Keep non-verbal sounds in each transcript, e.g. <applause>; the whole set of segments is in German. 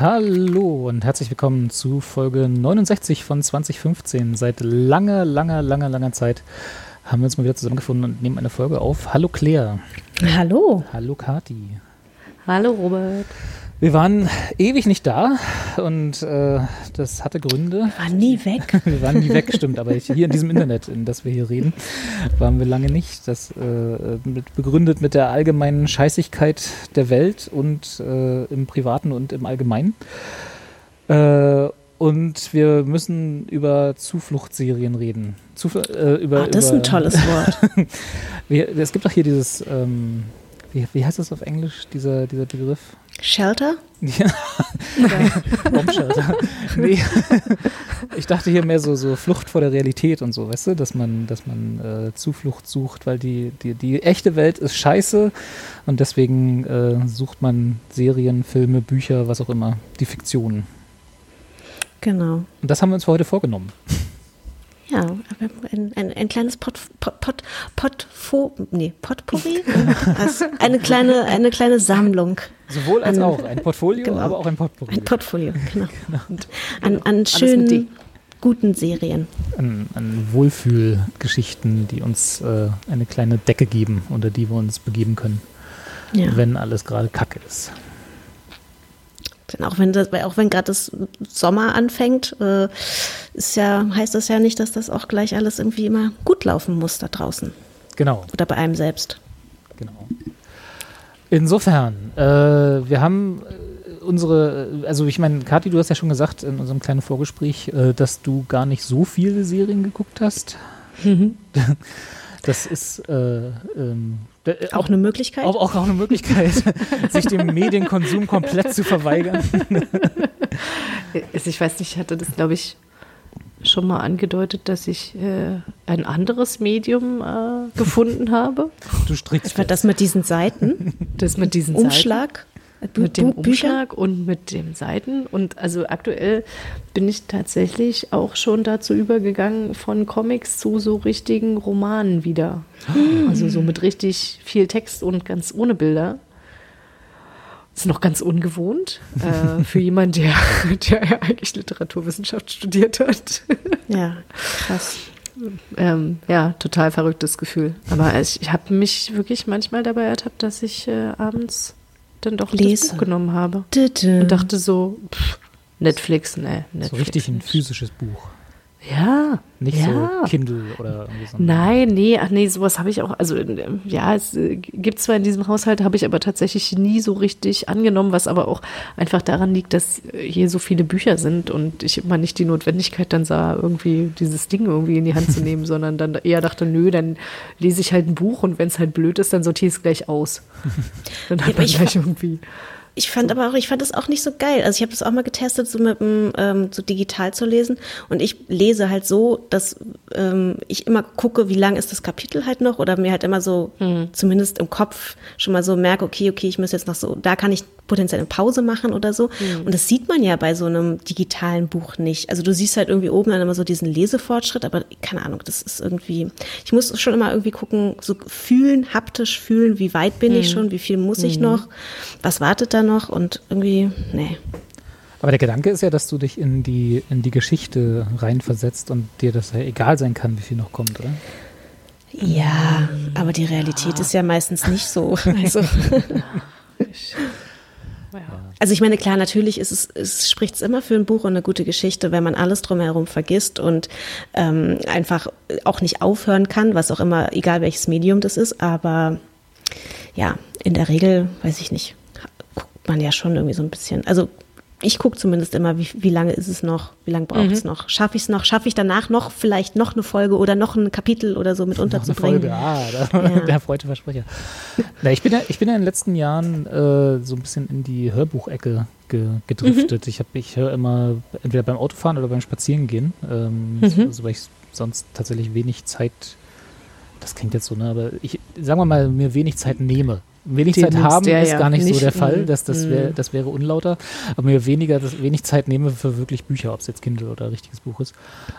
Hallo und herzlich willkommen zu Folge 69 von 2015. Seit langer, langer, langer, langer Zeit haben wir uns mal wieder zusammengefunden und nehmen eine Folge auf. Hallo Claire. Hallo. Hallo Kati. Hallo Robert. Wir waren ewig nicht da und äh, das hatte Gründe. Wir waren nie weg. <laughs> wir waren nie weg, stimmt, aber hier in diesem Internet, in das wir hier reden, waren wir lange nicht. Das äh, mit, begründet mit der allgemeinen Scheißigkeit der Welt und äh, im Privaten und im Allgemeinen. Äh, und wir müssen über Zufluchtserien reden. Zufl äh, über, Ach, das ist ein tolles <laughs> Wort. wir, es gibt doch hier dieses, ähm, wie, wie heißt das auf Englisch, dieser, dieser Begriff? Shelter? Ja. Bombshelter. nee. Ich dachte hier mehr so, so Flucht vor der Realität und so, weißt du, dass man, dass man äh, Zuflucht sucht, weil die, die, die echte Welt ist scheiße und deswegen äh, sucht man Serien, Filme, Bücher, was auch immer, die Fiktionen. Genau. Und das haben wir uns für heute vorgenommen. Ja, ein, ein, ein kleines Pot, Pot, Pot, Potfo, nee, Potpourri? <laughs> also eine kleine, eine kleine Sammlung. Sowohl als an, auch. Ein Portfolio, genau. aber auch ein Potpourri. Ein Portfolio, genau. <laughs> genau. An, an schönen, guten Serien. An, an Wohlfühlgeschichten, die uns äh, eine kleine Decke geben, unter die wir uns begeben können, ja. wenn alles gerade kacke ist. Denn auch wenn das, auch wenn gerade das Sommer anfängt, äh, ist ja, heißt das ja nicht, dass das auch gleich alles irgendwie immer gut laufen muss da draußen. Genau. Oder bei einem selbst. Genau. Insofern, äh, wir haben unsere, also ich meine, Kathi, du hast ja schon gesagt in unserem kleinen Vorgespräch, äh, dass du gar nicht so viele Serien geguckt hast. Mhm. <laughs> Das ist äh, ähm, auch, auch, eine Möglichkeit. Auch, auch, auch eine Möglichkeit, <laughs> sich dem Medienkonsum komplett zu verweigern. ich weiß nicht, ich hatte das, glaube ich, schon mal angedeutet, dass ich äh, ein anderes Medium äh, gefunden habe. Du strickst. Das mit diesen Seiten. Das mit diesen Umschlag. Seiten mit dem Umschlag und mit dem Seiten. Und also aktuell bin ich tatsächlich auch schon dazu übergegangen, von Comics zu so richtigen Romanen wieder. Also so mit richtig viel Text und ganz ohne Bilder. Ist noch ganz ungewohnt äh, für <laughs> jemanden, der, der ja eigentlich Literaturwissenschaft studiert hat. Ja, krass. Ähm, ja, total verrücktes Gefühl. Aber ich, ich habe mich wirklich manchmal dabei ertappt, dass ich äh, abends dann doch Lese. das Buch genommen habe. Und dachte so, pff, Netflix, ne. so richtig ein physisches Buch. Ja. Nicht ja. so Kindle oder irgendwie so. Nein, nee, ach nee, sowas habe ich auch, also ja, es äh, gibt zwar in diesem Haushalt, habe ich aber tatsächlich nie so richtig angenommen, was aber auch einfach daran liegt, dass hier so viele Bücher sind und ich immer nicht die Notwendigkeit dann sah, irgendwie dieses Ding irgendwie in die Hand zu <laughs> nehmen, sondern dann eher dachte, nö, dann lese ich halt ein Buch und wenn es halt blöd ist, dann sortiere ich es gleich aus. <laughs> dann hat man gleich irgendwie. Ich fand aber auch, ich fand das auch nicht so geil. Also ich habe das auch mal getestet, so mit dem, ähm, so digital zu lesen. Und ich lese halt so, dass ähm, ich immer gucke, wie lang ist das Kapitel halt noch oder mir halt immer so, mhm. zumindest im Kopf schon mal so merke, okay, okay, ich muss jetzt noch so, da kann ich potenziell eine Pause machen oder so. Mhm. Und das sieht man ja bei so einem digitalen Buch nicht. Also du siehst halt irgendwie oben dann immer so diesen Lesefortschritt, aber keine Ahnung, das ist irgendwie, ich muss schon immer irgendwie gucken, so fühlen, haptisch fühlen, wie weit bin mhm. ich schon, wie viel muss ich noch, was wartet da noch und irgendwie, nee. Aber der Gedanke ist ja, dass du dich in die, in die Geschichte reinversetzt und dir das ja egal sein kann, wie viel noch kommt, oder? Ja, aber die Realität ja. ist ja meistens nicht so. <laughs> Also. Also ich meine, klar, natürlich ist es, es spricht es immer für ein Buch und eine gute Geschichte, wenn man alles drumherum vergisst und ähm, einfach auch nicht aufhören kann, was auch immer, egal welches Medium das ist. Aber ja, in der Regel, weiß ich nicht, man ja schon irgendwie so ein bisschen. Also ich gucke zumindest immer, wie, wie lange ist es noch, wie lange braucht es noch. Schaffe ich es noch, schaffe ich danach noch vielleicht noch eine Folge oder noch ein Kapitel oder so mit unterzubringen. Folge, ah, da, Ja. <laughs> der freute Versprecher. Na, ich, bin ja, ich bin ja in den letzten Jahren äh, so ein bisschen in die Hörbuchecke ge, gedriftet. Ich, hab- ich höre immer entweder beim Autofahren oder beim Spazierengehen, ähm, so, also weil ich sonst tatsächlich wenig Zeit, das klingt jetzt so, ne, aber ich, sagen wir mal, mir wenig Zeit nehme. Wenig Die Zeit nimmst, haben ja, ist ja. gar nicht, so Nicht, der Fall, mhm, das, das, wär, mhm. das wäre unlauter, aber mir weniger, das, wenig Zeit nehme für wirklich Bücher, ob es jetzt Kindle oder richtiges Buch ist.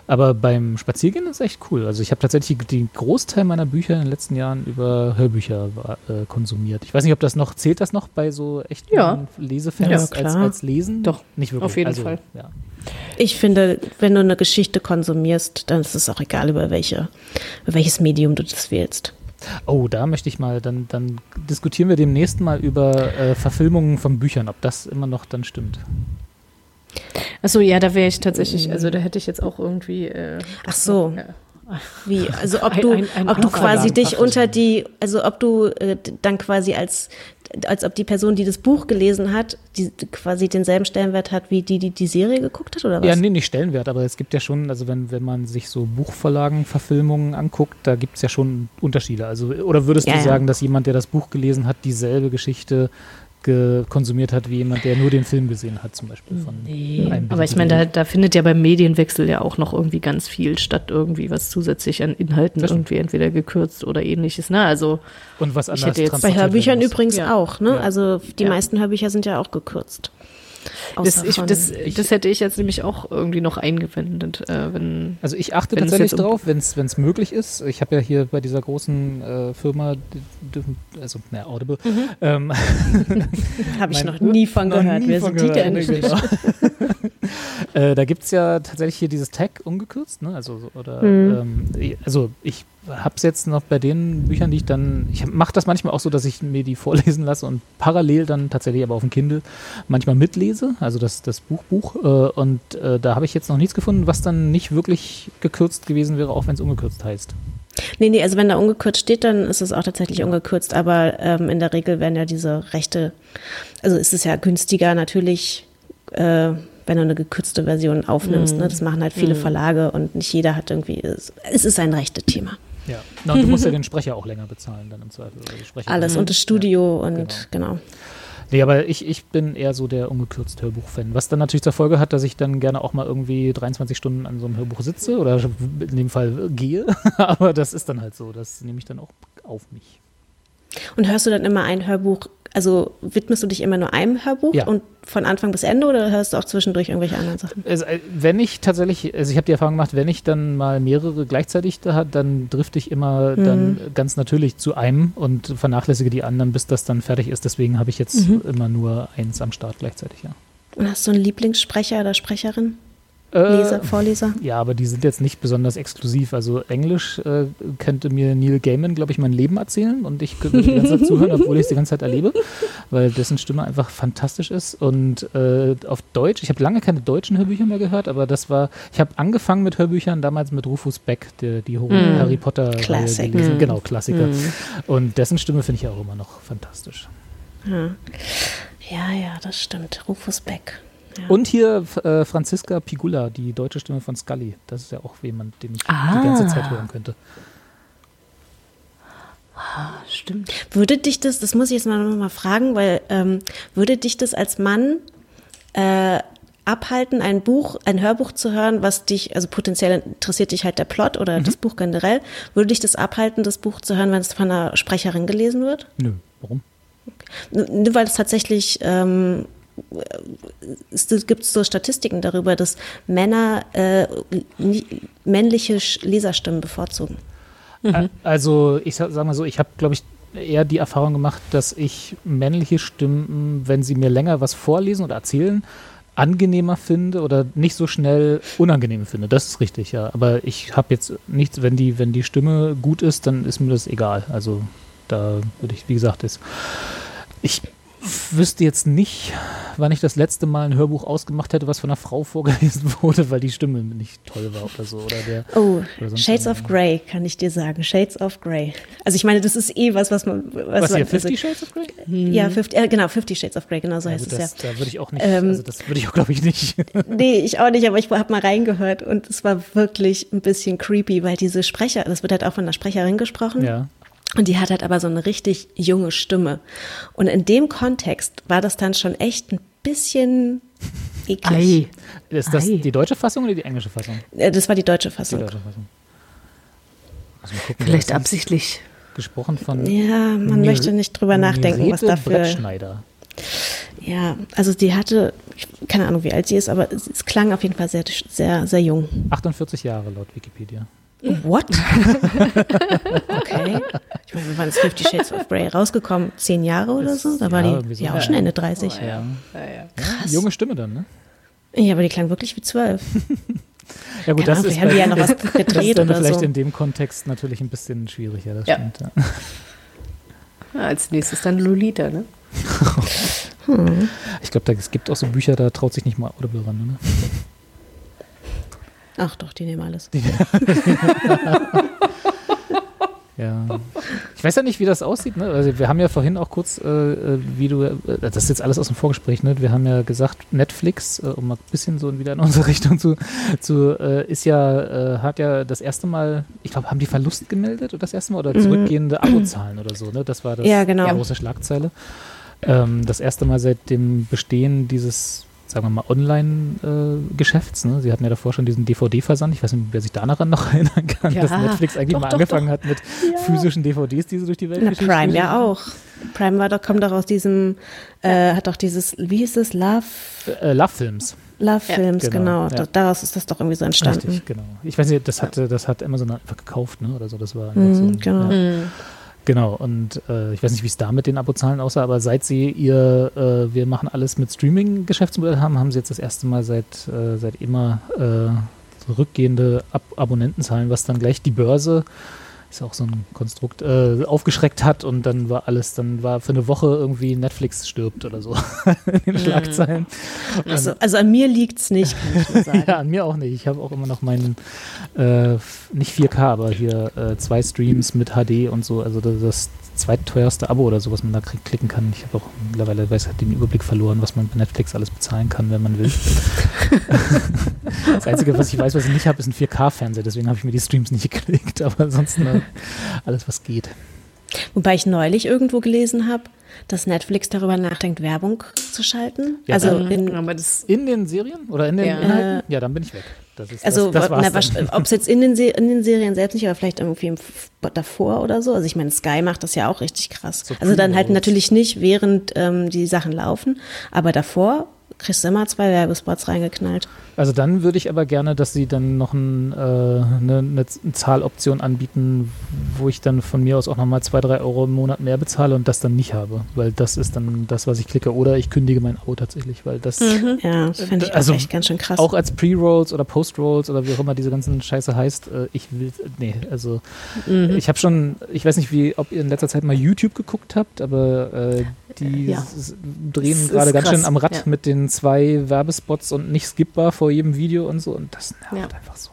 Aber beim Spaziergehen ist echt cool. Also ich habe tatsächlich den Großteil meiner Bücher in den letzten Jahren über Hörbücher äh, konsumiert. Ich weiß nicht, ob das noch, zählt das noch bei so echten Ja. Lesefans Ja, als, als Lesen? Doch, nicht wirklich. auf jeden also, Fall. Ja. Ich finde, wenn du eine Geschichte konsumierst, dann ist es auch egal, über welche, über welches Medium du das wählst. Oh, da möchte ich mal, dann, dann diskutieren wir demnächst mal über äh, Verfilmungen von Büchern, ob das immer noch dann stimmt. Achso, ja, da wäre ich tatsächlich, also da hätte ich jetzt auch irgendwie. Äh, Ach so. Ja. Wie, also ob Ein- du, ein- ein ob du quasi dich unter die, also ob du äh, dann quasi als, als ob die Person, die das Buch gelesen hat, die quasi denselben Stellenwert hat wie die, die die Serie geguckt hat, oder was? Ja, nee, nicht Stellenwert, aber es gibt ja schon, also wenn, wenn man sich so Buchverlagen-Verfilmungen anguckt, da gibt es ja schon Unterschiede. Also, oder würdest Ja, du ja. sagen, dass jemand, der das Buch gelesen hat, dieselbe Geschichte ge konsumiert hat, wie jemand, der nur den Film gesehen hat, zum Beispiel von einem Aber ich meine, da, da findet ja beim Medienwechsel ja auch noch irgendwie ganz viel statt, irgendwie was zusätzlich an Inhalten irgendwie entweder gekürzt oder ähnliches. Ne? Also Und was Ich anders hätte jetzt- Bei Hörbüchern übrigens Ja. auch, ne? Ja. Also die Ja. meisten Hörbücher sind ja auch gekürzt. Das, ich, das, das hätte ich jetzt nämlich auch irgendwie noch eingewendet, äh, wenn. Also ich achte tatsächlich drauf, wenn es möglich ist. Ich habe ja hier bei dieser großen äh, Firma, also na, Audible, ähm, <laughs> Habe ich noch nie von noch gehört. nie Wer sind die denn? ne, genau. <laughs> äh, da gibt es ja tatsächlich hier dieses Tag ungekürzt, ne? Also, so- oder, Mhm. ähm, also ich habe es jetzt noch bei den Büchern, die ich dann, ich mache das manchmal auch so, dass ich mir die vorlesen lasse und parallel dann tatsächlich aber auf dem Kindle manchmal mitlese, also das, das Buchbuch. Äh, und äh, da habe ich jetzt noch nichts gefunden, was dann nicht wirklich gekürzt gewesen wäre, auch wenn es ungekürzt heißt. Nee, nee, also wenn da ungekürzt steht, dann ist es auch tatsächlich ungekürzt, aber ähm, in der Regel werden ja diese Rechte, also ist es ja günstiger natürlich, äh, wenn du eine gekürzte Version aufnimmst. Ne? Das machen halt viele Verlage und nicht jeder hat irgendwie, es, es ist ein Rechte-Thema. Ja. Na, und du musst ja <laughs> den Sprecher auch länger bezahlen, dann im Zweifel. Alles und das Studio und genau. genau. Nee, aber ich, ich bin eher so der ungekürzt Hörbuch-Fan. Was dann natürlich zur Folge hat, dass ich dann gerne auch mal irgendwie 23 Stunden an so einem Hörbuch sitze oder in dem Fall gehe. <laughs> aber das ist dann halt so. Das nehme ich dann auch auf mich. Und hörst du dann immer ein Hörbuch, also widmest du dich immer nur einem Hörbuch Ja. und von Anfang bis Ende oder hörst du auch zwischendurch irgendwelche anderen Sachen? Also, äh, wenn ich tatsächlich, also ich habe die Erfahrung gemacht, wenn ich dann mal mehrere gleichzeitig da hat, dann drifte ich immer dann ganz natürlich zu einem und vernachlässige die anderen, bis das dann fertig ist. Deswegen habe ich jetzt immer nur eins am Start gleichzeitig, ja. Und hast du einen Lieblingssprecher oder Sprecherin? Äh, Leser, Vorleser? Ja, aber die sind jetzt nicht besonders exklusiv. Also Englisch äh, könnte mir Neil Gaiman, glaube ich, mein Leben erzählen und ich könnte die ganze Zeit zuhören, obwohl ich es die ganze Zeit erlebe, weil dessen Stimme einfach fantastisch ist. Und äh, auf Deutsch, ich habe lange keine deutschen Hörbücher mehr gehört, aber das war, ich habe angefangen mit Hörbüchern damals mit Rufus Beck, der, die Harry Potter Classic. gelesen. Genau, Klassiker. Und dessen Stimme finde ich ja auch immer noch fantastisch. Ja. ja, ja, das stimmt. Rufus Beck. Ja. Und hier äh, Franziska Pigula, die deutsche Stimme von Scully. Das ist ja auch jemand, den ich die ganze Zeit hören könnte. Stimmt. Würde dich das, das muss ich jetzt mal noch mal fragen, weil ähm, würde dich das als Mann äh, abhalten, ein Buch, ein Hörbuch zu hören, was dich, also potenziell interessiert dich halt der Plot oder das Buch generell, würde dich das abhalten, das Buch zu hören, wenn es von einer Sprecherin gelesen wird? Nö, warum? Nur nur weil es tatsächlich ähm, es gibt so Statistiken darüber, dass Männer äh, männliche Leserstimmen bevorzugen. Ä- Also ich sag sag mal so, ich habe, glaube ich, eher die Erfahrung gemacht, dass ich männliche Stimmen, wenn sie mir länger was vorlesen oder erzählen, angenehmer finde oder nicht so schnell unangenehm finde. Das ist richtig, ja. Aber ich habe jetzt nichts, wenn die, wenn die Stimme gut ist, dann ist mir das egal. Also da würde ich, wie gesagt, ist, ich wüsste jetzt nicht, wann ich das letzte Mal ein Hörbuch ausgemacht hätte, was von einer Frau vorgelesen <laughs> wurde, weil die Stimme nicht toll war oder so. Oder der, Oh, oder Shades of Grey, kann ich dir sagen. Shades of Grey. Also ich meine, das ist eh was, was man... Was, Was hier, Fifty also, Shades of Grey? Ja, 50, äh, genau, Fifty Shades of Grey, genau so Ja, heißt gut, es ja. das, Da würde ich auch nicht, Ähm, also das würde ich auch, glaube ich, nicht. <laughs> Nee, ich auch nicht, aber ich habe mal reingehört und es war wirklich ein bisschen creepy, weil diese Sprecher, das wird halt auch von einer Sprecherin gesprochen. ja. Und die hat halt aber so eine richtig junge Stimme. Und in dem Kontext war das dann schon echt ein bisschen eklig. Ei. Ist das Ei. die deutsche Fassung oder die englische Fassung? Äh, Das war die deutsche Die Fassung. deutsche Fassung. Also mal gucken, Vielleicht absichtlich. Gesprochen von Ja, man Mir- möchte nicht drüber nachdenken, was Mirete dafür. Ja, also die hatte, keine Ahnung, wie alt sie ist, aber es, es klang auf jeden Fall sehr, sehr, sehr jung. 48 Jahre laut Wikipedia. What? <laughs> okay. Ich meine, wann ist Fifty Shades of Grey rausgekommen? Zehn Jahre oder so? Da war ja, die so. ja auch schon. Ende 30. Ja. Ja, ja. Ja, junge Stimme dann, ne? Ja, aber die klang wirklich wie zwölf. <laughs> Ja gut, Keine Ahnung, das ist, vielleicht haben die ja noch was <laughs> das ist gedreht dann oder vielleicht so. in dem Kontext natürlich ein bisschen schwieriger, das Ja. stimmt. Ja. Ja, als nächstes dann Lolita, ne? Ich glaube, es gibt auch so Bücher, da traut sich nicht mal Audible ran, ne? Ach doch, die nehmen alles. <laughs> Ja. Ich weiß ja nicht, wie das aussieht. Ne? Also wir haben ja vorhin auch kurz, äh, äh, wie du, äh, das ist jetzt alles aus dem Vorgespräch, ne? wir haben ja gesagt, Netflix, äh, um mal ein bisschen so wieder in unsere <laughs> Richtung zu, zu äh, ist ja, äh, hat ja das erste Mal, ich glaube, haben die Verlust gemeldet oder das erste Mal oder zurückgehende Abozahlen oder so, ne? Das war das Mhm. Ja, genau. die große Schlagzeile. Ähm, das erste Mal seit dem Bestehen dieses sagen wir mal, Online-Geschäfts. ne? Sie hatten ja davor schon diesen DVD-Versand. Ich weiß nicht, wer sich daran noch <laughs> erinnern kann, Ja, dass Netflix eigentlich doch, mal doch, angefangen doch. hat mit physischen DVDs, die sie durch die Welt Na, geschickt Prime ja auch. Prime war doch, kommt doch aus diesem, äh, hat doch dieses, wie hieß es, Love, Äh, Love Films. Love Ja, Films, genau, genau. ja. Da, daraus ist das doch irgendwie so entstanden. Richtig, genau. Ich weiß nicht, das hat, das hat Amazon einfach gekauft, ne? Oder so. Das war einfach so Mhm, ein, genau. Genau, und äh, ich weiß nicht, wie es da mit den Abozahlen aussah, aber seit sie ihr äh, Wir machen alles mit Streaming-Geschäftsmodell haben, haben sie jetzt das erste Mal seit, äh, seit immer äh, zurückgehende Ab Abonnentenzahlen, was dann gleich die Börse, ist ja auch so ein Konstrukt, äh, aufgeschreckt hat und dann war alles, dann war für eine Woche irgendwie Netflix stirbt oder so <laughs> in den Schlagzeilen. Also, also an mir liegt's nicht, kann ich <laughs> nur sagen. Ja, an mir auch nicht. Ich habe auch immer noch meinen, äh, nicht 4K, aber hier äh, zwei Streams mit HD und so. Also das zweitteuerste Abo oder so, was man da krieg, klicken kann. Ich habe auch mittlerweile weiß, den Überblick verloren, was man bei Netflix alles bezahlen kann, wenn man will. <laughs> das Einzige, was ich weiß, was ich nicht habe, ist ein 4K-Fernseher. Deswegen habe ich mir die Streams nicht <laughs> geklickt. Aber ansonsten äh, alles, was geht. Wobei ich neulich irgendwo gelesen habe, dass Netflix darüber nachdenkt, Werbung zu schalten. Ja, also dann- in, Aber das, In den Serien oder in den Ja. Inhalten? Ja, dann bin ich weg. Das ist, also ob es jetzt in den, in den Serien selbst nicht, aber vielleicht irgendwie im davor oder so. Also ich meine, Sky macht das ja auch richtig krass. So also dann halt natürlich nicht, während ähm, die Sachen laufen, aber davor kriegst du immer zwei Werbespots reingeknallt. Also dann würde ich aber gerne, dass sie dann noch ein, äh, eine, eine eine Zahloption anbieten, wo ich dann von mir aus auch nochmal zwei, drei Euro im Monat mehr bezahle und das dann nicht habe. Weil das ist dann das, was ich klicke. Oder ich kündige mein Abo tatsächlich, weil das Ja, das fände ich Also auch echt ganz schön krass. auch als Pre-Rolls oder Post-Rolls oder wie auch immer diese ganzen Scheiße heißt, äh, ich will, nee, also ich habe schon, ich weiß nicht, wie, ob ihr in letzter Zeit mal YouTube geguckt habt, aber äh, die Ja. s- drehen gerade ganz schön am Rad ja. mit den zwei Werbespots und nicht skippbar vor jedem Video und so und das nervt Ja. einfach so.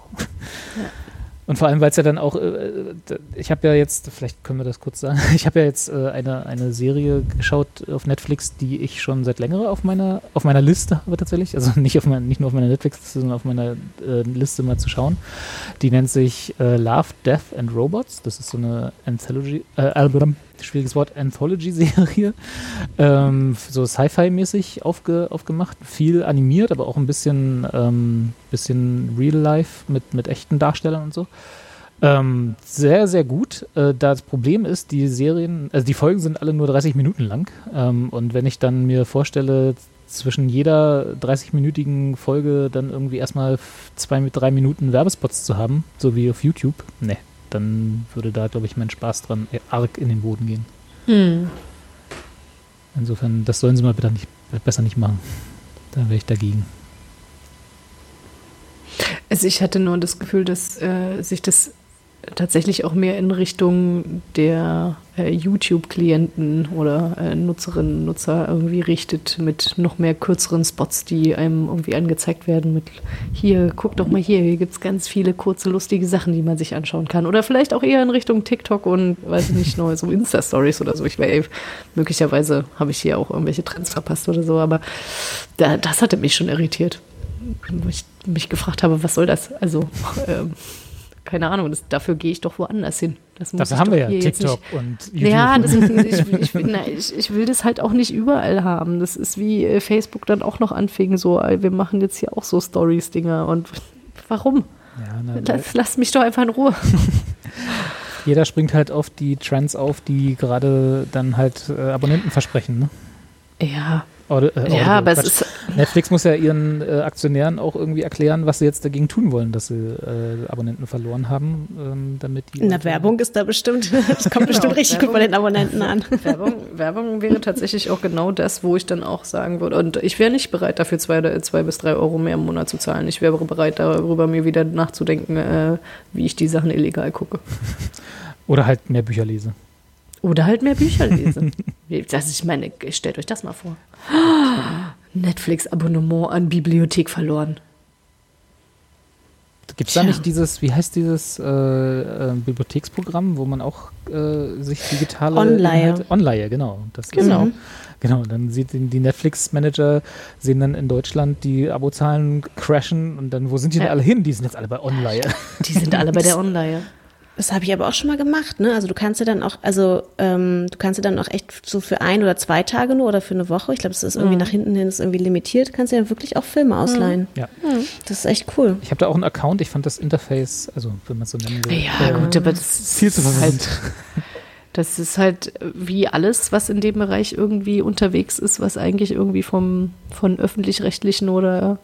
Und vor allem, weil es ja dann auch, äh, ich habe ja jetzt, vielleicht können wir das kurz sagen, <laughs> ich habe ja jetzt äh, eine, eine Serie geschaut auf Netflix, die ich schon seit längerer auf meiner, auf meiner Liste habe tatsächlich. Also <laughs> nicht, auf mein, nicht nur auf meiner Netflix-Liste, sondern auf meiner äh, Liste mal zu schauen. Die nennt sich äh, Love, Death and Robots. Das ist so eine Anthology, äh, Album, schwieriges Wort, Anthology-Serie. Ähm, so Sci-Fi-mäßig aufge, aufgemacht. Viel animiert, aber auch ein bisschen, ähm, bisschen Real Life mit, mit echten Darstellern und so. Ähm, sehr, sehr gut. Äh, das Problem ist, die Serien, also die Folgen sind alle nur 30 Minuten lang. Ähm, und wenn ich dann mir vorstelle, zwischen jeder 30-minütigen Folge dann irgendwie erstmal zwei, drei Minuten Werbespots zu haben, so wie auf YouTube, ne, dann würde da, glaube ich, mein Spaß dran äh, arg in den Boden gehen. hm. Insofern, das sollen sie mal bitte nicht, besser nicht machen. Da wäre ich dagegen. Also ich hatte nur das Gefühl, dass äh, sich das tatsächlich auch mehr in Richtung der äh, YouTube-Klienten oder äh, Nutzerinnen, Nutzer irgendwie richtet mit noch mehr kürzeren Spots, die einem irgendwie angezeigt werden mit hier, guck doch mal hier, hier gibt es ganz viele kurze, lustige Sachen, die man sich anschauen kann. Oder vielleicht auch eher in Richtung TikTok und weiß ich nicht, nur so Insta-Stories oder so. Ich weiß, möglicherweise habe ich hier auch irgendwelche Trends verpasst oder so, aber da, das hatte mich schon irritiert. Wo ich mich gefragt habe, was soll das? Also, ähm, keine Ahnung, das, dafür gehe ich doch woanders hin. Das, das haben wir ja, TikTok und YouTube. Ja, das ich, ich, na, ich, ich, will das halt auch nicht überall haben. Das ist wie äh, Facebook dann auch noch anfing, so, wir machen jetzt hier auch so Stories-Dinger und warum? Ja, na, lass, lass mich doch einfach in Ruhe. <laughs> Jeder springt halt auf die Trends auf, die gerade dann halt äh, Abonnenten versprechen, ne? Ja, Audio, äh, ja, aber es ist Netflix muss ja ihren äh, Aktionären auch irgendwie erklären, was sie jetzt dagegen tun wollen, dass sie äh, Abonnenten verloren haben, ähm, damit die. Na, Werbung ist da bestimmt, <laughs> das kommt bestimmt genau, richtig Werbung, gut bei den Abonnenten an. <laughs> Werbung, Werbung wäre tatsächlich auch genau das, wo ich dann auch sagen würde, und ich wäre nicht bereit, dafür zwei, zwei bis drei Euro mehr im Monat zu zahlen. Ich wäre bereit, darüber mir wieder nachzudenken, äh, wie ich die Sachen illegal gucke. Oder halt mehr Bücher lese. Oder halt mehr Bücher lesen. <laughs> das, ich meine, stellt euch das mal vor. <gasps> Netflix-Abonnement an Bibliothek verloren. Gibt es da nicht dieses, wie heißt dieses äh, äh, Bibliotheksprogramm, wo man auch äh, sich digitale Online. Online, genau. Das genau. Ist, genau, dann sieht die Netflix-Manager, sehen dann in Deutschland die Abozahlen crashen und dann, wo sind die ja. denn alle hin? Die sind jetzt alle bei Online. Die sind alle bei der <laughs> Online. Das habe ich aber auch schon mal gemacht, ne? Also du kannst ja dann auch, also ähm, du kannst ja dann auch echt so für ein oder zwei Tage nur oder für eine Woche, ich glaube, das ist irgendwie mhm. nach hinten hin ist irgendwie limitiert, kannst du ja wirklich auch Filme mhm. ausleihen. Ja. Mhm. Das ist echt cool. Ich habe da auch einen Account, ich fand das Interface, also wenn man es so nennen will. Ja, äh, gut, aber das ist <laughs> viel zu halt, <laughs> Das ist halt wie alles, was in dem Bereich irgendwie unterwegs ist, was eigentlich irgendwie vom von öffentlich-rechtlichen oder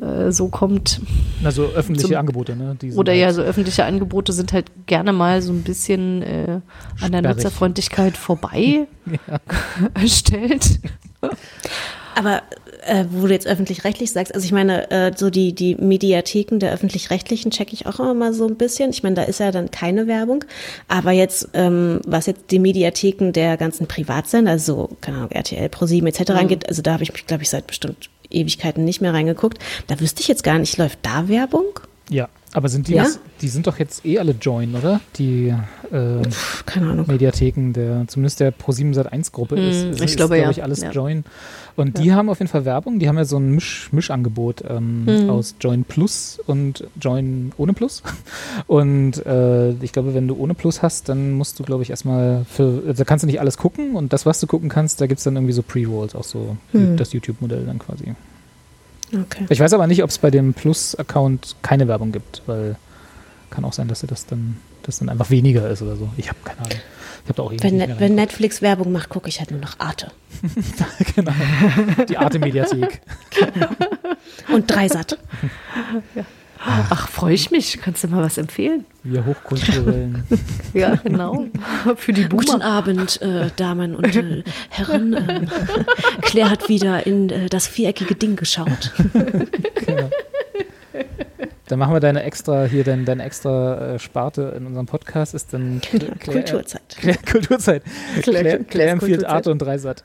äh, so kommt. Also öffentliche zum, Angebote, ne? oder halt ja, so öffentliche Angebote sind halt gerne mal so ein bisschen äh, an der Nutzerfreundlichkeit vorbei <laughs> erstellt. Aber äh, wo du jetzt öffentlich-rechtlich sagst, also ich meine, äh, so die, die Mediatheken der öffentlich-rechtlichen checke ich auch immer mal so ein bisschen. Ich meine, da ist ja dann keine Werbung. Aber jetzt, ähm, was jetzt die Mediatheken der ganzen Privatsender, also, keine Ahnung, RTL, ProSieben etc. Mhm. angeht, also da habe ich mich, glaube ich, seit bestimmt Ewigkeiten nicht mehr reingeguckt. Da wüsste ich jetzt gar nicht, läuft da Werbung? Ja, aber sind die, ja? das, die sind doch jetzt eh alle Join, oder? Die äh, Keine Ahnung. Mediatheken, der, zumindest der Pro7 Sat 1 Gruppe mm, ist, hm, ist, ich glaube, ist, ja. ich, alles ja. Join. Und die haben auf jeden Fall Werbung, die haben ja so ein Misch, Mischangebot ähm, mm. aus Join Plus und Join ohne Plus. <laughs> Und äh, ich glaube, wenn du ohne Plus hast, dann musst du, glaube ich, erstmal für, also da kannst du nicht alles gucken und das, was du gucken kannst, da gibt es dann irgendwie so Pre-Rolls, auch so mm. das YouTube-Modell dann quasi. Okay. Ich weiß aber nicht, ob es bei dem Plus-Account keine Werbung gibt, weil kann auch sein, dass das dann, das dann einfach weniger ist oder so. Ich habe keine Ahnung. Ich hab da auch wenn, Net, wenn Netflix Werbung macht, gucke ich halt nur noch Arte. <laughs> genau. Die Arte-Mediathek. genau. <laughs> Und Dreisat. <laughs> ja. Ach, freue ich mich. Kannst du mal was empfehlen? Wir hochkulturellen. <laughs> ja, genau. <laughs> Für die Boomer. Guten Abend, äh, Damen und äh, Herren. Äh, <laughs> Claire hat wieder in äh, das viereckige Ding geschaut. genau. Dann machen wir deine extra, hier deine, deine extra äh, Sparte in unserem Podcast, ist dann Claire, Kulturzeit. Claire, Kulturzeit. Claire, Claire, Claire empfiehlt Arte und Dreisat.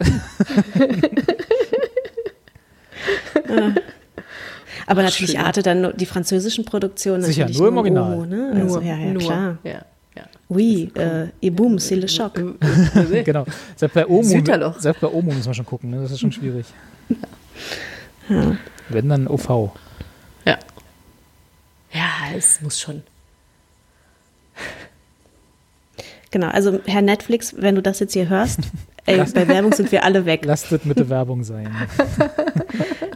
Ah. Aber natürlich Schön. Arte dann die französischen Produktionen. Sicher, nur im Original. Omo, ne? Also, nur, ja, ja, nur. klar. Ja, ja. Oui, äh, et boum, c'est le choc. <laughs> genau. Selbst bei Omo, selbst bei Omo muss man schon gucken, ne? das ist schon schwierig. Ja. Wenn dann OV. Ja. Ja, es muss schon. Genau, also Herr Netflix, wenn du das jetzt hier hörst, <laughs> ey, bei Werbung sind wir alle weg. Lasst es mit der Werbung sein.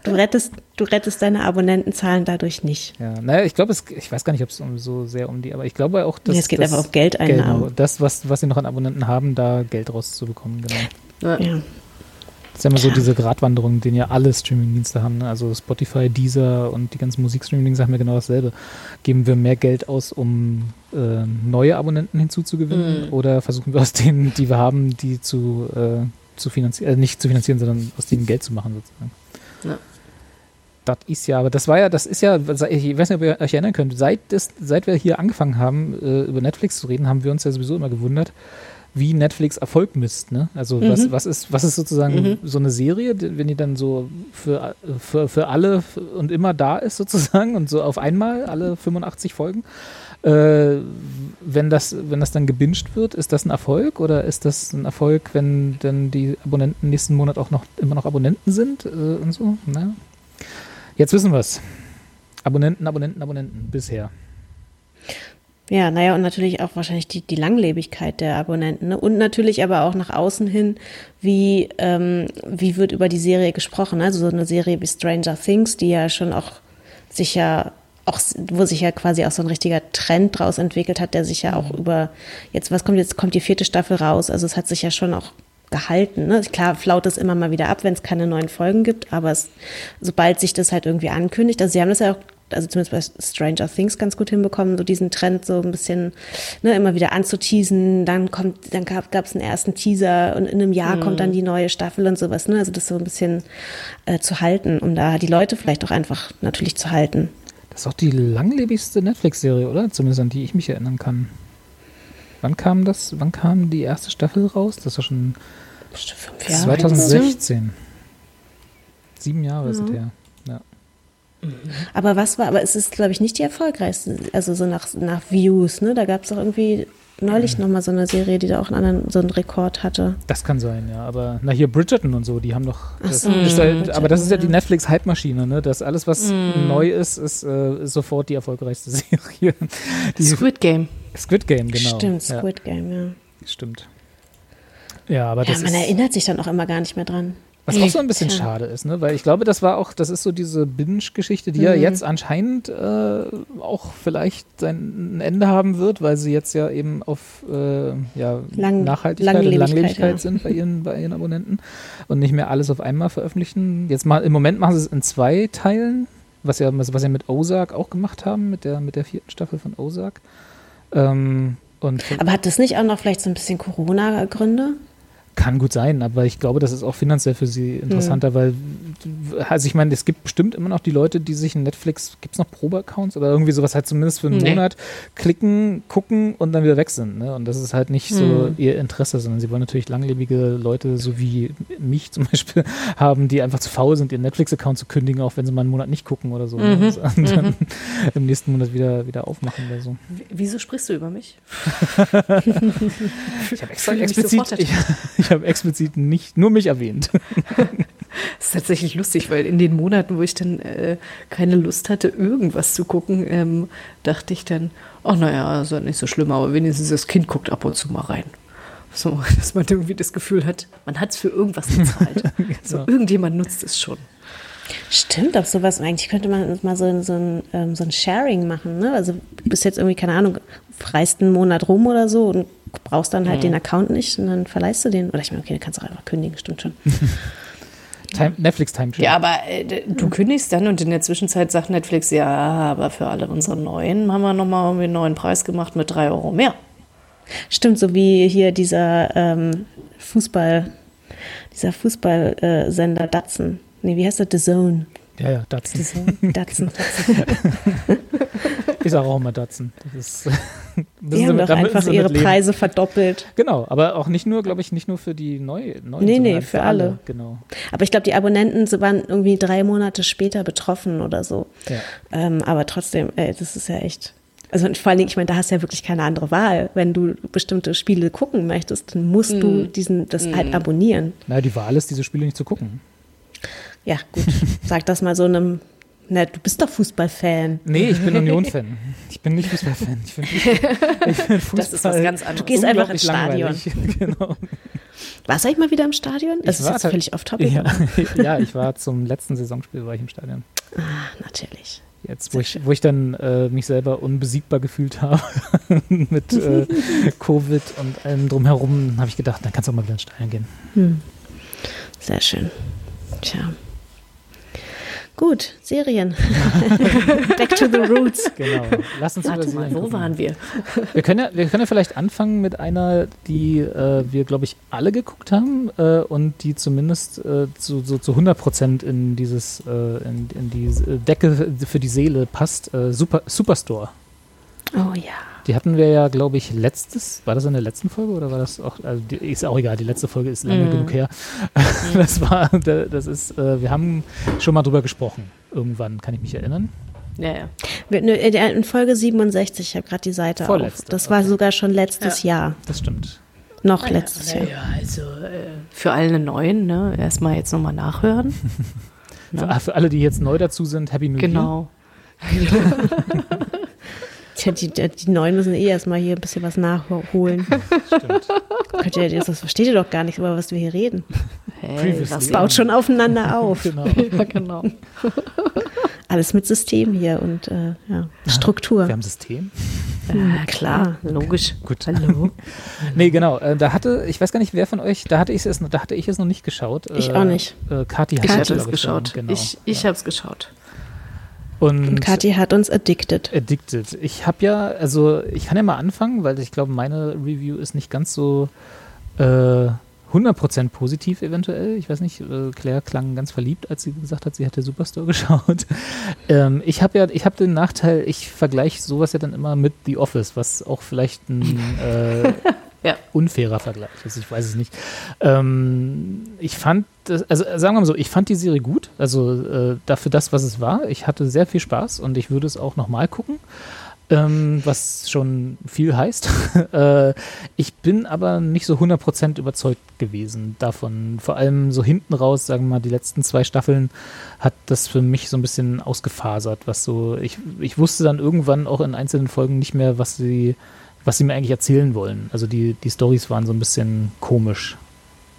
Du rettest, du rettest deine Abonnentenzahlen dadurch nicht. Ja, naja, ich glaube, ich weiß gar nicht, ob es um, so sehr um die, aber ich glaube auch, dass. Nee, es geht das, einfach auf Geldeinnahmen. Genau, das, was, was sie noch an Abonnenten haben, da Geld rauszubekommen, genau. Ja. Ja. Das ist ja immer so diese Gratwanderung, den ja alle Streamingdienste haben. Ne? Also Spotify, Deezer und die ganzen Musikstreaming sagen mir genau dasselbe. Geben wir mehr Geld aus, um äh, neue Abonnenten hinzuzugewinnen? Mhm. Oder versuchen wir aus denen, die wir haben, die zu, äh, zu finanzieren, äh, nicht zu finanzieren, sondern aus denen Geld zu machen sozusagen? Ja. Das ist ja, aber das war ja, das ist ja, ich weiß nicht, ob ihr euch erinnern könnt, seit, das, seit wir hier angefangen haben, äh, über Netflix zu reden, haben wir uns ja sowieso immer gewundert, wie Netflix Erfolg misst. Ne? Also mhm. was, was, ist, was ist sozusagen mhm. so eine Serie, wenn die dann so für, für, für alle und immer da ist sozusagen und so auf einmal alle 85 Folgen. Äh, wenn, das, wenn das dann gebinged wird, ist das ein Erfolg oder ist das ein Erfolg, wenn dann die Abonnenten nächsten Monat auch noch immer noch Abonnenten sind äh, und so? Na? Jetzt wissen wir es. Abonnenten, Abonnenten, Abonnenten bisher. Ja, naja, und natürlich auch wahrscheinlich die, die Langlebigkeit der Abonnenten. Ne? Und natürlich aber auch nach außen hin, wie, ähm, wie wird über die Serie gesprochen. Also so eine Serie wie Stranger Things, die ja schon auch sich ja auch, wo sich ja quasi auch so ein richtiger Trend draus entwickelt hat, der sich ja auch über, jetzt, was kommt jetzt, kommt die vierte Staffel raus, also es hat sich ja schon auch gehalten. Ne? Klar flaut es immer mal wieder ab, wenn es keine neuen Folgen gibt, aber es, sobald sich das halt irgendwie ankündigt, also sie haben das ja auch also zumindest bei Stranger Things ganz gut hinbekommen, so diesen Trend so ein bisschen ne, immer wieder anzuteasen. Dann kommt, dann gab es einen ersten Teaser und in einem Jahr mhm. kommt dann die neue Staffel und sowas. Ne? Also das so ein bisschen äh, zu halten, um da die Leute vielleicht auch einfach natürlich zu halten. Das ist auch die langlebigste Netflix-Serie, oder? Zumindest an die ich mich erinnern kann. Wann kam das? Wann kam die erste Staffel raus? Das war schon 2016. Sieben Jahre ja. ist es her. Aber was war, aber es ist, glaube ich, nicht die erfolgreichste, also so nach, nach Views, ne? Da gab es auch irgendwie neulich mhm. nochmal so eine Serie, die da auch einen anderen, so einen Rekord hatte. Das kann sein, ja. Aber na hier Bridgerton und so, die haben doch. Das so, halt, aber das ist ja die Netflix-Hype-Maschine, ne? Das alles, was mm. neu ist, ist, äh, ist, sofort die erfolgreichste <laughs> Serie. Die Squid Game. Squid Game, genau. Stimmt, Squid ja. Game, ja. Stimmt. Ja, aber ja, das man erinnert sich dann auch immer gar nicht mehr dran. Was auch so ein bisschen schade ist, ne? Weil ich glaube, das war auch, das ist so diese Binge-Geschichte, die mhm. ja jetzt anscheinend äh, auch vielleicht sein Ende haben wird, weil sie jetzt ja eben auf äh, ja, Lang Nachhaltigkeit Langlebigkeit, und Langlebigkeit ja. sind bei ihren, bei ihren Abonnenten und nicht mehr alles auf einmal veröffentlichen. Jetzt mal im Moment machen sie es in zwei Teilen, was ja, was ja mit Ozark auch gemacht haben, mit der, mit der vierten Staffel von Ozark. Ähm, und Aber hat das nicht auch noch vielleicht so ein bisschen Corona-Gründe? Kann gut sein, aber ich glaube, das ist auch finanziell für sie interessanter, mhm. weil, also ich meine, es gibt bestimmt immer noch die Leute, die sich in Netflix, gibt es noch Probe-Accounts oder irgendwie sowas halt zumindest für einen nee. Monat klicken, gucken und dann wieder weg sind. Ne? Und das ist halt nicht mhm. so ihr Interesse, sondern sie wollen natürlich langlebige Leute, so wie mich zum <laughs> Beispiel, haben, die einfach zu faul sind, ihren Netflix-Account zu kündigen, auch wenn sie mal einen Monat nicht gucken oder so. Ne? Mhm. Ne? <laughs> Und dann mhm. im nächsten Monat wieder, wieder aufmachen oder so. Wieso sprichst du über mich? <laughs> ich habe extra explizit. Ich habe explizit nicht nur mich erwähnt. <laughs> Das ist tatsächlich lustig, weil in den Monaten, wo ich dann äh, keine Lust hatte, irgendwas zu gucken, ähm, dachte ich dann, ach naja, ist ja nicht so schlimm, aber wenigstens das Kind guckt ab und zu mal rein. So, <laughs> dass man irgendwie das Gefühl hat, man hat es für irgendwas bezahlt. <laughs> genau. So, irgendjemand nutzt es schon. Stimmt, auf sowas eigentlich könnte man mal so, so, ein, ähm, so ein Sharing machen. Ne? Also du bist jetzt irgendwie, keine Ahnung, freist einen Monat rum oder so und brauchst dann halt mhm. den Account nicht und dann verleihst du den. Oder ich meine, okay, du kannst auch einfach kündigen, stimmt schon. <laughs> Time, Netflix Time Ja, aber äh, du kündigst dann und in der Zwischenzeit sagt Netflix, ja, aber für alle unsere neuen haben wir nochmal irgendwie einen neuen Preis gemacht mit drei Euro mehr. Stimmt, so wie hier dieser ähm, Fußball, dieser Fußballsender äh, Datsen. Nee, wie heißt der? The Zone. Ja, ja, Datsen. The Zone. Datsen. <laughs> ich sage auch immer Datsen. Das ist, <laughs> die haben doch einfach ihre Preise verdoppelt. Genau, aber auch nicht nur, glaube ich, nicht nur für die neue, neuen. Nee, nee, für, für alle. alle. Genau. Aber ich glaube, die Abonnenten waren irgendwie drei Monate später betroffen oder so. Ja. Ähm, aber trotzdem, ey, das ist ja echt. Also vor allen Dingen, ich meine, da hast du ja wirklich keine andere Wahl. Wenn du bestimmte Spiele gucken möchtest, dann musst mm. du mhm. diesen, das mm. halt mhm. abonnieren. Na, die Wahl ist, diese Spiele nicht zu gucken. Ja, gut. Sag das mal so einem na, du bist doch Fußballfan. Nee, ich bin Union-Fan. Ich bin nicht Fußballfan. Ich bin, ich bin Fußball das ist was ganz anderes. Du gehst einfach ins Stadion. <laughs> genau. Warst du eigentlich mal wieder im Stadion? Das ich ist jetzt völlig off topic. Ja, <laughs> ja, ich war zum letzten Saisonspiel war ich im Stadion. Ah, natürlich. Jetzt, wo ich, wo ich dann äh, mich selber unbesiegbar gefühlt habe <laughs> mit äh, Covid und allem drumherum, habe ich gedacht, dann kannst du auch mal wieder ins Stadion gehen. Hm. Sehr schön. Tja. Gut, Serien. <laughs> Back to the roots. Genau. Lass uns Warte über mal, wo waren wir? Wir können, ja, wir können ja vielleicht anfangen mit einer, die äh, wir, glaube ich, alle geguckt haben äh, und die zumindest äh, zu, so zu 100 Prozent in dieses, äh, in, in die Decke für die Seele passt. Äh, Super, Superstore. Oh ja. Die hatten wir ja, glaube ich, letztes, war das in der letzten Folge oder war das auch, also die, ist auch egal, die letzte Folge ist lange Mhm. genug her. <laughs> Das war, das ist, äh, wir haben schon mal drüber gesprochen. Irgendwann, kann ich mich erinnern. Ja, ja. Wir- nö, In Folge 67, ich habe gerade die Seite auf. Vorletzte, Das war okay. sogar schon letztes Jahr. Das stimmt. Noch letztes Jahr. Ja, also äh, für alle Neuen, ne? Erstmal jetzt nochmal nachhören. <laughs> Für, ah, für alle, die jetzt neu dazu sind, Happy New Year. Genau. <laughs> Die, die, die Neuen müssen eh erstmal hier ein bisschen was nachholen. Stimmt. Könnt ihr, das versteht ihr doch gar nicht, über was wir hier reden. Hey, was Baut schon aufeinander auf. Genau. <laughs> Ja, genau. Alles mit System hier und äh, ja, Struktur. Wir haben System. Ja, klar, logisch. Gut. Hallo. <laughs> Nee, genau. Äh, da hatte, ich weiß gar nicht, wer von euch, da hatte ich es, da hatte ich es noch nicht geschaut. Ich äh, auch nicht. Äh, Kathi hat Ich es, hatte glaub es geschaut. Genau. Ich, ich habe es geschaut. Und, Und Kathi hat uns addicted. Addicted. Ich habe ja, also ich kann ja mal anfangen, weil ich glaube, meine Review ist nicht ganz so äh, 100% positiv eventuell. Ich weiß nicht, äh, Claire klang ganz verliebt, als sie gesagt hat, sie hätte Superstore <laughs> geschaut. ähm, ich habe ja, ich habe den Nachteil, ich vergleiche sowas ja dann immer mit The Office, was auch vielleicht ein äh, <laughs> Ja. unfairer Vergleich ist. Ich weiß es nicht. Ähm, ich fand, also äh, sagen wir mal so, ich fand die Serie gut. Also äh, dafür das, was es war. Ich hatte sehr viel Spaß und ich würde es auch nochmal gucken. Ähm, was schon viel heißt. <laughs> äh, ich bin aber nicht so 100% überzeugt gewesen davon. Vor allem so hinten raus, sagen wir mal, die letzten zwei Staffeln hat das für mich so ein bisschen ausgefasert, was so, ich, ich wusste dann irgendwann auch in einzelnen Folgen nicht mehr, was sie, was sie mir eigentlich erzählen wollen. Also die, die Stories waren so ein bisschen komisch.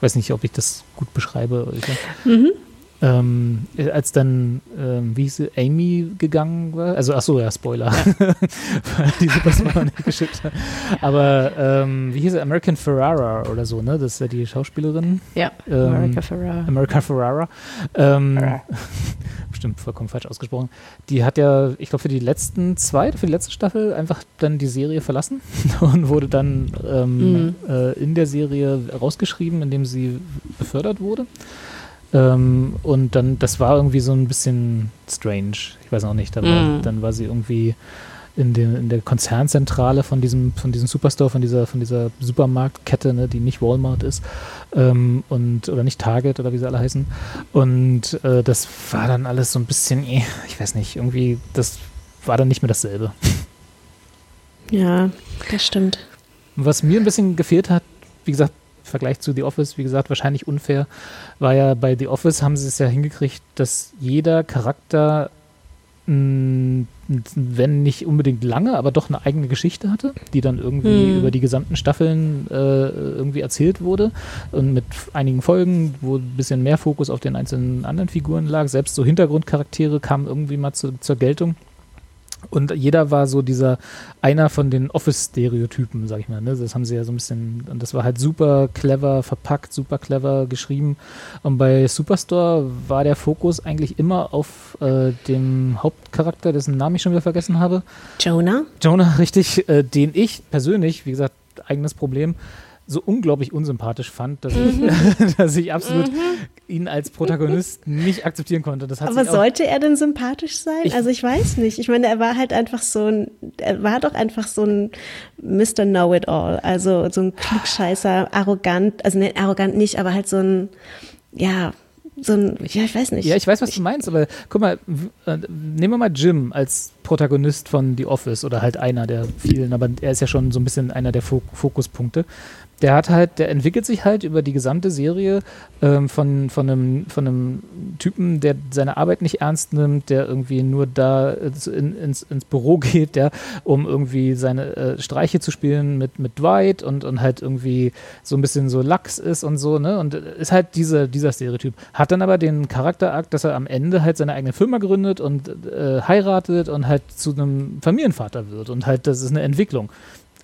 Weiß nicht, ob ich das gut beschreibe. Ich, Mhm. Ähm, äh, als dann, ähm, wie hieß sie, Amy gegangen war, also ach so, ja, Spoiler, Weil <laughs> die Superstar nicht geschickt hat. Aber ähm, wie hieß sie, American Ferrara oder so, ne? Das ist ja die Schauspielerin. Ja, Ähm, America Ferrara. America Ferrara. Ähm, Ferrara. <laughs> bestimmt vollkommen falsch ausgesprochen. Die hat ja, ich glaube, für die letzten zwei, für die letzte Staffel einfach dann die Serie verlassen <laughs> und wurde dann ähm, Mhm. äh, in der Serie rausgeschrieben, indem sie befördert wurde. Ähm, und dann, das war irgendwie so ein bisschen strange. Ich weiß auch nicht. Da war, Mhm. Dann war sie irgendwie in, den, in der Konzernzentrale von diesem, von diesem Superstore, von dieser, von dieser Supermarktkette, ne, die nicht Walmart ist. Ähm, und, oder nicht Target oder wie sie alle heißen. Und äh, das war dann alles so ein bisschen, eh, ich weiß nicht, irgendwie, das war dann nicht mehr dasselbe. Ja, das stimmt. Was mir ein bisschen gefehlt hat, wie gesagt, Vergleich zu The Office, wie gesagt, wahrscheinlich unfair, war ja bei The Office haben sie es ja hingekriegt, dass jeder Charakter, mh, wenn nicht unbedingt lange, aber doch eine eigene Geschichte hatte, die dann irgendwie Hm. über die gesamten Staffeln äh, irgendwie erzählt wurde und mit einigen Folgen, wo ein bisschen mehr Fokus auf den einzelnen anderen Figuren lag. Selbst so Hintergrundcharaktere kamen irgendwie mal zu, zur Geltung. Und jeder war so dieser einer von den Office-Stereotypen, sag ich mal. Ne? Das haben sie ja so ein bisschen, und das war halt super clever verpackt, super clever geschrieben. Und bei Superstore war der Fokus eigentlich immer auf äh, dem Hauptcharakter, dessen Namen ich schon wieder vergessen habe. Jonah? Jonah, <laughs> richtig, äh, den ich persönlich, wie gesagt, eigenes Problem, so unglaublich unsympathisch fand, dass, ich, <laughs> dass ich absolut ihn als Protagonist <laughs> nicht akzeptieren konnte. Das hat Aber sollte er denn sympathisch sein? Ich- also ich weiß nicht. Ich meine, er war halt einfach so ein, er war doch einfach so ein Mr. Know-it-all. Also so ein Klugscheißer, arrogant, also ne, arrogant nicht, aber halt so ein, ja, so ein, ja, ich weiß nicht. Ja, ich weiß, was du meinst, aber guck mal, äh, nehmen wir mal Jim als Protagonist von The Office oder halt einer der vielen, aber er ist ja schon so ein bisschen einer der Fok Fokuspunkte. Der hat halt, der entwickelt sich halt über die gesamte Serie ähm, von, von, einem, von einem Typen, der seine Arbeit nicht ernst nimmt, der irgendwie nur da äh, in, ins, ins Büro <laughs> geht, der, um irgendwie seine äh, Streiche zu spielen mit, mit Dwight und, und halt irgendwie so ein bisschen so lax ist und so, ne? Und ist halt diese, dieser Stereotyp. Hat dann aber den Charakterakt, dass er am Ende halt seine eigene Firma gründet und äh, heiratet und halt zu einem Familienvater wird und halt, das ist eine Entwicklung.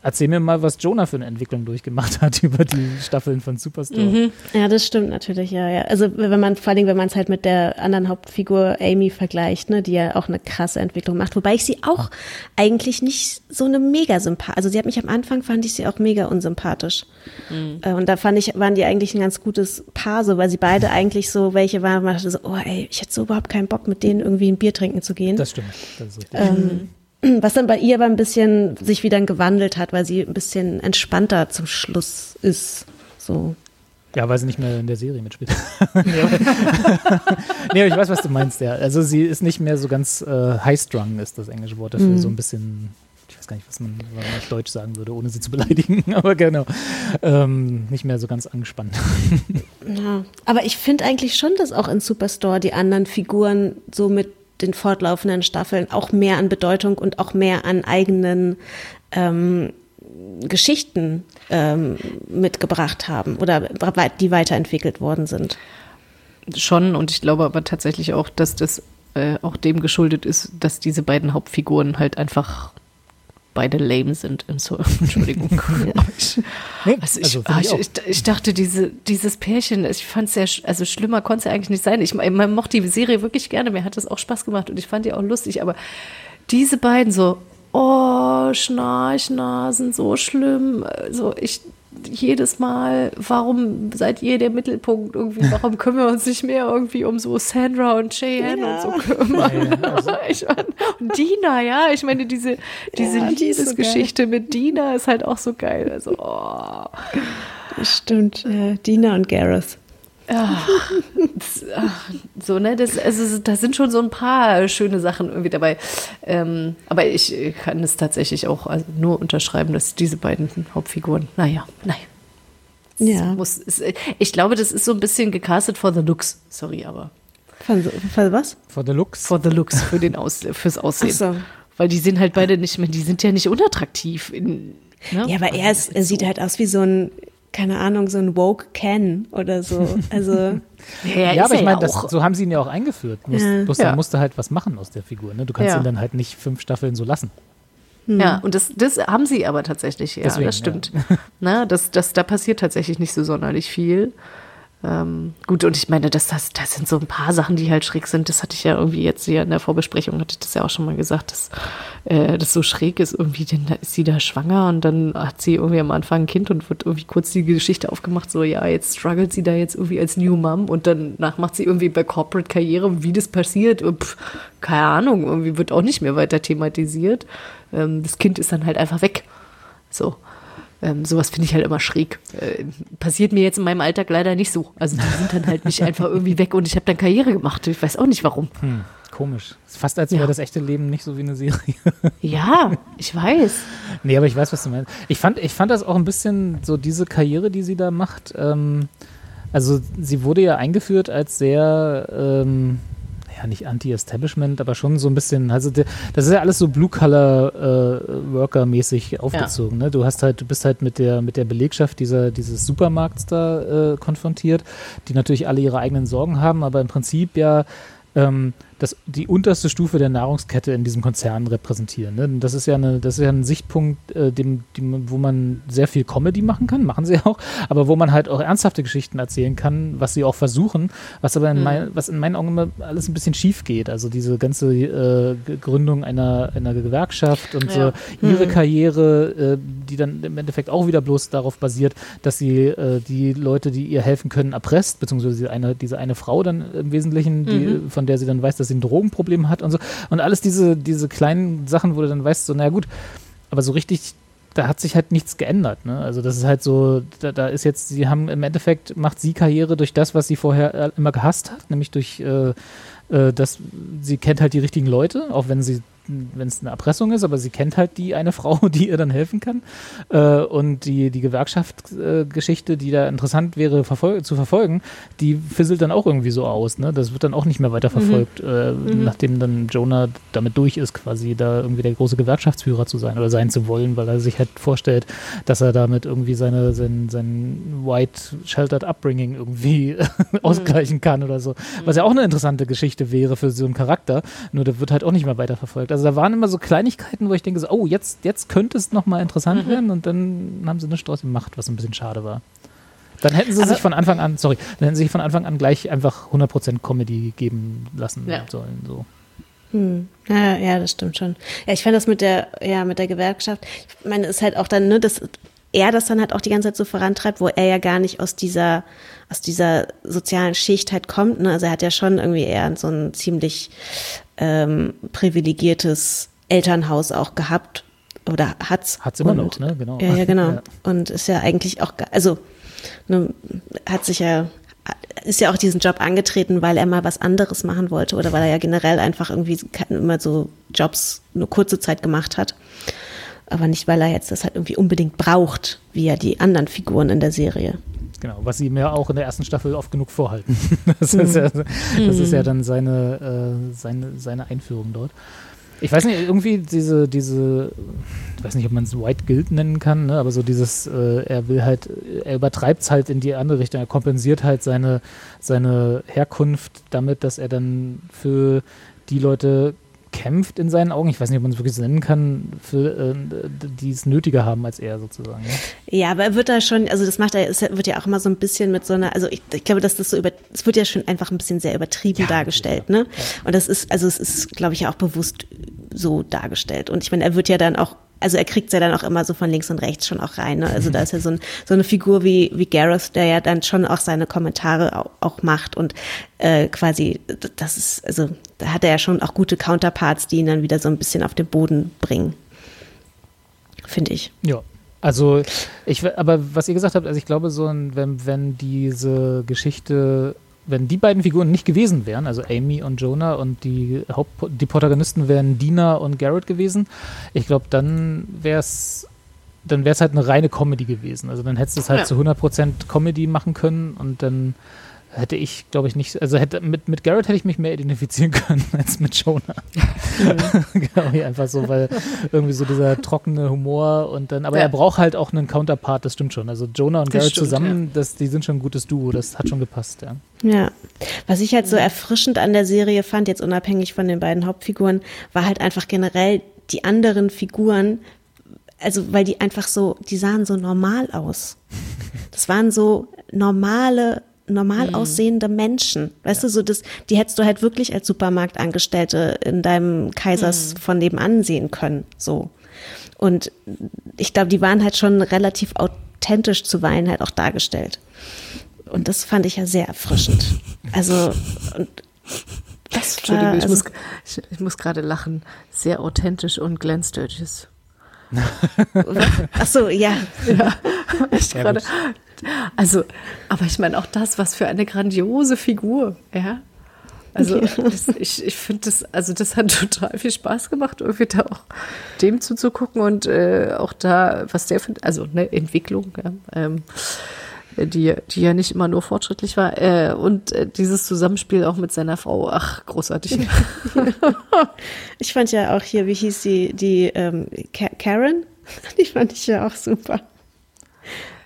Erzähl mir mal, was Jonah für eine Entwicklung durchgemacht hat <laughs> über die Staffeln von Superstore. Mhm. Ja, das stimmt natürlich, ja, ja. Also wenn man, vor allem, wenn man es halt mit der anderen Hauptfigur Amy vergleicht, ne, die ja auch eine krasse Entwicklung macht, wobei ich sie auch eigentlich nicht so eine mega sympathisch, also sie hat mich am Anfang, fand ich sie auch mega unsympathisch. Mhm. Und da fand ich, waren die eigentlich ein ganz gutes Paar, so, weil sie beide <laughs> eigentlich so welche waren, man dachte so, oh ey, ich hätte so überhaupt keinen Bock, mit denen irgendwie ein Bier trinken zu gehen. Das stimmt. Das ist richtig. Ähm, <clears throat> was dann bei ihr aber ein bisschen sich wieder gewandelt hat, weil sie ein bisschen entspannter zum Schluss ist. So. Ja, weil sie nicht mehr in der Serie mitspielt. <laughs> nee, aber, <laughs> nee, aber ich weiß, was du meinst, ja. Also sie ist nicht mehr so ganz äh, high-strung, ist das englische Wort dafür. Mhm. So ein bisschen, ich weiß gar nicht, was man, was man auf Deutsch sagen würde, ohne sie zu beleidigen, <laughs> aber genau. Ähm, nicht mehr so ganz angespannt. ja, aber ich finde eigentlich schon, dass auch in Superstore die anderen Figuren so mit den fortlaufenden Staffeln auch mehr an Bedeutung und auch mehr an eigenen ähm, Geschichten ähm, mitgebracht haben oder die weiterentwickelt worden sind. Schon, und ich glaube aber tatsächlich auch, dass das äh, auch dem geschuldet ist, dass diese beiden Hauptfiguren halt einfach beide lame sind. So, <laughs> Entschuldigung. also ich, also ich, ich, ich, dachte, diese, dieses Pärchen, ich fand es sehr, also schlimmer konnte es eigentlich nicht sein. Ich, man mochte die Serie wirklich gerne, mir hat das auch Spaß gemacht und ich fand die auch lustig, aber diese beiden so, oh, Schnarchnasen, so schlimm. Also ich, jedes Mal, warum seid ihr der Mittelpunkt irgendwie? Warum können wir uns nicht mehr irgendwie um so Sandra und Cheyenne ja. und so kümmern? Ja, also. <laughs> ich mein, und Dina, ja, ich meine, diese, diese ja, Liebesgeschichte so mit Dina ist halt auch so geil. Also, oh. Das stimmt, äh, Dina und Gareth. Ja, das, so, ne, das, also, da sind schon so ein paar schöne Sachen irgendwie dabei. Ähm, aber ich kann es tatsächlich auch also nur unterschreiben, dass diese beiden Hauptfiguren, naja, naja. Ja. Muss, ist, ich glaube, das ist so ein bisschen gecastet for the looks. Sorry, aber. For, for was? For the looks. For the looks, für den Aus, fürs Aussehen. So. Weil die sind halt beide nicht mehr, die sind ja nicht unattraktiv. In, ne? Ja, aber er, ist, er sieht halt aus wie so ein keine Ahnung, so ein Woke Ken oder so. Also. <laughs> ja, ja aber ich meine, so haben sie ihn ja auch eingeführt. Muss, ja. Bloß ja. musste halt was machen aus der Figur. Ne? Du kannst ihn dann halt nicht fünf Staffeln so lassen. Ja, und das, das haben sie aber tatsächlich, ja, Deswegen, das stimmt. <laughs> Na, das, das, da passiert tatsächlich nicht so sonderlich viel. Ähm, gut, und ich meine, das, das, das sind so ein paar Sachen, die halt schräg sind. Das hatte ich ja irgendwie jetzt hier in der Vorbesprechung, hatte ich das ja auch schon mal gesagt, dass äh, das so schräg ist. Irgendwie, denn da ist sie da schwanger und dann hat sie irgendwie am Anfang ein Kind und wird irgendwie kurz die Geschichte aufgemacht, so, ja, jetzt struggelt sie da jetzt irgendwie als New Mom und danach macht sie irgendwie bei Corporate Karriere, wie das passiert. Pff, keine Ahnung, irgendwie wird auch nicht mehr weiter thematisiert. Ähm, das Kind ist dann halt einfach weg. So. Ähm, sowas finde ich halt immer schräg. Äh, passiert mir jetzt in meinem Alltag leider nicht so. Also die sind dann halt nicht <laughs> einfach irgendwie weg und ich habe dann Karriere gemacht. Ich weiß auch nicht warum. Hm, komisch. Ist fast als wäre ja. das echte Leben nicht so wie eine Serie. <laughs> Ja, ich weiß. nee, aber ich weiß, was du meinst. Ich fand, ich fand das auch ein bisschen so diese Karriere, die sie da macht. Ähm, also sie wurde ja eingeführt als sehr ähm, ja nicht Anti-Establishment, aber schon so ein bisschen, also das ist ja alles so Blue-Color-Worker-mäßig äh, aufgezogen. Ja. Ne? Du hast halt, du bist halt mit der, mit der Belegschaft dieser, dieses Supermarkts da äh, konfrontiert, die natürlich alle ihre eigenen Sorgen haben, aber im Prinzip ja ähm, das, die unterste Stufe der Nahrungskette in diesem Konzern repräsentieren. Ne? Das ist ja eine, das ist ja ein Sichtpunkt, äh, dem, dem, wo man sehr viel Comedy machen kann, <laughs> machen sie auch, aber wo man halt auch ernsthafte Geschichten erzählen kann, was sie auch versuchen, was aber in, mhm. mein, was in meinen Augen immer alles ein bisschen schief geht. Also diese ganze äh, Gründung einer, einer Gewerkschaft und ja. so ihre mhm. Karriere, äh, die dann im Endeffekt auch wieder bloß darauf basiert, dass sie äh, die Leute, die ihr helfen können, erpresst, beziehungsweise eine, diese eine Frau dann im Wesentlichen, die, mhm. von der sie dann weiß, dass sie ein Drogenproblem hat und so. Und alles diese, diese kleinen Sachen, wo du dann weißt, so, naja gut, aber so richtig, da hat sich halt nichts geändert. Ne? Also das ist halt so, da, da, ist jetzt, sie haben im Endeffekt, macht sie Karriere durch das, was sie vorher äh, immer gehasst hat, nämlich durch äh, äh, dass sie kennt halt die richtigen Leute, auch wenn sie wenn es eine Erpressung ist, aber sie kennt halt die eine <laughs> Frau, die ihr dann helfen kann. Äh, und die, die Gewerkschaftsgeschichte, äh, die da interessant wäre verfol zu verfolgen, die fisselt dann auch irgendwie so aus. Ne? Das wird dann auch nicht mehr weiter mhm. verfolgt, mhm. Äh, mhm. nachdem dann Jonah damit durch ist, quasi da irgendwie der große Gewerkschaftsführer zu sein oder sein zu wollen, weil er sich halt vorstellt, dass er damit irgendwie seine, sein, sein White Sheltered Upbringing irgendwie <laughs> mhm. ausgleichen kann oder so. Was ja auch eine interessante Geschichte wäre für so einen Charakter, nur der wird halt auch nicht mehr weiter verfolgt. Also Also da waren immer so Kleinigkeiten, wo ich denke, so, oh, jetzt, jetzt könnte es nochmal interessant Mhm. werden und dann haben sie nichts draus gemacht, was ein bisschen schade war. Dann hätten sie Aber- sich von Anfang an, sorry, dann hätten sie sich von Anfang an gleich einfach 100% Comedy geben lassen Ja. sollen. So. Hm. Ja, ja, das stimmt schon. Ja, ich fand das mit der, ja, mit der Gewerkschaft. Ich meine, es ist halt auch dann, ne, dass er das dann halt auch die ganze Zeit so vorantreibt, wo er ja gar nicht aus dieser, aus dieser sozialen Schicht halt kommt. Ne? Also er hat ja schon irgendwie eher so ein ziemlich ähm, privilegiertes Elternhaus auch gehabt oder hat's. Hat's immer Und- noch, ne? Genau. Ja, ja, genau. <laughs> Ja. Und ist ja eigentlich auch, also ne, hat sich ja, ist ja auch diesen Job angetreten, weil er mal was anderes machen wollte oder weil er ja generell einfach irgendwie immer so Jobs nur kurze Zeit gemacht hat. Aber nicht, weil er jetzt das halt irgendwie unbedingt braucht, wie ja die anderen Figuren in der Serie. Genau, was sie mir auch in der ersten Staffel oft genug vorhalten. <laughs> Das, ist, ja, das ist ja dann seine, äh, seine, seine Einführung dort. Ich weiß nicht, irgendwie diese, diese, ich weiß nicht, ob man es White Guild nennen kann, ne? aber so dieses, äh, er will halt, er übertreibt es halt in die andere Richtung, er kompensiert halt seine, seine Herkunft damit, dass er dann für die Leute kämpft in seinen Augen, ich weiß nicht, ob man es wirklich so nennen kann, für, äh, die es nötiger haben als er sozusagen. Ja? Ja, aber er wird da schon, also das macht er, es wird ja auch immer so ein bisschen mit so einer, also ich, ich glaube, dass das so über, es wird ja schon einfach ein bisschen sehr übertrieben Ja, dargestellt, ne? Und das ist, also es ist, glaube ich, ja auch bewusst so dargestellt. Und ich meine, er wird ja dann auch, also er kriegt ja dann auch immer so von links und rechts schon auch rein. Ne? Also da ist ja so, ein, so eine Figur wie, wie Gareth, der ja dann schon auch seine Kommentare auch, auch macht und äh, quasi, das ist, also da hat er ja schon auch gute Counterparts, die ihn dann wieder so ein bisschen auf den Boden bringen. Finde ich. Ja. Also, ich, aber was ihr gesagt habt, also ich glaube, so wenn, wenn diese Geschichte, wenn die beiden Figuren nicht gewesen wären, also Amy und Jonah und die Haupt, die Protagonisten wären Dina und Garrett gewesen, ich glaube, dann wäre es dann wäre es halt eine reine Comedy gewesen. Also dann hättest du es halt Ja. zu 100% Comedy machen können und dann hätte ich, glaube ich, nicht, also hätte mit, mit Garrett hätte ich mich mehr identifizieren <laughs> können als mit Jonah. <laughs> <laughs> glaube ich einfach so, weil irgendwie so dieser trockene Humor und dann, aber Ja. er braucht halt auch einen Counterpart, das stimmt schon. Also Jonah und Das Garrett stimmt, zusammen, das, die sind schon ein gutes Duo, das hat schon gepasst, ja. Ja, was ich halt so erfrischend an der Serie fand, jetzt unabhängig von den beiden Hauptfiguren, war halt einfach generell die anderen Figuren, also weil die einfach so, die sahen so normal aus. Das waren so normale, normal aussehende Menschen. Weißt du, so das, die hättest du halt wirklich als Supermarktangestellte in deinem Kaisers von nebenan sehen können, so. Und ich glaube, die waren halt schon relativ authentisch zuweilen halt auch dargestellt. Und das fand ich ja sehr erfrischend. <laughs> Also, und das war, Entschuldigung, ich, also, muss, ich, ich muss gerade lachen. Sehr authentisch und Sturgis. Ach so, ja. Ja, gerade. gut. Also, aber ich meine auch das, was für eine grandiose Figur, ja. Also das, ich, ich finde das, also das hat total viel Spaß gemacht, irgendwie da auch dem zuzugucken und äh, auch da, was der findet, also ne, Entwicklung, ja, ähm, die, die ja nicht immer nur fortschrittlich war. Äh, und äh, dieses Zusammenspiel auch mit seiner Frau, ach, großartig. <laughs> Ich fand ja auch hier, wie hieß die, die ähm, Ka- Karen? <laughs> Die fand ich ja auch super.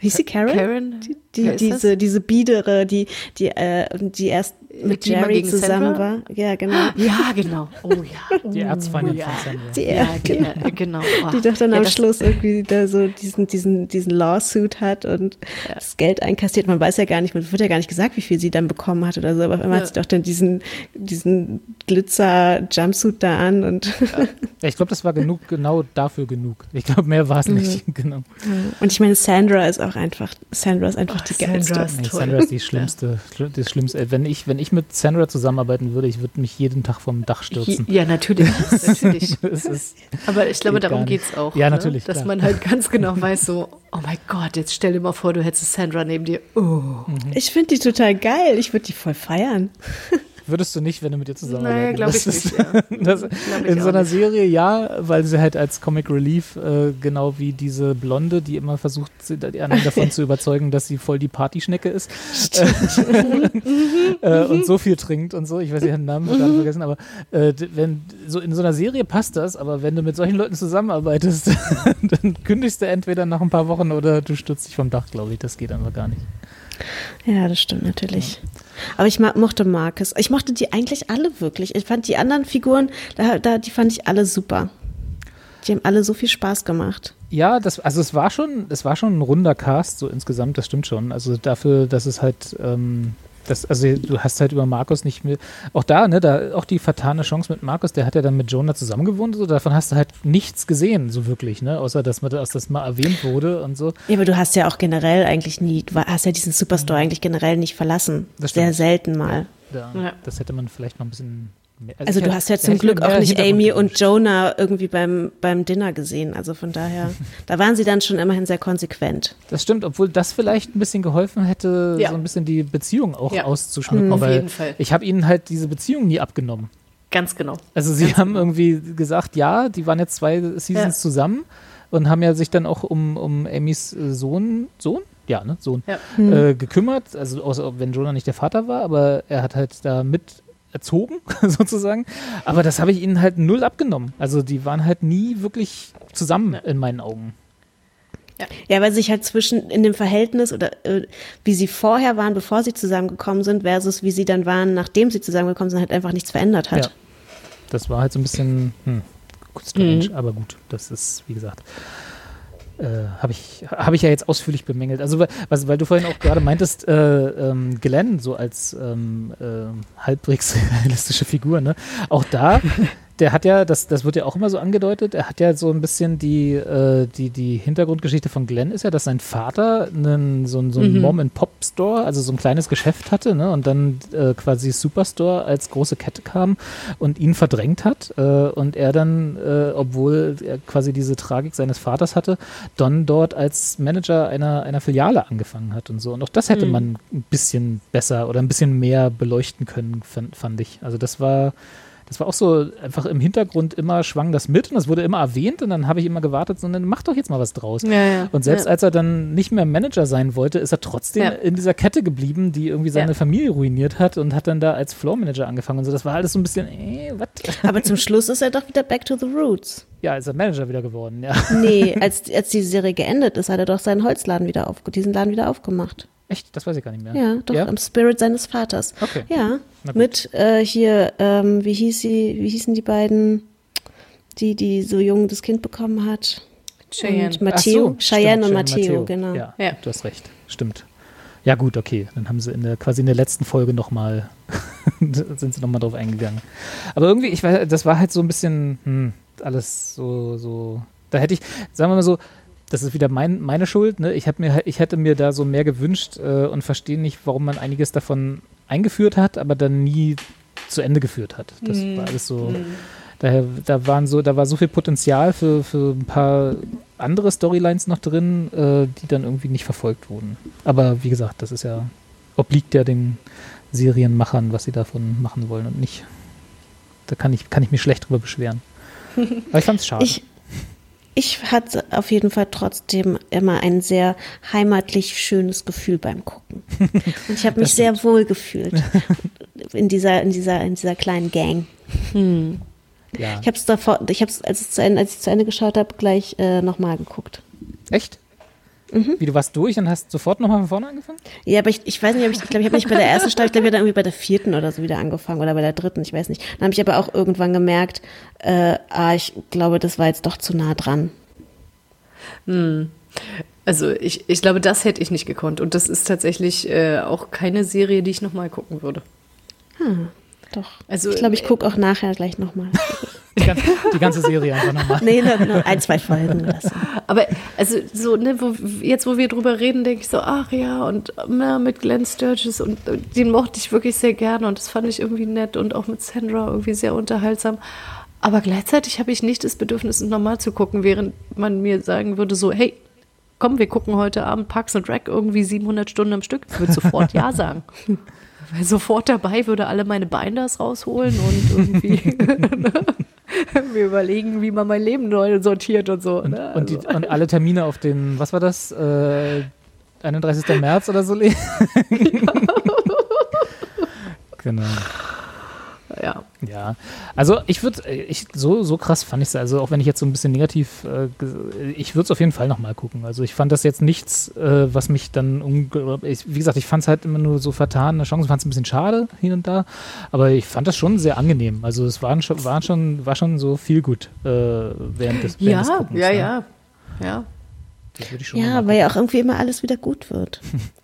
Wie hieß sie Karen? Karen? Die, die, das? diese, diese Biedere, die, die, äh, die erst mit Jerry zusammen Sandra? war. Ja, genau. <gasps> Ja, genau. Oh ja. Die Erzfeindin ja. von Sandra. Die, Ja, genau. genau. genau. Oh. Die doch dann Ja, am Schluss irgendwie da so diesen, diesen, diesen Lawsuit hat und das Geld einkassiert. Man weiß ja gar nicht, man wird ja gar nicht gesagt, wie viel sie dann bekommen hat oder so, aber auf einmal Ja. hat sie doch dann diesen, diesen Glitzer-Jumpsuit da an und, Ja, <laughs> ich glaube, das war genug, genau dafür genug. Ich glaube, mehr war es nicht. Mhm. Genau. und ich meine, Sandra ist auch einfach, Sandra ist einfach die Sandra geilste. ist. Sandra ist die schlimmste, schli- das Schlimmste. Wenn ich, wenn ich mit Sandra zusammenarbeiten würde, ich würde mich jeden Tag vom Dach stürzen. Ja, natürlich. <laughs> natürlich. <laughs> Ist, Aber ich glaube, Geht darum geht es auch. Ja, ne? natürlich, Dass klar. man halt ganz genau weiß, so, oh mein Gott, jetzt stell dir mal vor, du hättest Sandra neben dir. Oh. Ich finde die total geil. Ich würde die voll feiern. <laughs> würdest du nicht, wenn du mit ihr zusammenarbeiten Naja, glaube ich nicht. Ja. <laughs> Das, Glaub ich in so einer nicht. Serie ja, weil sie halt als Comic Relief äh, genau wie diese Blonde, die immer versucht, die anderen davon <laughs> zu überzeugen, dass sie voll die Partyschnecke ist äh, <laughs> und so viel trinkt und so. Ich weiß ihren Namen gerade vergessen, aber äh, wenn so in so einer Serie passt das, aber wenn du mit solchen Leuten zusammenarbeitest, dann kündigst du entweder nach ein paar Wochen oder du stürzt dich vom Dach, glaube ich. Das geht einfach gar nicht. Ja, das stimmt natürlich. Aber ich mochte Marcus. Ich mochte die eigentlich alle wirklich. Ich fand die anderen Figuren, da, da, die fand ich alle super. Die haben alle so viel Spaß gemacht. Ja, das, also es war schon, es war schon ein runder Cast, so insgesamt, das stimmt schon. Also dafür, dass es halt, ähm, das, also du hast halt über Markus nicht mehr, auch da, ne, da, auch die vertane Chance mit Markus, der hat ja dann mit Jonah zusammengewohnt, so, davon hast du halt nichts gesehen, so wirklich, ne, außer dass man dass das mal erwähnt wurde und so. Ja, aber du hast ja auch generell eigentlich nie, du hast ja diesen Superstore eigentlich generell nicht verlassen. Sehr selten mal. Da, Ja. Das hätte man vielleicht noch ein bisschen Also ich du hätte- hast ja zum Glück auch nicht Amy und. Jonah irgendwie beim, beim Dinner gesehen. Also von daher, <laughs> da waren sie dann schon immerhin sehr konsequent. Das stimmt, obwohl das vielleicht ein bisschen geholfen hätte, Ja. so ein bisschen die Beziehung auch Ja. auszuschmücken. Auf weil jeden Fall. Ich habe ihnen halt diese Beziehung nie abgenommen. Ganz genau. Also sie haben irgendwie gesagt, ja, die waren jetzt zwei Seasons Ja. zusammen und haben ja sich dann auch um, um Amys äh, Sohn, Sohn? Ja, ne, Sohn, Ja. äh, gekümmert. Also außer wenn Jonah nicht der Vater war, aber er hat halt da mit erzogen, <laughs> sozusagen. Aber das habe ich ihnen halt null abgenommen. Also die waren halt nie wirklich zusammen in meinen Augen. Ja, weil sich halt zwischen in dem Verhältnis oder äh, wie sie vorher waren, bevor sie zusammengekommen sind, versus wie sie dann waren, nachdem sie zusammengekommen sind, halt einfach nichts verändert hat. Ja. Das war halt so ein bisschen hm, strange, aber gut, das ist, wie gesagt, äh, habe ich, hab ich ja jetzt ausführlich bemängelt. Also, was, weil du vorhin auch gerade meintest, äh, ähm, Glenn so als ähm, äh, halbwegs <laughs> realistische Figur, ne? Auch da, der hat ja, das, das wird ja auch immer so angedeutet, er hat ja so ein bisschen die, äh, die, die Hintergrundgeschichte von Glenn ist ja, dass sein Vater einen, so, so einen Mom-and-Pop-Store, also so ein kleines Geschäft hatte, ne? Und dann äh, quasi Superstore als große Kette kam und ihn verdrängt hat äh, und er dann, äh, obwohl er quasi diese Tragik seines Vaters hatte, dann dort als Manager einer, einer Filiale angefangen hat und so. Und auch das hätte man ein bisschen besser oder ein bisschen mehr beleuchten können, fand, fand ich. Also das war, das war auch so einfach im Hintergrund immer schwang das mit und das wurde immer erwähnt und dann habe ich immer gewartet, sondern mach doch jetzt mal was draus. Ja, ja. Und selbst Ja. als er dann nicht mehr Manager sein wollte, ist er trotzdem in dieser Kette geblieben, die irgendwie seine. Familie ruiniert hat und hat dann da als Floor Manager angefangen und so. Das war alles so ein bisschen, äh, was? Aber zum Schluss ist er doch wieder back to the roots. Ja, ist er Manager wieder geworden, ja. Nee, <laughs> als, als die Serie geendet ist, hat er doch seinen Holzladen wieder auf, diesen Laden wieder aufgemacht. Echt? Das weiß ich gar nicht mehr. Ja, doch, Ja? im Spirit seines Vaters. Okay. Ja, mit äh, hier, ähm, wie hieß sie, wie hießen die beiden, die, die so jung das Kind bekommen hat? Cheyenne. Und Matteo, so, Cheyenne stimmt, und Matteo, genau. Ja, Ja. du hast recht. Stimmt. Ja, gut, okay. Dann haben sie in der, quasi in der letzten Folge nochmal, <laughs> sind sie nochmal drauf eingegangen. Aber irgendwie, ich weiß, das war halt so ein bisschen, hm, alles so, so, da hätte ich, sagen wir mal so, das ist wieder mein, meine Schuld, ne? Ich, mir, ich hätte mir da so mehr gewünscht äh, und verstehe nicht, warum man einiges davon eingeführt hat, aber dann nie zu Ende geführt hat. Das war alles so. Daher, da waren so, da war so viel Potenzial für, für ein paar andere Storylines noch drin, äh, die dann irgendwie nicht verfolgt wurden. Aber wie gesagt, das ist ja, obliegt ja den Serienmachern, was sie davon machen wollen und nicht. Da kann ich, kann ich mich schlecht drüber beschweren. <laughs> Aber ich fand's schade. Ich, ich hatte auf jeden Fall trotzdem immer ein sehr heimatlich schönes Gefühl beim Gucken. <laughs> Und ich habe mich sehr wohl gefühlt <laughs> in dieser, in dieser, in dieser kleinen Gang. ja. Ich habe es davor, ich habe es, als, es zu Ende- als ich zu Ende geschaut habe, gleich äh, nochmal geguckt. Echt? Mhm. Wie du warst durch und hast sofort nochmal von vorne angefangen? Ja, aber ich, ich weiß nicht, ob ich, ich glaube, ich habe nicht bei der ersten Staffel, ich glaube, ich habe dann irgendwie bei der vierten oder so wieder angefangen oder bei der dritten, ich weiß nicht. Dann habe ich aber auch irgendwann gemerkt, äh, ah, ich glaube, das war jetzt doch zu nah dran. Also ich, ich glaube, das hätte ich nicht gekonnt. Und das ist tatsächlich äh, auch keine Serie, die ich nochmal gucken würde. Doch. Also, ich glaube, ich äh, gucke auch nachher gleich nochmal. Die ganze, die ganze Serie einfach nochmal. <laughs> nee, nur, nur ein, zwei Folgen oder so. Aber also so, ne, wo, jetzt wo wir drüber reden, denke ich so, ach ja, und ja, mit Glenn Sturgis und äh, den mochte ich wirklich sehr gerne und das fand ich irgendwie nett und auch mit Sandra irgendwie sehr unterhaltsam. Aber gleichzeitig habe ich nicht das Bedürfnis, es normal zu gucken, während man mir sagen würde so, hey, komm, wir gucken heute Abend Parks and Rec irgendwie 700 Stunden am Stück. Ich würde sofort <laughs> ja sagen. Weil sofort dabei würde alle meine Binders rausholen und irgendwie <laughs> mir überlegen, wie man mein Leben neu sortiert und so. Und, ne? und, die, Also- und alle Termine auf den, was war das? Äh, 31. März oder so legen. <laughs> <laughs> genau. Ja. Ja, also ich würde, ich, so, so krass fand ich es, also auch wenn ich jetzt so ein bisschen negativ, äh, ich würde es auf jeden Fall nochmal gucken. Also ich fand das jetzt nichts, äh, was mich dann, ich, wie gesagt, ich fand es halt immer nur so vertan, eine Chance, fand es ein bisschen schade hier und da, aber ich fand das schon sehr angenehm. Also es waren schon, waren schon, war schon so viel gut äh, während des, während ja, des Guckens. Ja, ne? ja, ja. Das würde ich schon Ja, weil ja auch irgendwie immer alles wieder gut wird. <laughs>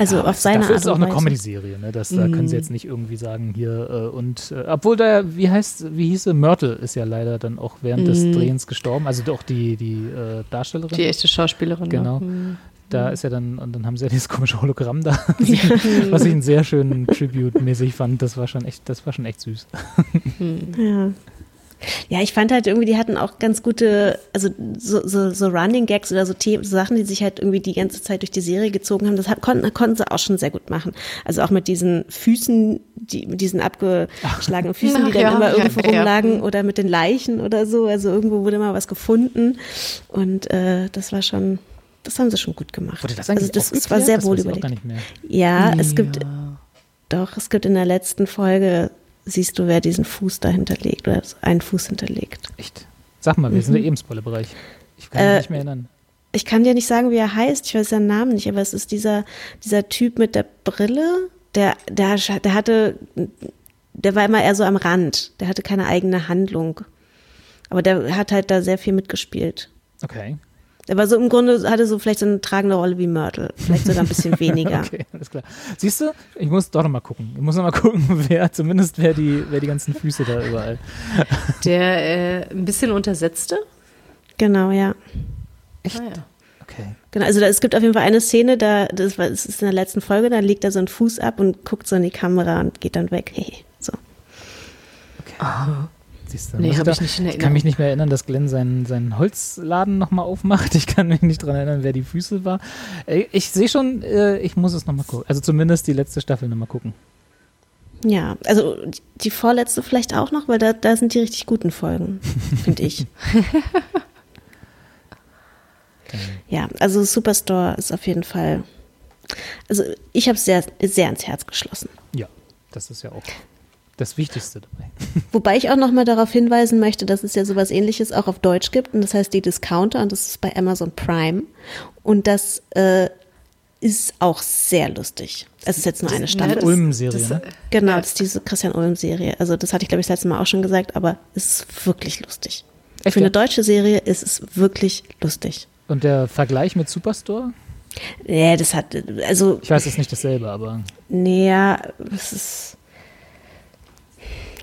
Also Ja, auf seine Dafür Art ist es auch eine. Comedy-Serie, ne? Das, Da können sie jetzt nicht irgendwie sagen, hier, äh, und äh, obwohl da, wie heißt, wie hieß sie, Myrtle ist ja leider dann auch während des Drehens gestorben, also doch die, die äh, Darstellerin. Die echte Schauspielerin. Genau. Ne? Mhm. Da ist ja dann, und dann haben sie ja dieses komische Hologramm da, <laughs> was ich, was ich einen sehr schönen Tribute-mäßig fand. Das war schon echt, das war schon echt süß. Ja. Ja, ich fand halt irgendwie, die hatten auch ganz gute, also so, so, so Running Gags oder so, The so Sachen, die sich halt irgendwie die ganze Zeit durch die Serie gezogen haben. Das hat, konnten, konnten sie auch schon sehr gut machen. Also auch mit diesen Füßen, die, mit diesen abgeschlagenen Füßen, die dann ja, immer ja, irgendwo ja. rumlagen oder mit den Leichen oder so. Also irgendwo wurde mal was gefunden. Und äh, das war schon, das haben sie schon gut gemacht. Wurde das also das, das war sehr Das wohl überlegt. Ja, es gibt, doch, es gibt in der letzten Folge, siehst du, wer diesen Fuß da hinterlegt oder einen Fuß hinterlegt. Echt. Sag mal, wir sind im Spoilerbereich. Ich kann mich Mhm. Äh, nicht mehr erinnern. Ich kann dir nicht sagen, wie er heißt, ich weiß seinen Namen nicht, aber es ist dieser, dieser Typ mit der Brille, der, der, der hatte, der war immer eher so am Rand, der hatte keine eigene Handlung. Aber der hat halt da sehr viel mitgespielt. Okay. Der war so im Grunde, hatte so vielleicht so eine tragende Rolle wie Myrtle, vielleicht sogar ein bisschen <laughs> weniger. Okay, alles klar. Siehst du, ich muss doch noch mal gucken. Ich muss noch mal <laughs> gucken, wer, zumindest wer die, wer die ganzen Füße da überall. <laughs> Der äh, ein bisschen untersetzte. Genau, ja. Echt? Ah, ja. Okay. Genau, also da, es gibt auf jeden Fall eine Szene, da, das war, es ist in der letzten Folge, da legt er so einen Fuß ab und guckt so in die Kamera und geht dann weg. Hey, so. Siehst du, Nee, muss hab da- ich nicht in Ich kann mich nicht mehr erinnern, dass Glenn seinen, seinen Holzladen nochmal aufmacht. Ich kann mich nicht dran erinnern, wer die Füße war. Ich sehe schon, äh, ich muss es nochmal gucken. Also zumindest die letzte Staffel nochmal gucken. Ja, also die vorletzte vielleicht auch noch, weil da, da sind die richtig guten Folgen, <laughs> finde ich. ja, also Superstore ist auf jeden Fall. Also ich habe es sehr, sehr ans Herz geschlossen. Ja, das ist ja auch das Wichtigste dabei. <laughs> Wobei ich auch noch mal darauf hinweisen möchte, dass es ja sowas ähnliches auch auf Deutsch gibt und das heißt die Discounter und das ist bei Amazon Prime und das äh, ist auch sehr lustig. Es ist jetzt nur eine Staffel. das- Ulm-Serie, ne? Genau, das ist diese Christian Ulm-Serie. Also das hatte ich, glaube ich, das letzte Mal auch schon gesagt, aber es ist wirklich lustig. Echt, Für ja? eine deutsche Serie ist es wirklich lustig. Und der Vergleich mit Superstore? Ja, das hat, also, Ich weiß, es ist nicht dasselbe, aber nee, ja, es ist,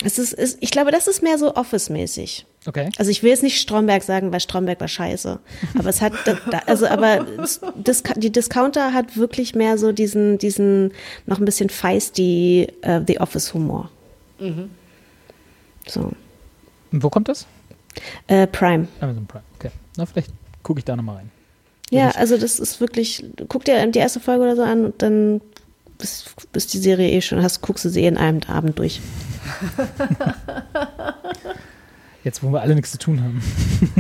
es ist, ist, ich glaube, das ist mehr so Office-mäßig. okay. Also ich will jetzt nicht Stromberg sagen, weil Stromberg war scheiße. Aber es hat, also aber die Discounter hat wirklich mehr so diesen, diesen noch ein bisschen feisty äh, The Office Humor. So. Und wo kommt das? Äh, Prime. Amazon Prime. Okay. Na, vielleicht gucke ich da nochmal rein. Ja, also das ist wirklich, guck dir die erste Folge oder so an und dann bis, bis die Serie eh schon hast, guckst du sie eh in einem Abend durch. <laughs> Jetzt, wo wir alle nichts zu tun haben.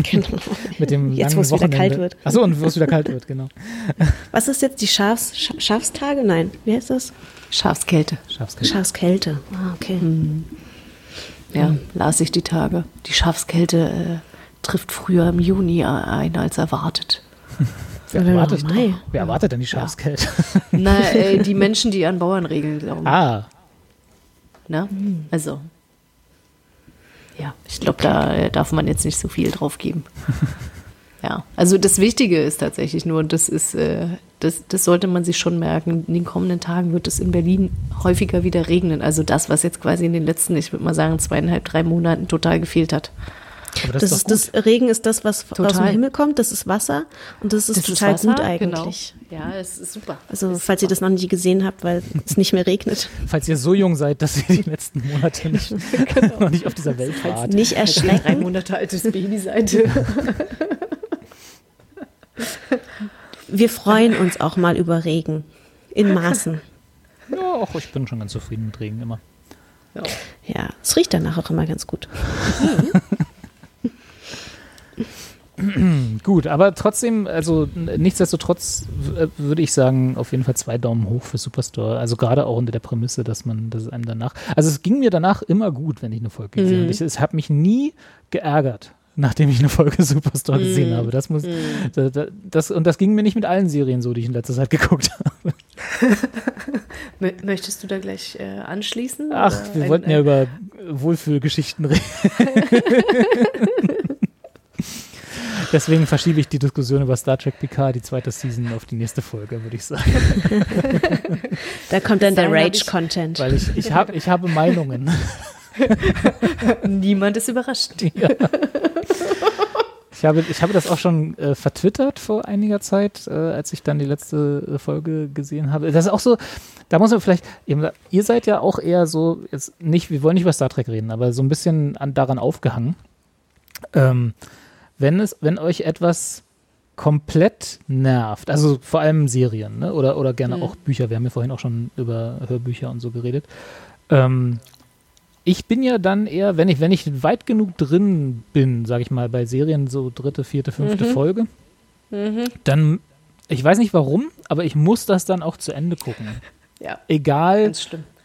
Genau. <laughs> Mit dem Jetzt, wo es wieder kalt wird. Achso, und wo es wieder kalt wird, genau. <laughs> Was ist jetzt die Schafs, Scha- Schafstage? Nein, wie heißt das? Schafskälte. Schafskälte. Schafskälte. Ah, okay. Ja, las ich die Tage. Die Schafskälte äh, trifft früher im Juni ein als erwartet. Wer erwartet, wer erwartet denn die Schafskälte? Na, äh, die Menschen, die an Bauernregeln glauben. ah, Ne? Also. Ja, ich glaube, da äh, darf man jetzt nicht so viel drauf geben. <laughs> ja, also das Wichtige ist tatsächlich nur, und das ist, äh, das, das sollte man sich schon merken, in den kommenden Tagen wird es in Berlin häufiger wieder regnen. Also das, was jetzt quasi in den letzten, ich würde mal sagen, zweieinhalb, drei Monaten total gefehlt hat. Das, Das, ist ist das Regen ist das, was aus dem Total. Himmel kommt. Das ist Wasser und das ist Das total Wasser, gut eigentlich. Genau. Ja, es ist super. Also Ist falls ihr super. das noch nie gesehen habt, weil es nicht mehr regnet, <laughs> Falls ihr so jung seid, dass ihr die letzten Monate nicht, <laughs> <laughs> noch nicht auf dieser Welt wart. nicht Als ihr drei erschrecken. Monate altes Baby seid. Wir freuen uns auch mal über Regen in Maßen. Ja, auch ich bin schon ganz zufrieden mit Regen immer. Ja, es riecht danach auch immer ganz gut. <clears throat> Gut, aber trotzdem, also nichtsdestotrotz äh, würde ich sagen, auf jeden Fall zwei Daumen hoch für Superstore. Also gerade auch unter der Prämisse, dass man, dass es einem danach. Also es ging mir danach immer gut, wenn ich eine Folge gesehen habe. Ich- Es hat mich nie geärgert, nachdem ich eine Folge <laughs> Superstore gesehen habe. Das muss, da, da, das, und das ging mir nicht mit allen Serien so, die ich in letzter Zeit <laughs> geguckt habe. <laughs> Mö- Möchtest du da gleich äh, anschließen? Ach, wir ein- wollten ja ein- über Wohlfühlgeschichten reden. Deswegen verschiebe ich die Diskussion über Star Trek Picard, die zweite Season, auf die nächste Folge, würde ich sagen. <laughs> Da kommt dann der Rage-Content. Weil ich, ich, hab, ich habe Meinungen. <laughs> Niemand ist überrascht. <laughs> Ich habe, ich habe das auch schon äh, vertwittert vor einiger Zeit, äh, als ich dann die letzte äh, Folge gesehen habe. Das ist auch so, da muss man vielleicht, eben, ihr seid ja auch eher so, jetzt nicht, wir wollen nicht über Star Trek reden, aber so ein bisschen an, daran aufgehangen. Ähm, wenn es, wenn euch etwas komplett nervt, also vor allem Serien, ne? oder, oder gerne auch Bücher, wir haben ja vorhin auch schon über Hörbücher und so geredet. Ähm, ich bin ja dann eher, wenn ich, wenn ich weit genug drin bin, sage ich mal, bei Serien so dritte, vierte, fünfte Folge, dann, ich weiß nicht warum, aber ich muss das dann auch zu Ende gucken. Ja, Egal.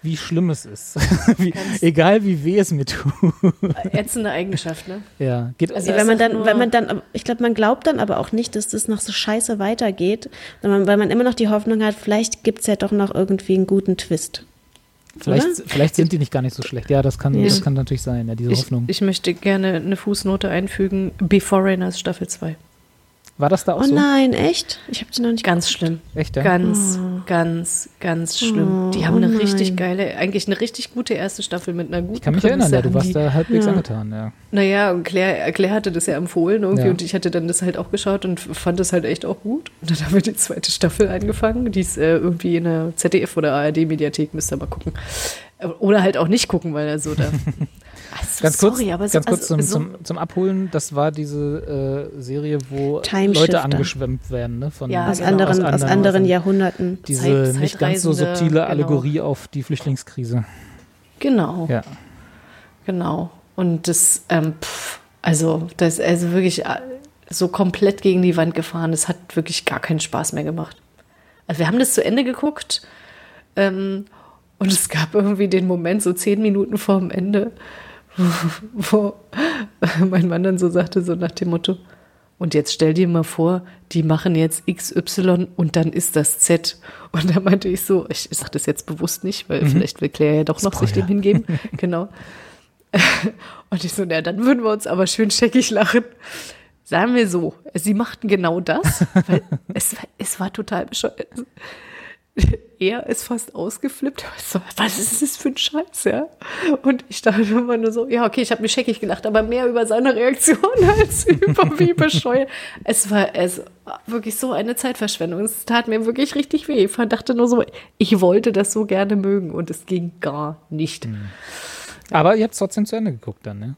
Wie schlimm es ist. <laughs> wie, egal, wie weh es mir tut. Ätzende Eigenschaft, ne? ja, geht, Also Ja, wenn man dann, wenn man dann, ich glaube, man glaubt dann aber auch nicht, dass das noch so scheiße weitergeht, sondern weil man immer noch die Hoffnung hat, vielleicht gibt es ja doch noch irgendwie einen guten Twist. vielleicht, oder? vielleicht sind die nicht gar nicht so schlecht. Ja, das kann, Ja. das kann natürlich sein, ja, diese Ich, Hoffnung. ich möchte gerne eine Fußnote einfügen. Before Rainers Staffel 2. War das da auch Oh so? nein, echt? Ich habe die noch nicht Ganz schlimm. Echt, ja? Ganz, ganz, ganz schlimm. Die haben oh eine nein. richtig geile, eigentlich eine richtig gute erste Staffel mit einer guten Ich kann mich erinnern, Prämisse, ja, du warst die- da halbwegs Ja. angetan, ja. Naja, und Claire, Claire hatte das ja empfohlen irgendwie Ja. und ich hatte dann das halt auch geschaut und fand das halt echt auch gut. Und dann haben wir die zweite Staffel angefangen. Die ist äh, irgendwie in der ZDF oder ARD-Mediathek, müsst ihr mal gucken. Äh, Oder halt auch nicht gucken, weil er so da. <laughs> Also, Ganz kurz, sorry, aber so, ganz kurz also, zum, so, zum, zum Abholen, das war diese äh, Serie, wo. Leute angeschwemmt werden, ne? Von, Ja, aus, genau, anderen, aus anderen Häusern. Jahrhunderten. Diese Zeit- nicht ganz so subtile genau. Allegorie auf die Flüchtlingskrise. Genau. Ja. Genau. Und das, ähm, pff, also, das ist also wirklich äh, so komplett gegen die Wand gefahren. Das hat wirklich gar keinen Spaß mehr gemacht. Also wir haben das zu Ende geguckt ähm, und es gab irgendwie den Moment, so zehn Minuten vor dem Ende, <laughs> wo, mein Mann dann so sagte, so nach dem Motto, und jetzt stell dir mal vor, die machen jetzt XY und dann ist das Z. Und da meinte ich so, ich, sage das jetzt bewusst nicht, weil vielleicht will Claire ja doch noch sich dem Spoiler. hingeben. <laughs> Genau. <laughs> Und ich so, na, dann würden wir uns aber schön scheckig lachen. Sagen wir so, sie machten genau das, weil es, es war total bescheuert. Er ist fast ausgeflippt. <laughs> So, was ist das für ein Scheiß, ja? Und ich dachte immer nur so, ja, okay, ich habe mich scheckig gelacht, aber mehr über seine Reaktion <laughs> als über wie bescheuert. Es war, es war wirklich so eine Zeitverschwendung. Es tat mir wirklich richtig weh. Ich dachte nur so, ich wollte das so gerne mögen und es ging gar nicht. Aber ihr habt es trotzdem zu Ende geguckt dann, ne?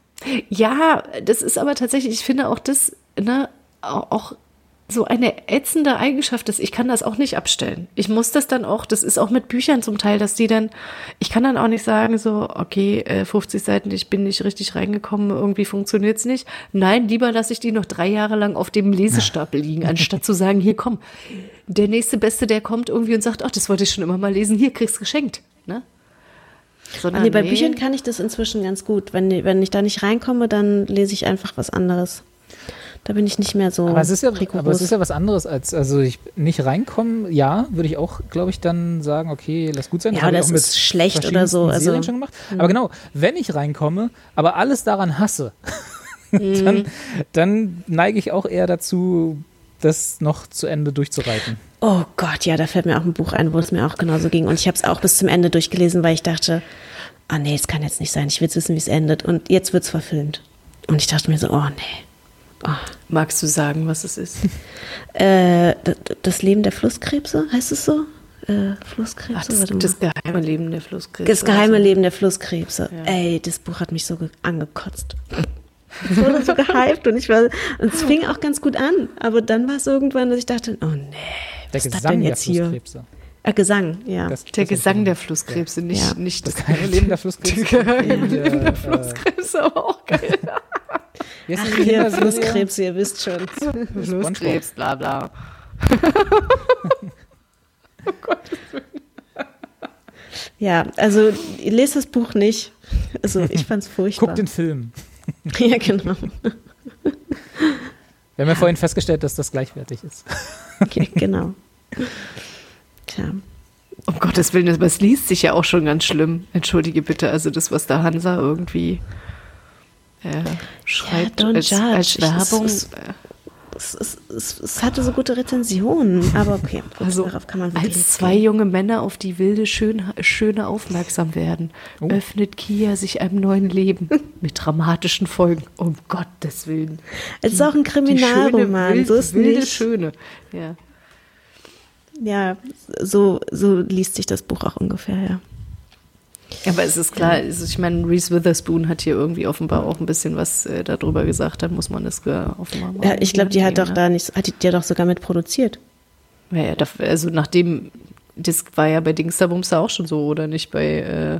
Ja, das ist aber tatsächlich, ich finde auch das, ne, au- auch so eine ätzende Eigenschaft ist, ich kann das auch nicht abstellen. Ich muss das dann auch, das ist auch mit Büchern zum Teil, dass die dann, ich kann dann auch nicht sagen, so, okay, äh, 50 Seiten, ich bin nicht richtig reingekommen, irgendwie funktioniert's nicht. Nein, lieber lasse ich die noch drei Jahre lang auf dem Lesestapel liegen, anstatt zu sagen, hier komm, der nächste Beste, der kommt irgendwie und sagt, ach, das wollte ich schon immer mal lesen, hier kriegst geschenkt, ne? Sondern, nee, bei nee. Büchern kann ich das inzwischen ganz gut. Wenn, wenn ich da nicht reinkomme, dann lese ich einfach was anderes. Da bin ich nicht mehr so Aber es ist ja, rigoros. aber es ist ja was anderes als, also ich nicht reinkommen, ja, würde ich auch, glaube ich, dann sagen, okay, lass gut sein. Ja, mit ist schlecht oder so, also- Serien schon gemacht. Aber genau, wenn ich reinkomme, aber alles daran hasse, <laughs> Mhm. dann, dann neige ich auch eher dazu, das noch zu Ende durchzureiten. Oh Gott, ja, da fällt mir auch ein Buch ein, wo es mir auch genauso ging. Und ich habe es auch bis zum Ende durchgelesen, weil ich dachte, ah nee, es kann jetzt nicht sein. Ich will jetzt wissen, wie es endet. Und jetzt wird es verfilmt. Und ich dachte mir so, oh nee. Magst du sagen, was es ist? <laughs> Äh, das Leben der Flusskrebse, heißt es so? Äh, Flusskrebse? Ach, das, Warte mal. das geheime Leben der Flusskrebse. Das geheime Leben der Flusskrebse. Ey, das Buch hat mich so ge- angekotzt. <laughs> Es wurde so gehypt und ich war, und es fing auch ganz gut an, aber dann war es irgendwann, dass ich dachte, oh nee, Der was ist das Gesang denn der jetzt hier? Flusskrebse. Äh, Gesang, ja. Das- Der das Gesang der Flusskrebse, nicht, Ja. nicht Das geheime Leben der Flusskrebse. geheime Der, <laughs> Leben der Flusskrebse, aber auch geil. Wie Ach, hier? Flusskrebse, ihr wisst schon. <laughs> Flusskrebs, bla bla. <laughs> oh Gott. Ja, also lest das Buch nicht. Also ich fand's furchtbar. Guck den Film. <laughs> ja, genau. Wir haben ja vorhin festgestellt, dass das gleichwertig ist. Okay, genau. Tja. Um Gottes Willen, aber es liest sich ja auch schon ganz schlimm. Entschuldige bitte, also das, was da Hansa irgendwie äh, schreibt ja, als, als, Werbung. Es, es, es, es, hatte so gute Rezensionen, aber okay, gut, also, darauf kann man Als zwei gehen. junge Männer auf die wilde Schön, Schöne aufmerksam werden, oh. öffnet Kia sich einem neuen Leben <laughs> mit dramatischen Folgen. Um Gottes Willen. Es ist auch ein Kriminalroman, so ist wilde nicht. Schöne. Ja. Ja, so, so liest sich das Buch auch ungefähr, ja. Aber es ist klar, ich meine, Reese Witherspoon hat hier irgendwie offenbar auch ein bisschen was äh, darüber gesagt, dann muss man das offenbar machen. Ja, ich glaube, die hat doch ne? da nicht, hat die, die doch sogar mit produziert. Ja, ja, also nachdem, das war ja bei Dingsterbumster auch schon so, oder nicht bei äh,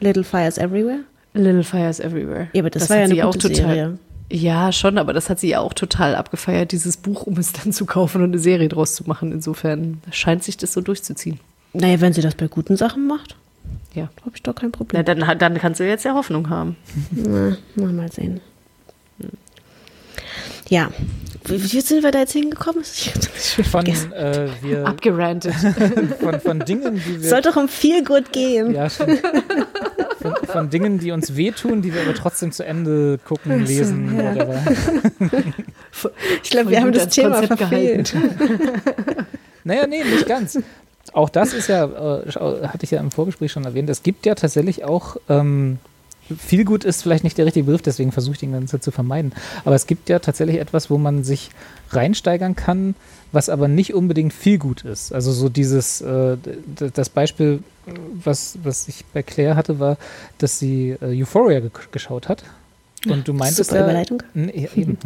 Little Fires Everywhere? Little Fires Everywhere. Ja, aber das, das war ja eine gute auch total, Serie. Ja, schon, aber das hat sie ja auch total abgefeiert, dieses Buch, um es dann zu kaufen und eine Serie draus zu machen. Insofern scheint sich das so durchzuziehen. Naja, wenn sie das bei guten Sachen macht, ja. habe ich doch kein Problem. Na, dann, dann kannst du jetzt ja Hoffnung haben. Na, mal sehen. Ja. Wie, wie sind wir da jetzt hingekommen? Von, äh, wir, Abgerantet. <laughs> von, von Dingen, die wir. Soll doch um viel gut gehen. Ja, stimmt. Von, von, Dingen, die uns wehtun, die wir aber trotzdem zu Ende gucken, lesen. Ja. <laughs> ich glaube, wir haben das Thema Konzept verfehlt. <laughs> naja, nee, nicht ganz. Auch das ist ja, äh, hatte ich ja im Vorgespräch schon erwähnt, es gibt ja tatsächlich auch ähm, viel gut ist vielleicht nicht der richtige Begriff, deswegen versuche ich den Ganze zu vermeiden. Aber es gibt ja tatsächlich etwas, wo man sich reinsteigern kann, was aber nicht unbedingt viel gut ist. Also so dieses, äh, das Beispiel, was, was ich bei Claire hatte, war, dass sie äh, Euphoria ge geschaut hat. Und du meintest Super ja, Überleitung. ja eben.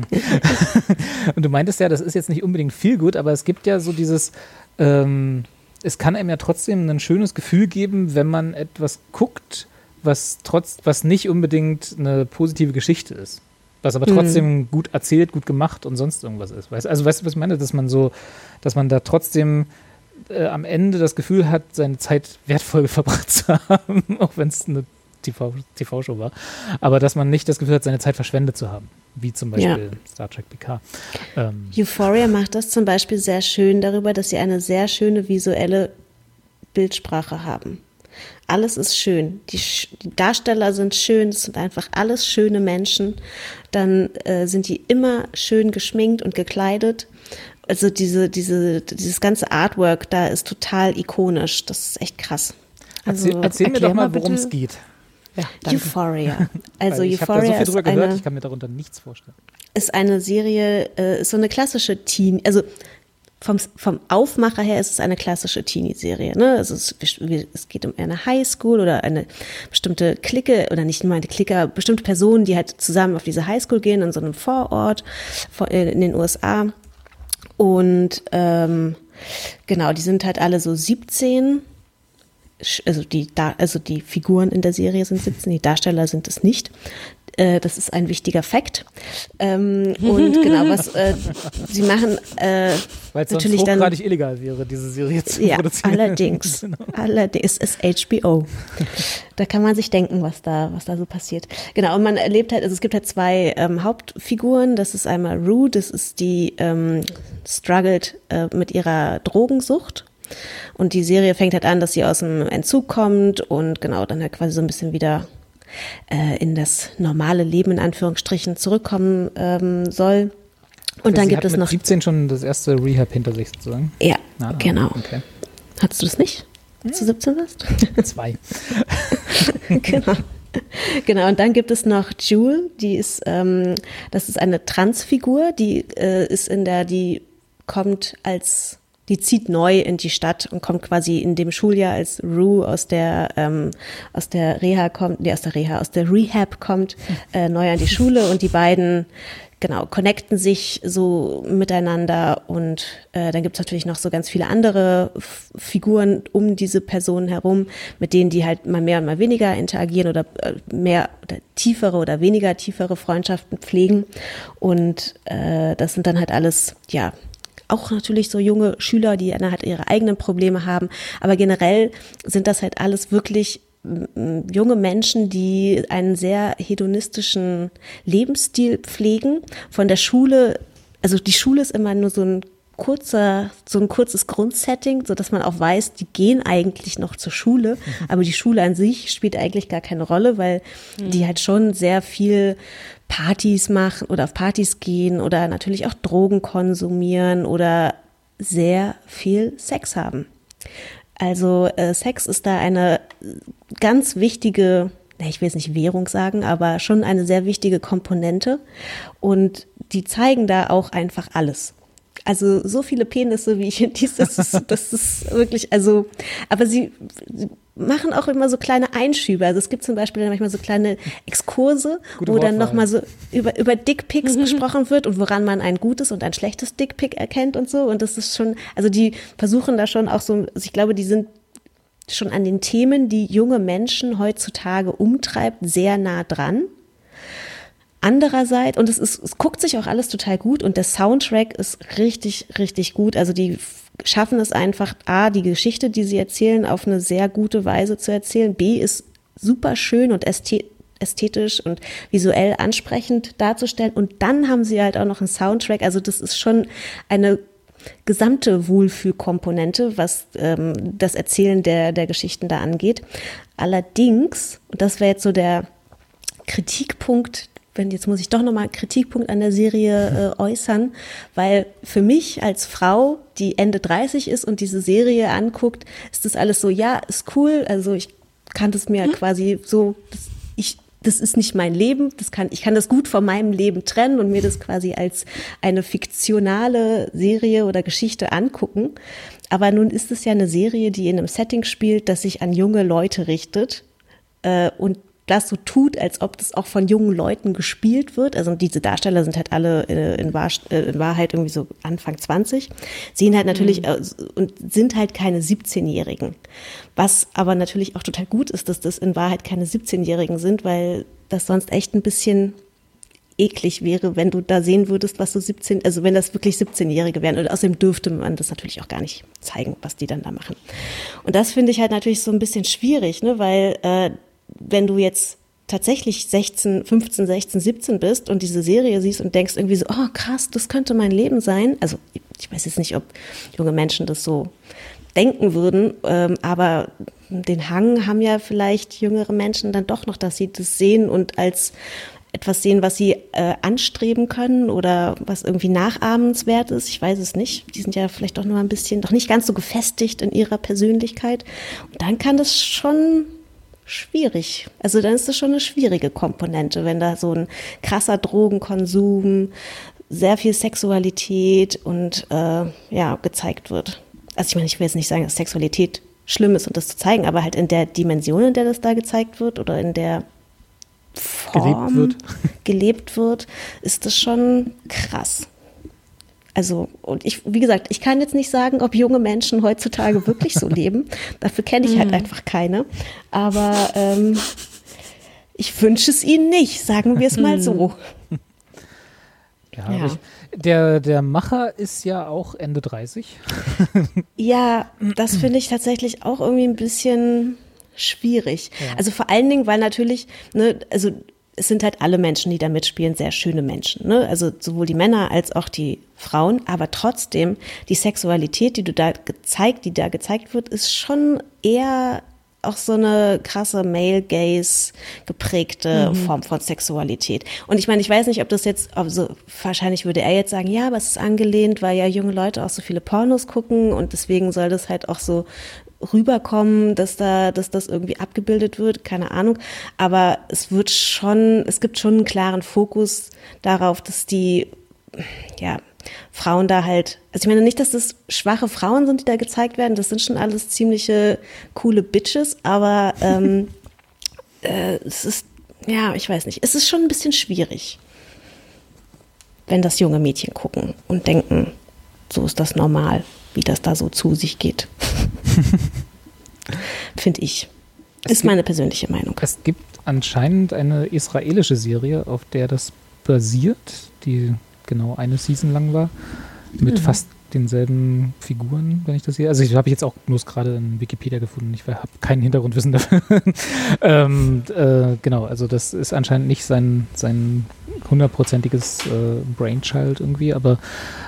<laughs> und du meintest ja, das ist jetzt nicht unbedingt viel gut, aber es gibt ja so dieses, ähm, es kann einem ja trotzdem ein schönes Gefühl geben, wenn man etwas guckt, was trotz, was nicht unbedingt eine positive Geschichte ist. Was aber trotzdem mhm. gut erzählt, gut gemacht und sonst irgendwas ist. Weißt, also weißt du, was ich meine? Dass man so, dass man da trotzdem äh, am Ende das Gefühl hat, seine Zeit wertvoll <laughs> verbracht zu haben, auch wenn es eine TV-Show TV war. Aber dass man nicht das Gefühl hat, seine Zeit verschwendet zu haben. Wie zum Beispiel ja. Star Trek PK. Ähm. Euphoria macht das zum Beispiel sehr schön darüber, dass sie eine sehr schöne visuelle Bildsprache haben. Alles ist schön. Die, die, Darsteller sind schön, es sind einfach alles schöne Menschen. Dann äh, sind die immer schön geschminkt und gekleidet. Also diese, diese, dieses ganze Artwork da ist total ikonisch. Das ist echt krass. Also, erzähl, erzähl mir doch mal, worum es geht. Ja, Euphoria. <laughs> Also ich Euphoria da so viel drüber gehört, eine, ich kann mir darunter nichts vorstellen. Ist eine Serie, äh, ist so eine klassische Teen, also vom, vom Aufmacher her ist es eine klassische Teenie-Serie. Ne? Also es, es, geht um eine Highschool oder eine bestimmte Clique oder nicht nur eine Clique, bestimmte Personen, die halt zusammen auf diese Highschool gehen in so einem Vorort äh, in den USA. Und ähm, genau, die sind halt alle so 17 also die, also die Figuren in der Serie sind 17, die Darsteller sind es nicht. Äh, das ist ein wichtiger Fakt. Ähm, und genau, was äh, <laughs> sie machen, äh, Weil es natürlich dann gerade illegal wäre, diese Serie zu ja, produzieren. Allerdings, <laughs> genau. allerdings ist HBO. da kann man sich denken, was da, was da so passiert. Genau, und man erlebt halt, also es gibt halt zwei ähm, Hauptfiguren. Das ist einmal Rue, das ist die ähm, struggelt äh, mit ihrer Drogensucht. Und die Serie fängt halt an, dass sie aus dem Entzug kommt und genau dann halt quasi so ein bisschen wieder äh, in das normale Leben in Anführungsstrichen zurückkommen ähm, soll. Und dann Sie gibt es noch 17 schon das erste Rehab hinter sich sozusagen. Ja, ah, genau. Okay. Hattest du das nicht, als du 17 warst? <laughs> Zwei. <laughs> genau. Genau, und dann gibt es noch Jewel, die ist, ähm, das ist eine Transfigur, die äh, ist in der, die kommt als die zieht neu in die Stadt und kommt quasi in dem Schuljahr, als Rue aus der ähm, aus der Reha kommt, nee, aus der Reha, aus der Rehab kommt, äh, neu an die Schule. Und die beiden genau connecten sich so miteinander. Und äh, dann gibt's natürlich noch so ganz viele andere F Figuren um diese Personen herum, mit denen die halt mal mehr und mal weniger interagieren oder äh, mehr oder tiefere oder weniger tiefere Freundschaften pflegen. Und äh, das sind dann halt alles ja auch natürlich so junge Schüler, die dann halt ihre eigenen Probleme haben. Aber generell sind das halt alles wirklich junge Menschen, die einen sehr hedonistischen Lebensstil pflegen. Von der Schule, also die Schule ist immer nur so ein kurzer, so ein kurzes Grundsetting, so dass man auch weiß, die gehen eigentlich noch zur Schule, aber die Schule an sich spielt eigentlich gar keine Rolle, weil die halt schon sehr viel Partys machen oder auf Partys gehen oder natürlich auch Drogen konsumieren oder sehr viel Sex haben. Also äh, Sex ist da eine ganz wichtige, ich will es nicht Währung sagen, aber schon eine sehr wichtige Komponente. Und die zeigen da auch einfach alles. Also so viele Penisse, wie ich in <laughs> dieses, das ist wirklich, also, aber sie, sie machen auch immer so kleine Einschübe. Also es gibt zum Beispiel dann manchmal so kleine Exkurse, Gute wo dann Wortwahl. nochmal so über, über Dickpics <laughs> gesprochen wird und woran man ein gutes und ein schlechtes Dickpic erkennt und so. Und das ist schon, also die versuchen da schon auch so, also ich glaube, die sind schon an den Themen, die junge Menschen heutzutage umtreibt, sehr nah dran. Andererseits, und es, ist, es guckt sich auch alles total gut und der Soundtrack ist richtig, richtig gut. Also die schaffen es einfach, A, die Geschichte, die sie erzählen, auf eine sehr gute Weise zu erzählen. B, ist super schön und ästhe- ästhetisch und visuell ansprechend darzustellen. Und dann haben sie halt auch noch einen Soundtrack. Also das ist schon eine gesamte Wohlfühlkomponente, was ähm, das Erzählen der, der Geschichten da angeht. Allerdings, und das wäre jetzt so der Kritikpunkt, wenn jetzt muss ich doch nochmal einen Kritikpunkt an der Serie äh, äußern, weil für mich als Frau, die Ende 30 ist und diese Serie anguckt, ist das alles so, ja, ist cool, also ich kann das mir quasi so, das, ich, das ist nicht mein Leben, das kann, ich kann das gut von meinem Leben trennen und mir das quasi als eine fiktionale Serie oder Geschichte angucken. Aber nun ist es ja eine Serie, die in einem Setting spielt, das sich an junge Leute richtet äh, und das so tut, als ob das auch von jungen Leuten gespielt wird. Also diese Darsteller sind halt alle äh, in, Wahr, äh, in Wahrheit irgendwie so Anfang 20, sehen halt natürlich äh, und sind halt keine 17-Jährigen. Was aber natürlich auch total gut ist, dass das in Wahrheit keine 17-Jährigen sind, weil das sonst echt ein bisschen eklig wäre, wenn du da sehen würdest, was so 17, also wenn das wirklich 17-Jährige wären. Und außerdem dürfte man das natürlich auch gar nicht zeigen, was die dann da machen. Und das finde ich halt natürlich so ein bisschen schwierig, ne, weil äh, wenn du jetzt tatsächlich 16, 15, 16, 17 bist und diese Serie siehst und denkst irgendwie so, oh krass, das könnte mein Leben sein. Also ich weiß jetzt nicht, ob junge Menschen das so denken würden, ähm, aber den Hang haben ja vielleicht jüngere Menschen dann doch noch, dass sie das sehen und als etwas sehen, was sie äh, anstreben können oder was irgendwie nachahmenswert ist. Ich weiß es nicht. Die sind ja vielleicht doch nur ein bisschen, noch nicht ganz so gefestigt in ihrer Persönlichkeit. Und dann kann das schon schwierig. Also dann ist das schon eine schwierige Komponente, wenn da so ein krasser Drogenkonsum, sehr viel Sexualität und äh, ja gezeigt wird. Also ich meine, ich will jetzt nicht sagen, dass Sexualität schlimm ist und das zu zeigen, aber halt in der Dimension, in der das da gezeigt wird oder in der Form Gelebt wird. gelebt wird, ist das schon krass. Also, und ich, wie gesagt, ich kann jetzt nicht sagen, ob junge Menschen heutzutage wirklich so <laughs> leben. Dafür kenne ich halt einfach keine. Aber ähm, ich wünsche es ihnen nicht, sagen wir es mal so. <laughs> Ja, Ja. aber Ich, der, der Macher ist ja auch Ende 30. <laughs> Ja, das finde ich tatsächlich auch irgendwie ein bisschen schwierig. Also vor allen Dingen, weil natürlich, ne, also es sind halt alle Menschen, die da mitspielen, sehr schöne Menschen. Ne? Also sowohl die Männer als auch die Frauen, aber trotzdem die Sexualität, die du da gezeigt, die da gezeigt wird, ist schon eher auch so eine krasse Male Gaze geprägte Form von Sexualität. Und ich meine, ich weiß nicht, ob das jetzt, also wahrscheinlich würde er jetzt sagen, ja, aber es ist angelehnt, weil ja junge Leute auch so viele Pornos gucken und deswegen soll das halt auch so rüberkommen, dass da, dass das irgendwie abgebildet wird, keine Ahnung. Aber es wird schon, es gibt schon einen klaren Fokus darauf, dass die, ja, Frauen da halt, also ich meine nicht, dass das schwache Frauen sind, die da gezeigt werden, das sind schon alles ziemliche coole Bitches, aber ähm, <laughs> äh, es ist, ja, ich weiß nicht, es ist schon ein bisschen schwierig, wenn das junge Mädchen gucken und denken, so ist das normal, wie das da so zu sich geht. Finde ich. Ist meine persönliche Meinung. Es gibt anscheinend eine israelische Serie, auf der das basiert, die genau eine Season lang war, mit fast denselben Figuren, wenn ich das sehe. Also ich habe jetzt auch bloß gerade in Wikipedia gefunden. Ich habe kein Hintergrundwissen <laughs> dafür. ähm, äh, genau, also das ist anscheinend nicht sein, sein hundertprozentiges äh, Brainchild irgendwie. Aber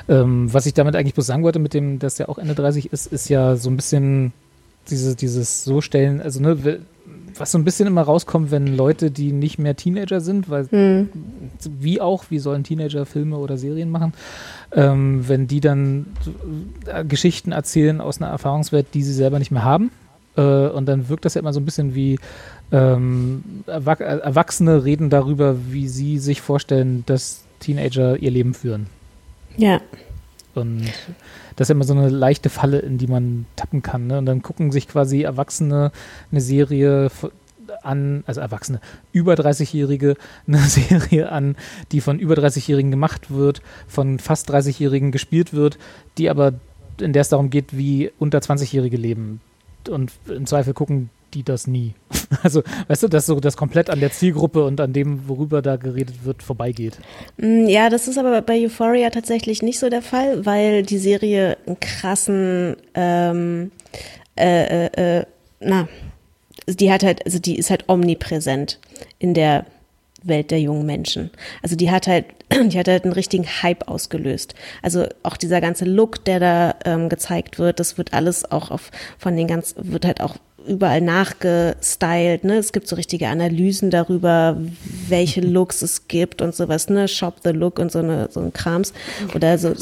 ähm, was ich damit eigentlich bloß sagen wollte, mit dem, dass der auch Ende 30 ist, ist ja so ein bisschen diese, dieses so stellen, also ne, was so ein bisschen immer rauskommt, wenn Leute, die nicht mehr Teenager sind, weil hm. wie auch, wie sollen Teenager Filme oder Serien machen, ähm, wenn die dann äh, Geschichten erzählen aus einer Erfahrungswelt, die sie selber nicht mehr haben. Äh, und dann wirkt das ja immer so ein bisschen wie ähm, Erwach Erwachsene reden darüber, wie sie sich vorstellen, dass Teenager ihr Leben führen. Ja. Und das ist immer so eine leichte Falle, in die man tappen kann. Ne? Und dann gucken sich quasi Erwachsene eine Serie an, also Erwachsene, über 30-Jährige eine <laughs> Serie an, die von über 30-Jährigen gemacht wird, von fast 30-Jährigen gespielt wird, die aber, in der es darum geht, wie unter 20-Jährige leben. Und im Zweifel gucken die das nie. <laughs> Also, weißt du, dass so das komplett an der Zielgruppe und an dem, worüber da geredet wird, vorbeigeht. Mm, ja, das ist aber bei Euphoria tatsächlich nicht so der Fall, weil die Serie einen krassen, ähm, äh, äh, äh na, die hat halt, also die ist halt omnipräsent in der Welt der jungen Menschen. Also die hat halt, <clears throat> die hat halt einen richtigen Hype ausgelöst. Also auch dieser ganze Look, der da ähm, gezeigt wird, das wird alles auch auf von den ganz, wird halt auch überall nachgestylt. Ne? Es gibt so richtige Analysen darüber, welche <laughs> Looks es gibt und sowas. Ne? Shop the Look und so, eine, so ein Krams. Oder so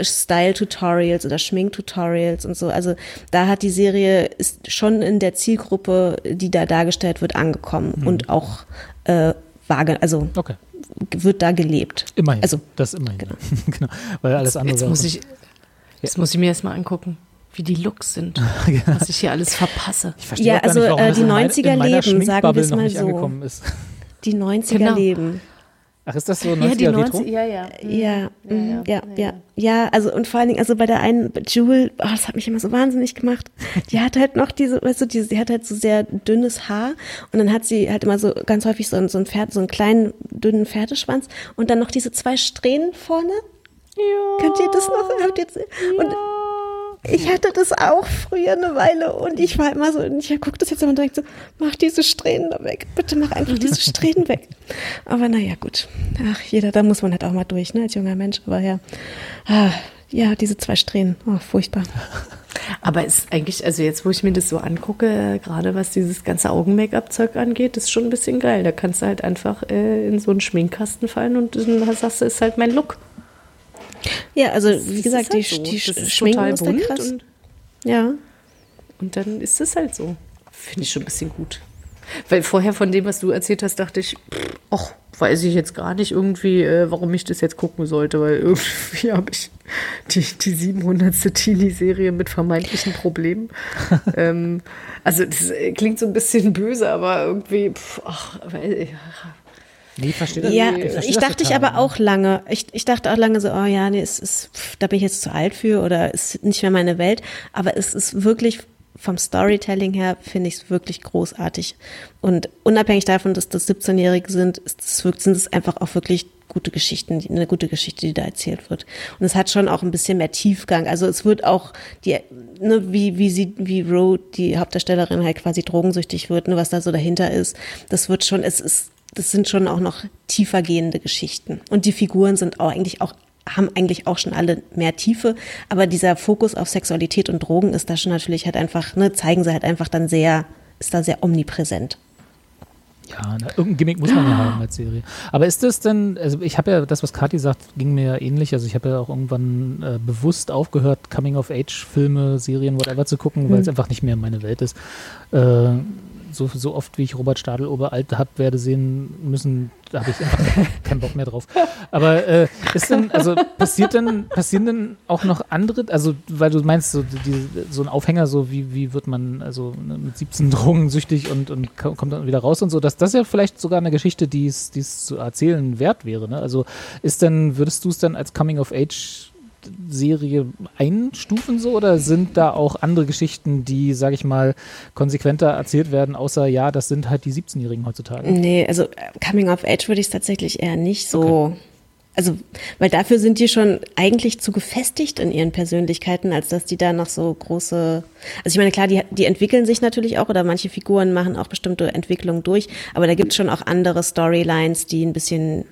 Style-Tutorials oder Schmink-Tutorials und so. Also da hat die Serie, ist schon in der Zielgruppe, die da dargestellt wird, angekommen mhm. und auch äh, vage, also okay. wird da gelebt. Immerhin. Also, das immerhin. Genau. <laughs> genau. Weil alles andere jetzt muss ich, Jetzt muss ich mir erstmal angucken wie die Looks sind, <laughs> was ich hier alles verpasse. Ich verstehe ja, also nicht, äh, die 90er leben, sagen wir es mal so. Die 90er genau. leben. Ach, ist das so 90er ja, die 90, ja, ja. Ja, ja, ja, ja, ja. Ja, also und vor allen Dingen, also bei der einen, Jewel, oh, das hat mich immer so wahnsinnig gemacht. Die hat halt noch diese, weißt du, diese, die hat halt so sehr dünnes Haar und dann hat sie halt immer so ganz häufig so, so ein Pferd, so einen kleinen, dünnen Pferdeschwanz und dann noch diese zwei Strähnen vorne. Ja. Könnt ihr das noch? Habt ihr, und ja ich hatte das auch früher eine Weile und ich war immer so, ich gucke das jetzt immer und denke so, mach diese Strähnen da weg. Bitte mach einfach <laughs> diese Strähnen weg. Aber naja, gut. Ach, jeder, da muss man halt auch mal durch, ne, als junger Mensch. Aber ja, ah, ja, diese zwei Strähnen, oh, furchtbar. <laughs> Aber ist eigentlich, also jetzt, wo ich mir das so angucke, gerade was dieses ganze Augen-Make-up-Zeug angeht, ist schon ein bisschen geil. Da kannst du halt einfach äh, in so einen Schminkkasten fallen und dann sagst du, ist halt mein Look. Ja, also wie gesagt, halt die, so. die Schminken ist total krass. Und, ja. Und dann ist es halt so. Finde ich schon ein bisschen gut. Weil vorher von dem, was du erzählt hast, dachte ich, ach, weiß ich jetzt gar nicht irgendwie, äh, warum ich das jetzt gucken sollte, weil irgendwie <laughs> habe ich die, die 700. Teenie-Serie mit vermeintlichen Problemen. <laughs> ähm, also das klingt so ein bisschen böse, aber irgendwie, pff, ach, weil, Nee, verstehe das. Ja, ich, ich dachte ich aber auch lange. Ich, ich dachte auch lange so, oh ja, nee, es ist, da bin ich jetzt zu alt für oder ist nicht mehr meine Welt. Aber es ist wirklich vom Storytelling her finde ich es wirklich großartig. Und unabhängig davon, dass das 17-Jährige sind, sind es einfach auch wirklich gute Geschichten, eine gute Geschichte, die da erzählt wird. Und es hat schon auch ein bisschen mehr Tiefgang. Also es wird auch die, ne, wie, wie sie, wie Roe, die Hauptdarstellerin halt quasi drogensüchtig wird, ne, was da so dahinter ist. Das wird schon, es ist das sind schon auch noch tiefer gehende Geschichten. Und die Figuren sind auch eigentlich auch haben eigentlich auch schon alle mehr Tiefe, aber dieser Fokus auf Sexualität und Drogen ist da schon natürlich halt einfach, ne, zeigen sie halt einfach dann sehr, ist da sehr omnipräsent. Ja, na, irgendein Gimmick muss man ja haben als Serie. Aber ist das denn, also ich habe ja, das, was Kathi sagt, ging mir ja ähnlich. Also ich habe ja auch irgendwann äh, bewusst aufgehört, Coming-of-Age-Filme, Serien, whatever zu gucken, weil es hm. einfach nicht mehr meine Welt ist. Äh, so, so oft wie ich Robert Stadl oberalt habe werde sehen müssen, da habe ich einfach <laughs> keinen Bock mehr drauf. Aber äh, ist denn, also passiert denn, passieren denn auch noch andere, also weil du meinst, so, die, so ein Aufhänger, so wie, wie wird man also mit 17 Drogen süchtig und, und kommt dann wieder raus und so, dass das ja vielleicht sogar eine Geschichte, die es zu erzählen wert wäre. Ne? Also ist denn, würdest du es dann als Coming of Age Serie einstufen so oder sind da auch andere Geschichten, die, sage ich mal, konsequenter erzählt werden, außer ja, das sind halt die 17-Jährigen heutzutage? Nee, also Coming of Age würde ich es tatsächlich eher nicht so. Okay. also, weil dafür sind die schon eigentlich zu gefestigt in ihren Persönlichkeiten, als dass die da noch so große, also ich meine, klar, die, die entwickeln sich natürlich auch oder manche Figuren machen auch bestimmte Entwicklungen durch, aber da gibt es schon auch andere Storylines, die ein bisschen,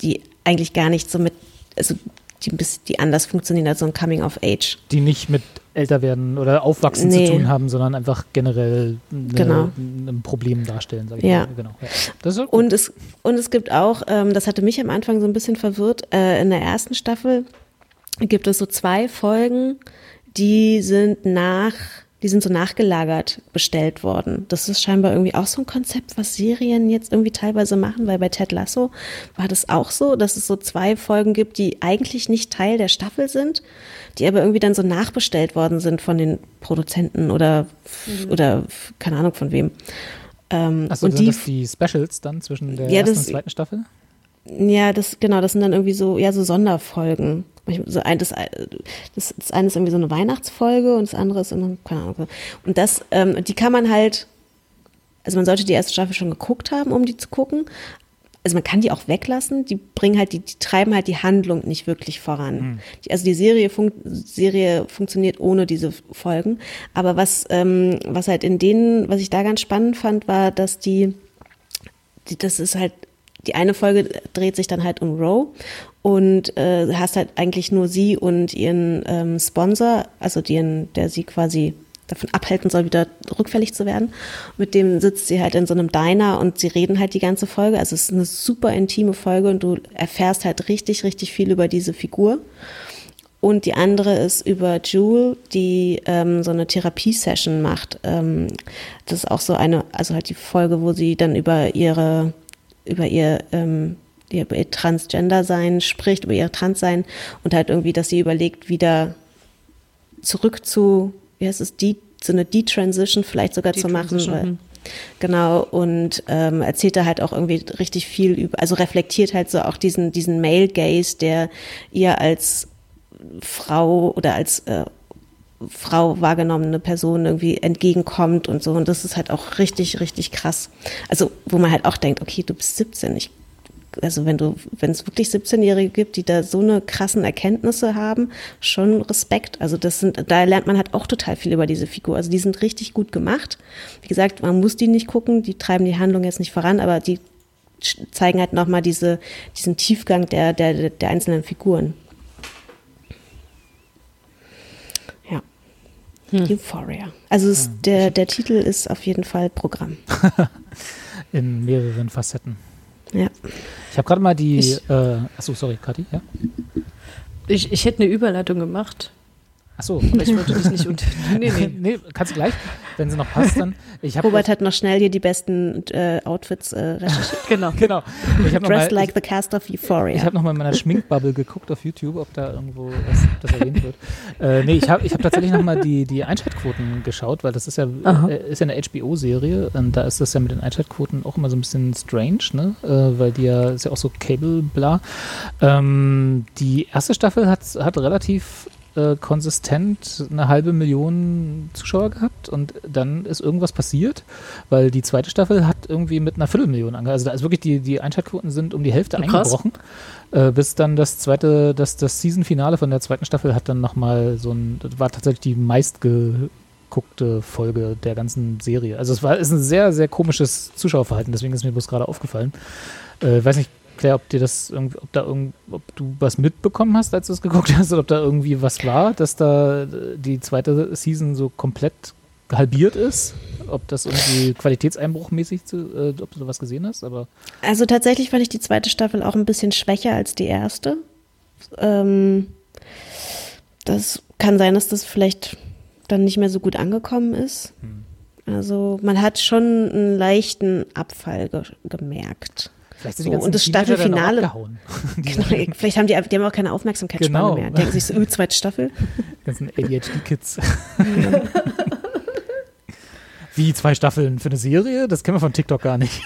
die eigentlich gar nicht so mit, also die, die anders funktionieren als so ein Coming of Age. Die nicht mit älter werden oder aufwachsen nee. zu tun haben, sondern einfach generell eine, genau. ein Problem darstellen, sage ich ja. mal. Genau. Ja. und, es, und es gibt auch, ähm, das hatte mich am Anfang so ein bisschen verwirrt, äh, in der ersten Staffel gibt es so zwei Folgen, die sind nach die sind so nachgelagert bestellt worden. Das ist scheinbar irgendwie auch so ein Konzept, was Serien jetzt irgendwie teilweise machen, weil bei Ted Lasso war das auch so, dass es so zwei Folgen gibt, die eigentlich nicht Teil der Staffel sind, die aber irgendwie dann so nachbestellt worden sind von den Produzenten oder, mhm. oder keine Ahnung von wem. Ähm, Achso, und sind die, das die Specials dann zwischen der ja, ersten das, und zweiten Staffel? Ja, das, genau, das sind dann irgendwie so, ja, so Sonderfolgen. So ein, das, das, das eine ist irgendwie so eine Weihnachtsfolge und das andere ist, eine, keine Ahnung. Und das, ähm, die kann man halt, also man sollte die erste Staffel schon geguckt haben, um die zu gucken. Also man kann die auch weglassen, die bringen halt, die, die treiben halt die Handlung nicht wirklich voran. Mhm. Die, also die Serie, fun Serie funktioniert ohne diese Folgen. Aber was, ähm, was halt in denen, was ich da ganz spannend fand, war, dass die, die das ist halt die eine Folge dreht sich dann halt um Roe und äh, hast halt eigentlich nur sie und ihren ähm, Sponsor, also den, der sie quasi davon abhalten soll, wieder rückfällig zu werden. Mit dem sitzt sie halt in so einem Diner und sie reden halt die ganze Folge. Also es ist eine super intime Folge und du erfährst halt richtig, richtig viel über diese Figur. Und die andere ist über Jewel, die ähm, so eine Therapiesession macht. Ähm, das ist auch so eine, also halt die Folge, wo sie dann über ihre über ihr, ähm, über ihr Transgender-Sein spricht, über ihr Trans-Sein und halt irgendwie, dass sie überlegt, wieder zurück zu, wie heißt es, die, so eine De-Transition vielleicht sogar zu machen. Weil, hm. Genau, und ähm, erzählt da halt auch irgendwie richtig viel über, also reflektiert halt so auch diesen, diesen Male Gaze, der ihr als Frau oder als äh, Frau wahrgenommene Person irgendwie entgegenkommt und so. Und das ist halt auch richtig, richtig krass. Also, wo man halt auch denkt, okay, du bist 17. Ich, also, wenn du, wenn es wirklich 17-Jährige gibt, die da so eine krassen Erkenntnisse haben, schon Respekt. Also, das sind, da lernt man halt auch total viel über diese Figur. Also, die sind richtig gut gemacht. Wie gesagt, man muss die nicht gucken, die treiben die Handlung jetzt nicht voran, aber die zeigen halt nochmal diese, diesen Tiefgang der, der, der einzelnen Figuren. Hm. Euphoria. Also es, der, der Titel ist auf jeden Fall Programm. <laughs> In mehreren Facetten. Ja. Ich habe gerade mal die. Ich, äh, achso, sorry, Kathi, ja? Ich, ich hätte eine Überleitung gemacht. Achso. Aber ich wollte dich nicht unter. <laughs> Nee, nee. nee, kannst du gleich, wenn sie noch passt, dann. Ich Robert hat noch schnell hier die besten äh, Outfits äh, recherchiert. <laughs> genau. genau. Ich Dressed mal, like ich, the cast of Euphoria. Ich habe noch mal in meiner Schminkbubble geguckt auf YouTube, ob da irgendwo was, das erwähnt wird. Äh, nee, ich habe ich hab tatsächlich noch mal die, die Einschaltquoten geschaut, weil das ist ja, äh, ist ja eine HBO-Serie und da ist das ja mit den Einschaltquoten auch immer so ein bisschen strange, ne? Äh, weil die ja, ist ja auch so Cable-bla. Ähm, die erste Staffel hat, hat relativ äh, konsistent eine halbe Million Zuschauer gehabt und dann ist irgendwas passiert, weil die zweite Staffel hat irgendwie mit einer Viertelmillion angefangen. Also da ist wirklich die, die Einschaltquoten sind um die Hälfte oh, eingebrochen, äh, bis dann das zweite, das, das Season-Finale von der zweiten Staffel hat dann nochmal so ein, das war tatsächlich die meistgeguckte Folge der ganzen Serie. Also es war ist ein sehr, sehr komisches Zuschauerverhalten, deswegen ist mir bloß gerade aufgefallen. Äh, weiß nicht, Claire, ob dir das irgendwie, ob da irgend, ob du was mitbekommen hast, als du es geguckt hast, oder ob da irgendwie was war, dass da die zweite Season so komplett halbiert ist? Ob das irgendwie qualitätseinbruchmäßig, zu, äh, ob du was gesehen hast, aber. Also tatsächlich fand ich die zweite Staffel auch ein bisschen schwächer als die erste. Ähm, das kann sein, dass das vielleicht dann nicht mehr so gut angekommen ist. Hm. Also man hat schon einen leichten Abfall ge gemerkt. Vielleicht sind die ganzen und das Staffelfinale. <laughs> genau, vielleicht haben die, die haben auch keine Aufmerksamkeitsspanne genau. mehr. Denken sich so, öh, zweite Staffel. Die <laughs> ganzen ADHD-Kids. <laughs> Wie zwei Staffeln für eine Serie? Das kennen wir von TikTok gar nicht.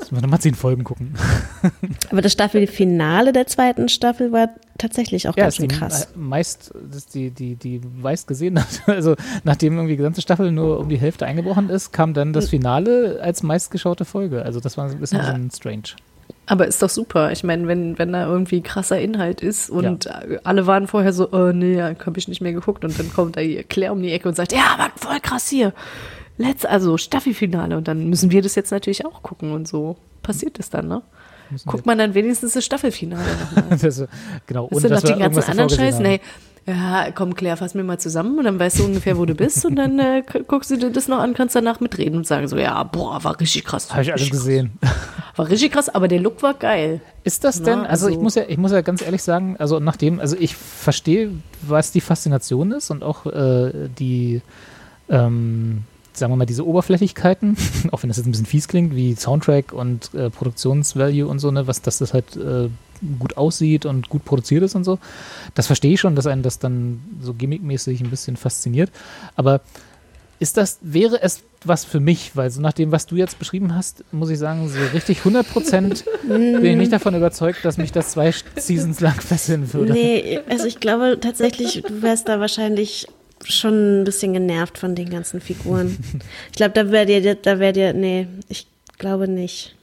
Müssen wir nochmal zehn Folgen gucken. <laughs> Aber das Staffelfinale der zweiten Staffel war tatsächlich auch ja, ganz schön krass. Meist, das die, die, die meist gesehen hat. <laughs> Also nachdem irgendwie die gesamte Staffel nur um die Hälfte eingebrochen ist, kam dann das Finale als meistgeschaute Folge. Also das war ein bisschen, ja. bisschen strange. Aber ist doch super. Ich meine, wenn, wenn da irgendwie krasser Inhalt ist und ja. alle waren vorher so, oh nee, habe ich nicht mehr geguckt und dann kommt da Claire um die Ecke und sagt, ja, war voll krass hier. Let's, also Staffelfinale und dann müssen wir das jetzt natürlich auch gucken und so passiert es dann, ne? Guckt man dann wenigstens das Staffelfinale nochmal. <laughs> das, genau. Und das doch die ganzen anderen Scheiße. Nee, ja, komm, Claire, fass mir mal zusammen und dann weißt du ungefähr, wo du bist und dann äh, guckst du dir das noch an, kannst danach mitreden und sagen so, ja, boah, war richtig krass. Habe ich alles gesehen. War richtig krass, aber der Look war geil. Ist das denn, Na, also, also, ich muss ja, ich muss ja ganz ehrlich sagen, also nachdem, also ich verstehe, was die Faszination ist und auch äh, die, ähm, sagen wir mal, diese Oberflächlichkeiten, <laughs> auch wenn das jetzt ein bisschen fies klingt, wie Soundtrack und äh, Produktionsvalue und so, ne, was, dass das halt äh, gut aussieht und gut produziert ist und so. Das verstehe ich schon, dass einen das dann so gimmickmäßig ein bisschen fasziniert. Aber ist das, wäre es was für mich? Weil so nach dem, was du jetzt beschrieben hast, muss ich sagen, so richtig 100 Prozent <laughs> bin ich nicht davon überzeugt, dass mich das zwei Seasons lang fesseln würde. Nee, also ich glaube tatsächlich, du wärst da wahrscheinlich schon ein bisschen genervt von den ganzen Figuren. Ich glaube, da wäre dir, da wäre dir, nee, ich glaube nicht.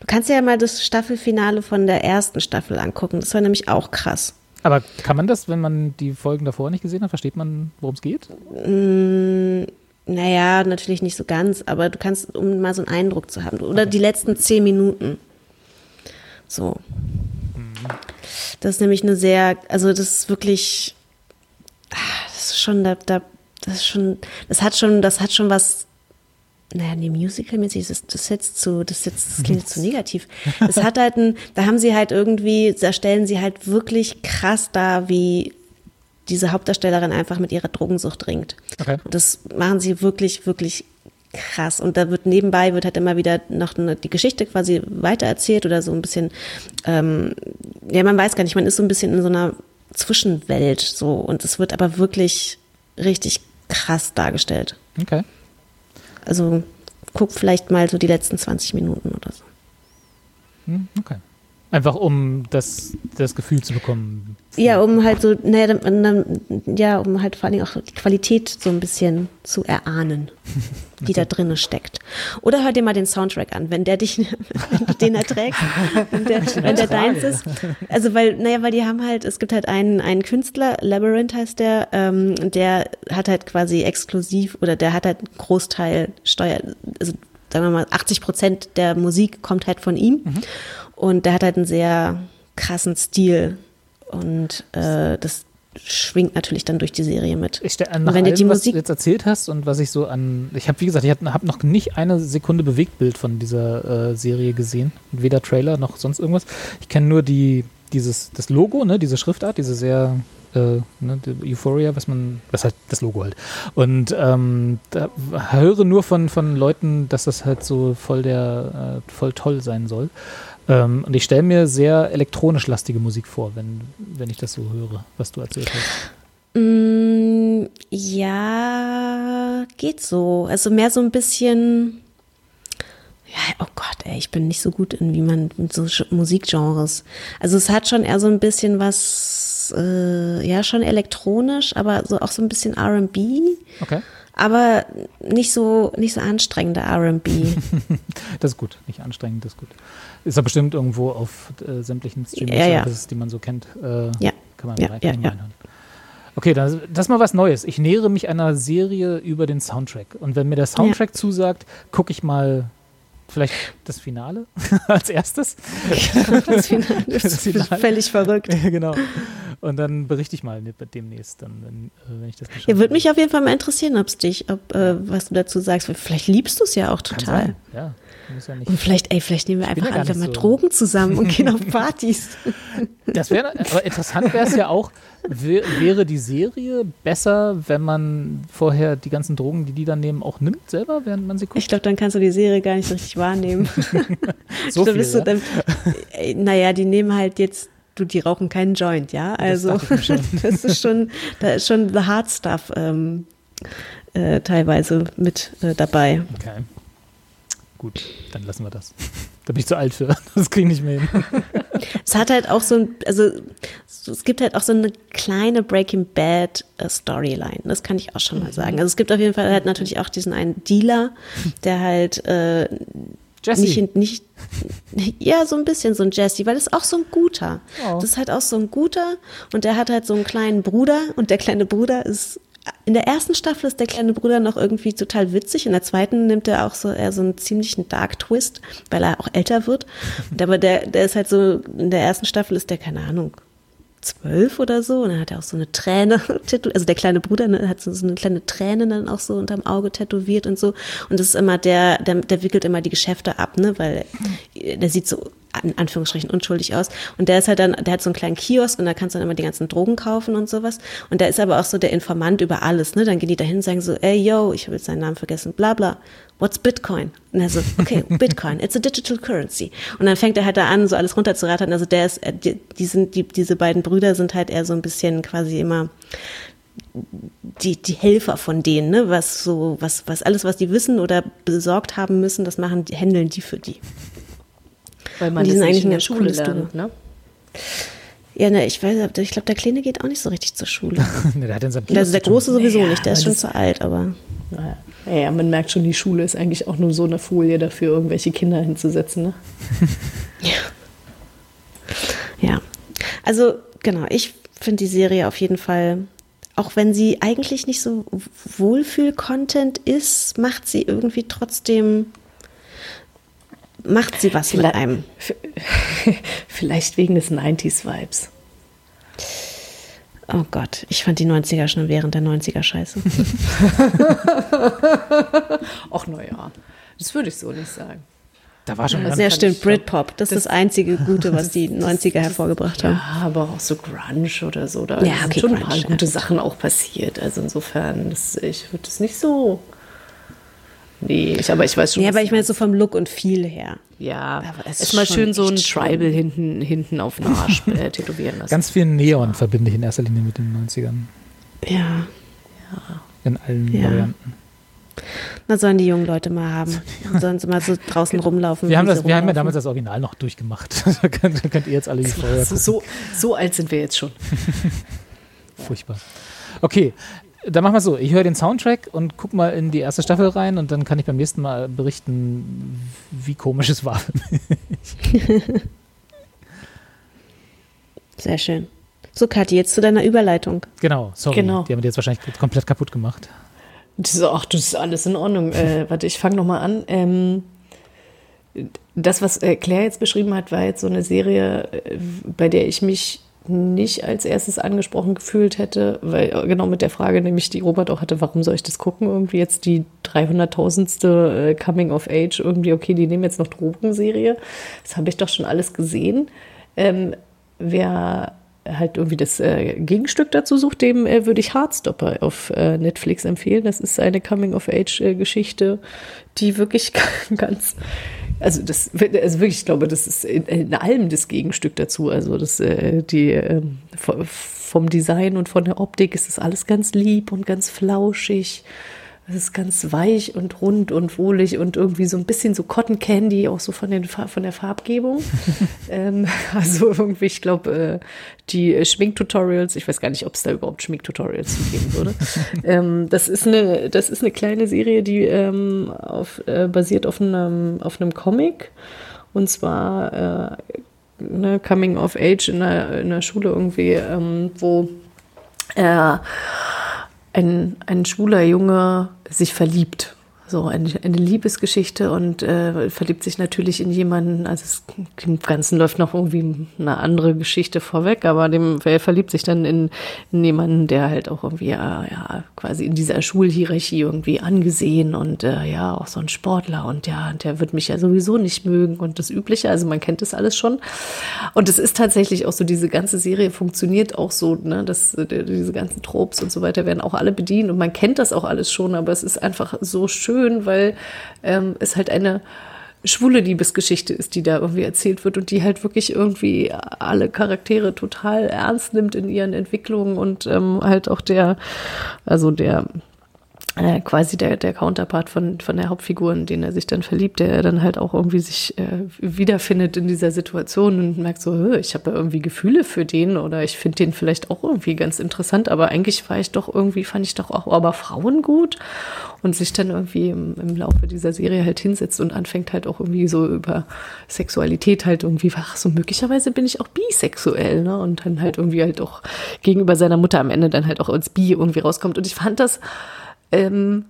Du kannst ja mal das Staffelfinale von der ersten Staffel angucken. Das war nämlich auch krass. Aber kann man das, wenn man die Folgen davor nicht gesehen hat, versteht man, worum es geht? Mm, naja, natürlich nicht so ganz, aber du kannst, um mal so einen Eindruck zu haben. Oder okay. die letzten zehn Minuten. So. Mhm. Das ist nämlich eine sehr, also das ist wirklich, das ist schon, da, da, das ist schon, das hat schon, das hat schon was naja, nee, Musical-mäßig, das, das jetzt zu, <laughs> das jetzt, das klingt zu negativ. Es hat halt ein, da haben sie halt irgendwie, da stellen sie halt wirklich krass da, wie diese Hauptdarstellerin einfach mit ihrer Drogensucht ringt. Okay. Und das machen sie wirklich, wirklich krass. Und da wird nebenbei wird halt immer wieder noch eine, die Geschichte quasi weitererzählt oder so ein bisschen, ähm, ja, man weiß gar nicht, man ist so ein bisschen in so einer Zwischenwelt so und es wird aber wirklich richtig krass dargestellt. Okay. Also guck vielleicht mal so die letzten 20 Minuten oder so. Hm, okay. Einfach um das, das Gefühl zu bekommen. Ja, um halt so, naja, ja, um halt vor allem auch die Qualität so ein bisschen zu erahnen, <laughs> die okay. da drin steckt. Oder hör dir mal den Soundtrack an, wenn der dich, <laughs> wenn du den erträgst, wenn der, wenn der deins ist. Also weil, naja, weil die haben halt, es gibt halt einen, einen Künstler, Labyrinth heißt der, ähm, der hat halt quasi exklusiv oder der hat halt einen Großteil Steuer, also sagen wir mal, 80 Prozent der Musik kommt halt von ihm. Mhm. Und der hat halt einen sehr krassen Stil. Und äh, das schwingt natürlich dann durch die Serie mit. Ich stelle an, nach wenn allem, die Musik was du jetzt erzählt hast und was ich so an, ich habe wie gesagt, ich habe hab noch nicht eine Sekunde Bewegtbild von dieser äh, Serie gesehen, weder Trailer noch sonst irgendwas. Ich kenne nur die dieses das Logo, ne, diese Schriftart, diese sehr äh, ne, Euphoria, was man, was halt das Logo halt. Und ähm, da höre nur von von Leuten, dass das halt so voll der äh, voll toll sein soll. Ähm, und ich stelle mir sehr elektronisch lastige Musik vor, wenn, wenn ich das so höre, was du erzählt hast. Mm, ja, geht so. Also mehr so ein bisschen. Ja, oh Gott, ey, ich bin nicht so gut in wie man mit so Musikgenres. Also es hat schon eher so ein bisschen was, äh, ja, schon elektronisch, aber so auch so ein bisschen RB. Okay. Aber nicht so, nicht so anstrengender RB. <laughs> das ist gut, nicht anstrengend, das ist gut. Ist ja bestimmt irgendwo auf äh, sämtlichen Streaming-Services, ja, ja. die man so kennt. Äh, ja. Kann man ja, ja, reinhören. Okay, das, das ist mal was Neues. Ich nähere mich einer Serie über den Soundtrack. Und wenn mir der Soundtrack zusagt, gucke ich mal vielleicht das Finale <laughs> als erstes. <laughs> das Finale <laughs> ist das Finale. völlig verrückt. genau. Und dann berichte ich mal demnächst, dann, wenn, äh, wenn ich das Ja, würde mich auf jeden Fall mal interessieren, ob es dich, ob, äh, was du dazu sagst. Vielleicht liebst du es ja auch total. Ja. Ja und vielleicht, ey, vielleicht nehmen wir einfach ja einfach mal so Drogen zusammen und gehen auf <laughs> Partys. Das wäre, aber interessant wäre es ja auch, wäre die Serie besser, wenn man vorher die ganzen Drogen, die die dann nehmen, auch nimmt selber, während man sie guckt? Ich glaube, dann kannst du die Serie gar nicht so richtig wahrnehmen. <laughs> so viel, ja? dann, ey, naja, die nehmen halt jetzt du, die rauchen keinen Joint, ja. Also das, <laughs> das ist schon, da ist schon the hard stuff ähm, äh, teilweise mit äh, dabei. Okay. Gut, dann lassen wir das. Da bin ich zu alt für. <laughs> Das kriege ich nicht mehr hin. es hat halt auch so ein, also es gibt halt auch so eine kleine Breaking Bad äh, Storyline. Das kann ich auch schon mal sagen. Also es gibt auf jeden Fall halt natürlich auch diesen einen Dealer, der halt äh, Jesse. Nicht, nicht, <laughs> ja, so ein bisschen so ein Jesse, weil das ist auch so ein guter. Oh. Das ist halt auch so ein guter und der hat halt so einen kleinen Bruder und der kleine Bruder ist in der ersten Staffel ist der kleine Bruder noch irgendwie total witzig. In der zweiten nimmt er auch so eher so einen ziemlichen Dark Twist, weil er auch älter wird. Und <laughs> aber der, der ist halt so, in der ersten Staffel ist der, keine Ahnung, zwölf oder so. Und dann hat er auch so eine Träne <laughs> tätowiert. Also der kleine Bruder ne, hat so, so eine kleine Träne dann auch so unterm Auge tätowiert und so. Und das ist immer der, der, der wickelt immer die Geschäfte ab, ne, weil der sieht so in Anführungsstrichen unschuldig aus. Und der ist halt dann, der hat so einen kleinen Kiosk und da kannst du dann immer die ganzen Drogen kaufen und sowas. Und der ist aber auch so der Informant über alles, ne? Dann gehen die dahin und sagen so, ey, yo, ich habe jetzt seinen Namen vergessen, bla bla. What's Bitcoin? Und er so, okay, <laughs> Bitcoin, it's a digital currency. Und dann fängt er halt da an, so alles runterzurattern. Also der ist, die, die sind, die, diese beiden Brüder sind halt eher so ein bisschen quasi immer die, die Helfer von denen, ne? Was so, was, was alles, was die wissen oder besorgt haben müssen, das machen, die, handeln die für die. Weil man die das sind nicht eigentlich in der Schule lernt, ne? Ja, ne, ich weiß, ich glaube, der Kleine geht auch nicht so richtig zur Schule. <laughs> Der hat in seinem Also der tun. Große sowieso Ja, nicht, der ist schon das- zu alt, aber Naja. Ja, man merkt schon, die Schule ist eigentlich auch nur so eine Folie dafür, irgendwelche Kinder hinzusetzen. Ne? <laughs> ja. Also, genau, ich finde die Serie auf jeden Fall, auch wenn sie eigentlich nicht so Wohlfühl-Content ist, macht sie irgendwie trotzdem, macht sie was mit Vielleicht- einem. <laughs> Vielleicht wegen des 90s-Vibes. Oh Gott, ich fand die 90er schon während der 90er scheiße. <laughs> Ach, naja, das würde ich so nicht sagen. Da war schon Ja, Sehr stimmt, Britpop, das ist das einzige Gute, was die <laughs> 90er hervorgebracht haben. Ja, aber auch so Grunge oder so. Da Ja, sind okay, schon ein Grunge, paar ja. gute Sachen auch passiert. Also insofern, das, ich würde es nicht so. Nee, ich, aber ich weiß schon. Ja, was aber ich meine so vom Look und Feel her. Ja, Aber es ist erstmal schon schön so ein. Tribal hinten, hinten auf den Arsch <laughs> äh, tätowieren lassen. Ganz viel Neon verbinde ich in erster Linie mit den 90ern. Ja, In allen Ja. Varianten. na sollen die jungen Leute mal haben. <laughs> Sollen sie mal so draußen rumlaufen. Wir haben, das, wir haben ja damals das Original noch durchgemacht. <laughs> da, könnt, da könnt ihr jetzt alle die Folge so, so, so alt sind wir jetzt schon. Furchtbar. Okay, dann machen wir so. Ich höre den Soundtrack und guck mal in die erste Staffel rein und dann kann ich beim nächsten Mal berichten, wie komisch es war. <laughs> Sehr schön. So, Kathi, jetzt zu deiner Überleitung. genau, sorry. Genau. Die haben wir jetzt wahrscheinlich komplett kaputt gemacht. Das ist, ach, das ist alles in Ordnung. Äh, <laughs> warte, ich fange nochmal an. Ähm, das, was äh, Claire jetzt beschrieben hat, war jetzt so eine Serie, äh, bei der ich mich nicht als erstes angesprochen gefühlt hätte, weil äh, genau mit der Frage, nämlich die Robert auch hatte, warum soll ich das gucken? Irgendwie jetzt die 300.000. äh, Coming of Age, irgendwie, okay, die nehmen jetzt noch Drogenserie. Das habe ich doch schon alles gesehen. Ähm, wer halt irgendwie das äh, Gegenstück dazu sucht, dem äh, würde ich Heartstopper auf äh, Netflix empfehlen. Das ist eine Coming-of-Age-Geschichte, die wirklich <laughs> ganz, also das, also wirklich, ich glaube, das ist in, in allem das Gegenstück dazu. Also das, äh, die ähm, vom Design und von der Optik ist das alles ganz lieb und ganz flauschig. Es ist ganz weich und rund und wohlig und irgendwie so ein bisschen so Cotton Candy, auch so von, den, von der Farbgebung. <laughs> ähm, also irgendwie, ich glaube, äh, die äh, Schminktutorials, ich weiß gar nicht, ob es da überhaupt Schminktutorials geben würde. <laughs> ähm, das, ist eine, das ist eine kleine Serie, die ähm, auf, äh, basiert auf einem, auf einem Comic. Und zwar äh, ne, Coming of Age in einer, in einer Schule irgendwie, ähm, wo er ein, ein schwuler Junge sich verliebt. So eine, eine Liebesgeschichte und äh, verliebt sich natürlich in jemanden. Also es, im Ganzen läuft noch irgendwie eine andere Geschichte vorweg, aber dem, er verliebt sich dann in, in jemanden, der halt auch irgendwie ja, ja quasi in dieser Schulhierarchie irgendwie angesehen und äh, ja auch so ein Sportler und ja, der wird mich ja sowieso nicht mögen und das Übliche. Also man kennt das alles schon. Und es ist tatsächlich auch so, diese ganze Serie funktioniert auch so, ne, dass äh, diese ganzen Tropes und so weiter werden auch alle bedient und man kennt das auch alles schon, aber es ist einfach so schön, weil ähm, es halt eine schwule Liebesgeschichte ist, die da irgendwie erzählt wird und die halt wirklich irgendwie alle Charaktere total ernst nimmt in ihren Entwicklungen und ähm, halt auch der, also der äh, quasi der, der Counterpart von, von der Hauptfigur, in den er sich dann verliebt, der dann halt auch irgendwie sich äh, wiederfindet in dieser Situation und merkt so, ich habe ja irgendwie Gefühle für den oder ich finde den vielleicht auch irgendwie ganz interessant, aber eigentlich war ich doch irgendwie, fand ich doch auch aber Frauen gut und sich dann irgendwie im, im Laufe dieser Serie halt hinsetzt und anfängt halt auch irgendwie so über Sexualität halt irgendwie, ach so möglicherweise bin ich auch bisexuell, ne? Und dann halt irgendwie halt auch gegenüber seiner Mutter am Ende dann halt auch als bi irgendwie rauskommt und ich fand das ähm,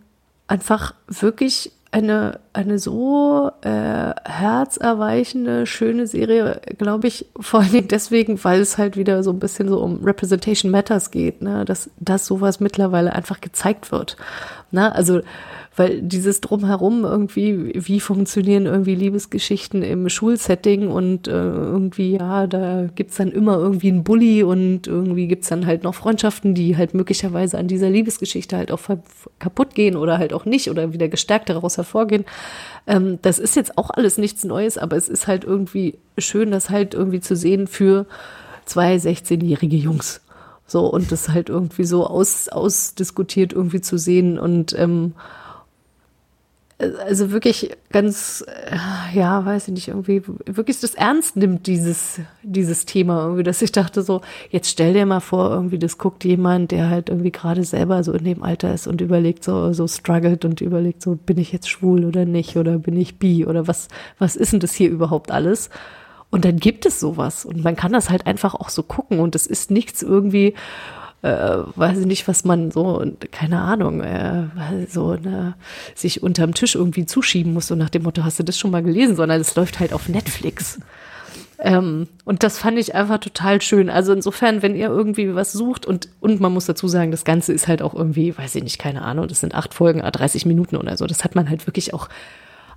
einfach wirklich eine, eine so äh, herzerweichende, schöne Serie, glaube ich, <laughs> vor allen Dingen deswegen, weil es halt wieder so ein bisschen so um Representation Matters geht, ne? dass, dass sowas mittlerweile einfach gezeigt wird. Ne? Also weil dieses Drumherum irgendwie, wie funktionieren irgendwie Liebesgeschichten im Schulsetting und äh, irgendwie, ja, da gibt's dann immer irgendwie einen Bully und irgendwie gibt's dann halt noch Freundschaften, die halt möglicherweise an dieser Liebesgeschichte halt auch kaputt gehen oder halt auch nicht oder wieder gestärkt daraus hervorgehen. Ähm, das ist jetzt auch alles nichts Neues, aber es ist halt irgendwie schön, das halt irgendwie zu sehen für zwei 16-jährige Jungs. So, und das halt irgendwie so aus, ausdiskutiert irgendwie zu sehen und ähm, also wirklich ganz, äh, ja, weiß ich nicht, irgendwie wirklich das ernst nimmt, dieses, dieses Thema irgendwie, dass ich dachte so, jetzt stell dir mal vor, irgendwie, das guckt jemand, der halt irgendwie gerade selber so in dem Alter ist und überlegt so, so struggelt und überlegt so, bin ich jetzt schwul oder nicht oder bin ich bi oder was, was ist denn das hier überhaupt alles? Und dann gibt es sowas und man kann das halt einfach auch so gucken und es ist nichts irgendwie, äh, weiß ich nicht, was man so, keine Ahnung, äh, so ne, sich unterm Tisch irgendwie zuschieben muss, so nach dem Motto, hast du das schon mal gelesen, sondern es läuft halt auf Netflix. Ähm, und das fand ich einfach total schön. Also insofern, wenn ihr irgendwie was sucht und, und man muss dazu sagen, das Ganze ist halt auch irgendwie, weiß ich nicht, keine Ahnung, das sind acht Folgen, 30 Minuten oder so. Das hat man halt wirklich auch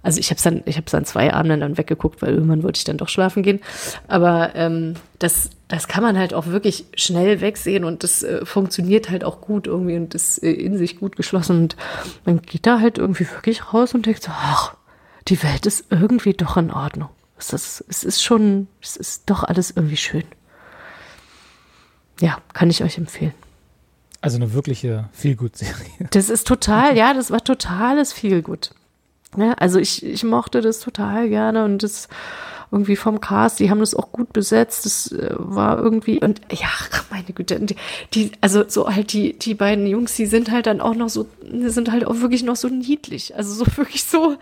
also ich habe es dann, ich habe es an zwei Abenden dann weggeguckt, weil irgendwann wollte ich dann doch schlafen gehen. Aber ähm, das, das kann man halt auch wirklich schnell wegsehen und das äh, funktioniert halt auch gut irgendwie und ist äh, in sich gut geschlossen. Und man geht da halt irgendwie wirklich raus und denkt so, ach, die Welt ist irgendwie doch in Ordnung. Es ist, es ist schon, es ist doch alles irgendwie schön. Ja, kann ich euch empfehlen. Also eine wirkliche Feelgood-Serie. Das ist total, ja, das war totales Feelgood. Ja, also ich, ich mochte das total gerne und das irgendwie vom Cast, die haben das auch gut besetzt. Das äh, war irgendwie und ja, meine Güte, die, die, also so halt die die beiden Jungs, die sind halt dann auch noch so, sind halt auch wirklich noch so niedlich, also so <laughs> wirklich so,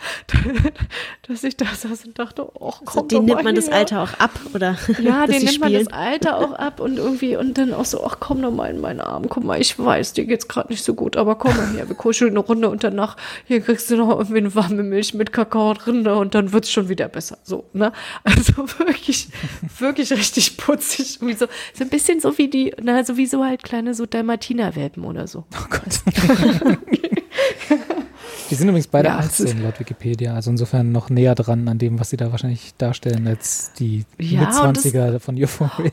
dass ich da saß und dachte, oh, komm also den nimmt man das Alter auch ab oder? Ja, <laughs> den nimmt man das Alter auch ab und irgendwie und dann auch so, ach komm doch mal in meinen Arm, guck mal, ich weiß, dir geht's gerade nicht so gut, aber komm mal her, wir kuscheln eine Runde und danach hier kriegst du noch irgendwie eine warme Milch mit Kakao drin ne, und dann wird's schon wieder besser, so ne? <laughs> Also wirklich, wirklich richtig putzig. Wie so, so ein bisschen so wie die, na, sowieso halt kleine so Dalmatiner-Welpen oder so. Oh Gott. Die sind übrigens beide ja, 18 laut Wikipedia, also insofern noch näher dran an dem, was sie da wahrscheinlich darstellen, als die ja, Mitzwanziger von Euphoria.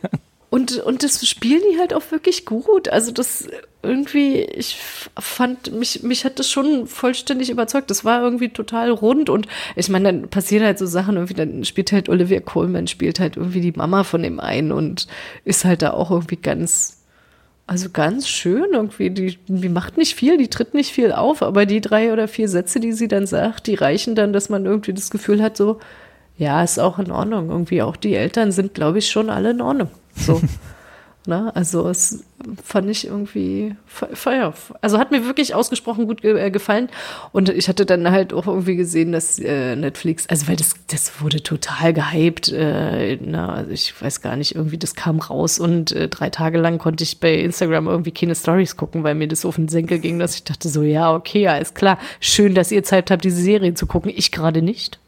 Und, und das spielen die halt auch wirklich gut. Also das irgendwie, ich fand, mich, mich hat das schon vollständig überzeugt. Das war irgendwie total rund und ich meine, dann passieren halt so Sachen, irgendwie, dann spielt halt Olivia Coleman, spielt halt irgendwie die Mama von dem einen und ist halt da auch irgendwie ganz, also ganz schön irgendwie. Die, die macht nicht viel, die tritt nicht viel auf, aber die drei oder vier Sätze, die sie dann sagt, die reichen dann, dass man irgendwie das Gefühl hat, so, ja, ist auch in Ordnung. Irgendwie auch die Eltern sind, glaube ich, schon alle in Ordnung. So. <laughs> Ne? Also es fand ich irgendwie, ja, also hat mir wirklich ausgesprochen gut ge äh, gefallen. Und ich hatte dann halt auch irgendwie gesehen, dass äh, Netflix, also weil das, das wurde total gehypt. Äh, na, also ich weiß gar nicht, irgendwie das kam raus und äh, drei Tage lang konnte ich bei Instagram irgendwie keine Stories gucken, weil mir das auf den Senkel ging, dass ich dachte so, ja, okay, alles klar, schön, dass ihr Zeit habt, diese Serie zu gucken. Ich gerade nicht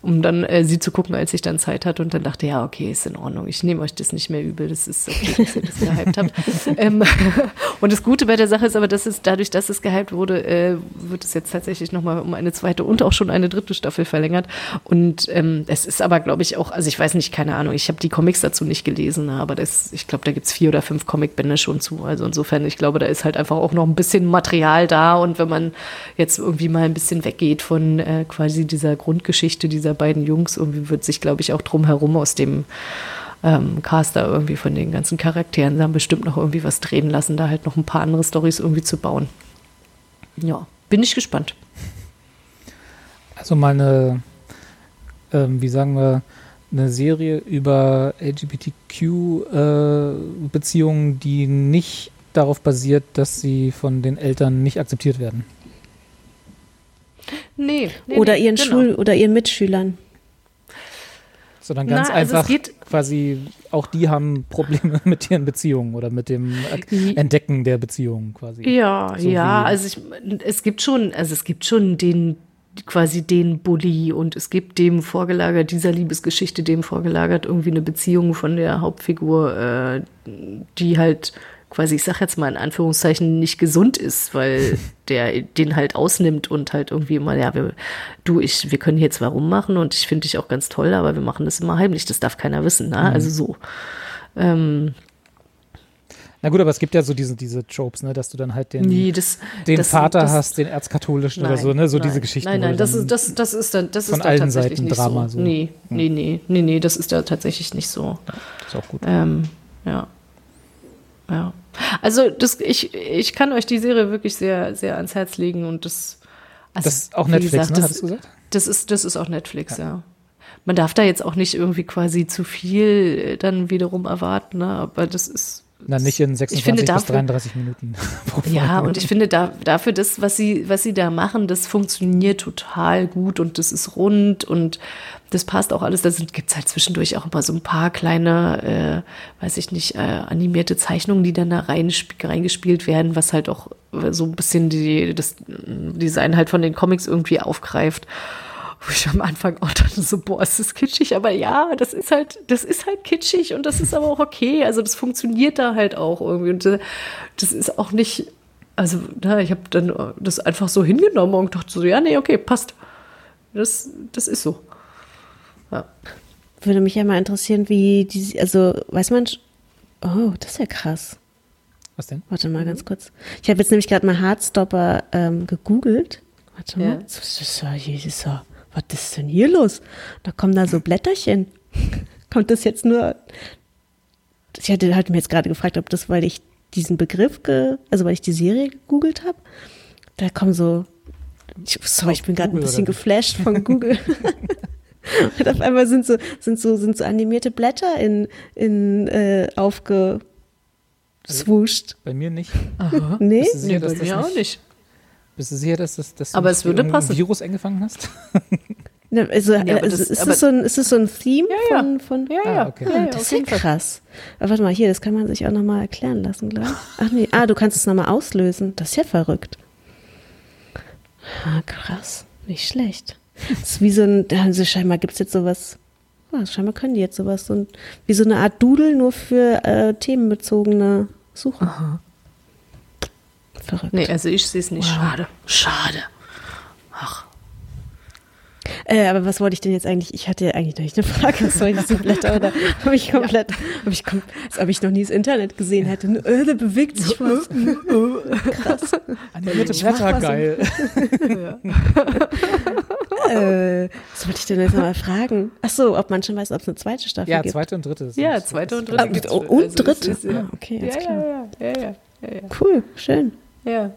um dann äh, sie zu gucken, als ich dann Zeit hatte und dann dachte, ja, okay, ist in Ordnung, ich nehme euch das nicht mehr übel, das ist okay, dass ihr das <laughs> gehypt habt. ähm, <laughs> und das Gute bei der Sache ist aber, dass es dadurch, dass es gehypt wurde, äh, wird es jetzt tatsächlich nochmal um eine zweite und auch schon eine dritte Staffel verlängert. Und ähm, es ist aber, glaube ich, auch, also ich weiß nicht, keine Ahnung, ich habe die Comics dazu nicht gelesen, aber das, ich glaube, da gibt es vier oder fünf Comicbände schon zu. Also insofern, ich glaube, da ist halt einfach auch noch ein bisschen Material da und wenn man jetzt irgendwie mal ein bisschen weggeht von äh, quasi dieser Grundgeschichte, dieser dieser beiden Jungs. Irgendwie wird sich, glaube ich, auch drumherum aus dem ähm, Caster irgendwie von den ganzen Charakteren dann bestimmt noch irgendwie was drehen lassen, da halt noch ein paar andere Stories irgendwie zu bauen. ja, bin ich gespannt. Also mal eine, ähm, wie sagen wir, eine Serie über LGBTQ-Beziehungen, äh, die nicht darauf basiert, dass sie von den Eltern nicht akzeptiert werden. Nee. nee oder nee, ihren genau. Schul- oder ihren Mitschülern. Sondern ganz Na, also einfach geht- quasi, auch die haben Probleme <laughs> mit ihren Beziehungen oder mit dem Entdecken der Beziehungen quasi. Ja, So ja, also ich, es gibt schon, also es gibt schon den quasi den Bully und es gibt dem vorgelagert, dieser Liebesgeschichte dem vorgelagert irgendwie eine Beziehung von der Hauptfigur, äh, die halt quasi, ich sag jetzt mal in Anführungszeichen, nicht gesund ist, weil <laughs> der den halt ausnimmt und halt irgendwie immer, ja, wir, du, ich, wir können jetzt warum machen und ich finde dich auch ganz toll, aber wir machen das immer heimlich, das darf keiner wissen, ne? Also so. Ähm, Na gut, aber es gibt ja so diese, diese Tropes, ne, dass du dann halt den, nee, das, den das, Vater das, hast, den erzkatholischen oder Nein, so, ne, so nein, diese Geschichten. Nein, nein, das ist, das, das ist dann, das von ist da allen tatsächlich Seiten nicht Drama so. so. Nee, nee, nee, nee, nee, das ist da tatsächlich nicht so. ist auch gut. Ähm, ja. Ja. Also, das, ich, ich kann euch die Serie wirklich sehr, sehr ans Herz legen und das. Also, Das ist auch Netflix, gesagt, ne, das, gesagt? Das ist, das ist auch Netflix, ja. Man darf da jetzt auch nicht irgendwie quasi zu viel äh, dann wiederum erwarten, ne? aber das ist. Na, nicht in Ich 26 finde bis dafür- 33 Minuten. <laughs> Ja, und ich finde da, dafür das, was sie, was sie da machen, das funktioniert total gut und das ist rund und das passt auch alles. Da gibt es halt zwischendurch auch immer so ein paar kleine, äh, weiß ich nicht, äh, animierte Zeichnungen, die dann da reinsp- reingespielt werden, was halt auch äh, so ein bisschen die, das Design halt von den Comics irgendwie aufgreift. Wo ich am Anfang auch dachte so, boah, ist das kitschig, aber ja, das ist halt, das ist halt kitschig und das ist aber auch okay. Also das funktioniert da halt auch irgendwie und äh, das ist auch nicht, also na, ich habe dann äh, das einfach so hingenommen und dachte so, ja, nee, okay, passt. Das, das ist so. Ja. Würde mich ja mal interessieren, wie die, also weiß man, oh, das ist ja krass. Was denn? Warte mal ganz kurz. Ich habe jetzt nämlich gerade mal Hardstopper ähm, gegoogelt. Warte mal. Ja. Das ist ja, Jesus, ja. Was ist denn hier los? Da kommen da so Blätterchen. <laughs> Kommt das jetzt nur? Ich hatte halt mir jetzt gerade gefragt, ob das, weil ich diesen Begriff, ge, also weil ich die Serie gegoogelt habe, da kommen so. Ich, sorry, ich bin gerade ein bisschen geflasht von <laughs> Google. Und auf einmal sind so, sind so, sind so animierte Blätter in, in äh, aufgeswuscht. Bei mir nicht. Nee? Bist du sicher, Nee, bei das mir auch nicht. Bist du sicher, dass, das, dass du Aber es würde passen. Virus eingefangen hast? <laughs> Ne, also, Ja, äh, das- ist, das so ein, ist das so ein Theme Ja, ja. von, von Ja, Ah, ja, okay. ja, Ah, ja, das ist ja krass. Aber warte mal, hier, das kann man sich auch nochmal erklären lassen gleich. Ach nee, ah, du kannst es nochmal auslösen. Das ist ja verrückt. Ah, krass. Nicht schlecht. Das ist wie so ein, also scheinbar gibt es jetzt sowas, ja, scheinbar können die jetzt sowas, so ein, wie so eine Art Doodle nur für äh, themenbezogene Suchen. Verrückt. Nee, also ich sehe es nicht. Wow. Schade. Schade. Ach. Äh, aber was wollte ich denn jetzt eigentlich? Ich hatte ja eigentlich noch nicht eine Frage, was soll ich diese Blätter <laughs> oder habe ich komplett, habe ich kom als ob ich noch nie das Internet gesehen hätte. Äh, da bewegt sich was. <laughs> Krass. Animierte Blätter, was. geil. Äh, was wollte ich denn jetzt nochmal fragen? Ach so, ob man schon weiß, ob es eine zweite Staffel Ja, gibt. zweite und dritte. Ja, zweite und Ah, dritte. wohl. und Also dritte. ist, ja. Ah, okay, alles ja, klar. Ja, ja, ja, ja, ja. Cool, schön. Ja.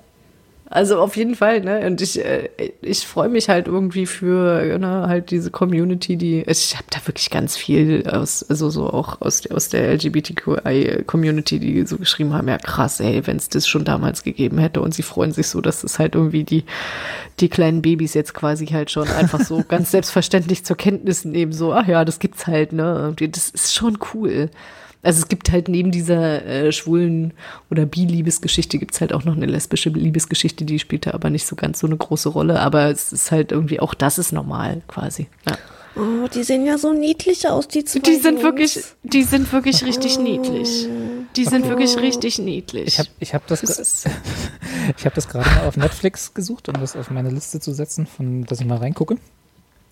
Also auf jeden Fall, ne? Und ich, äh, ich freue mich halt irgendwie für ne, halt diese Community, die ich habe da wirklich ganz viel aus, also so auch aus der aus der LGBTQI-Community, die so geschrieben haben, ja krass, ey, wenn es das schon damals gegeben hätte und sie freuen sich so, dass es halt irgendwie die die kleinen Babys jetzt quasi halt schon einfach so <laughs> ganz selbstverständlich zur Kenntnis nehmen, so, ach ja, das gibt's halt, ne? Das ist schon cool. Also es gibt halt neben dieser äh, schwulen oder bi-Liebesgeschichte gibt es halt auch noch eine lesbische Liebesgeschichte, die spielt da aber nicht so ganz so eine große Rolle, aber es ist halt irgendwie, auch das ist normal quasi. Ja. Oh, die sehen ja so niedlich aus, die zwei Die sind Jungs. wirklich, die sind wirklich richtig niedlich. Die sind wirklich richtig niedlich. Ich habe ich hab das, Das <laughs> ich hab das gerade mal auf Netflix gesucht, um das auf meine Liste zu setzen, von dass ich mal reingucke.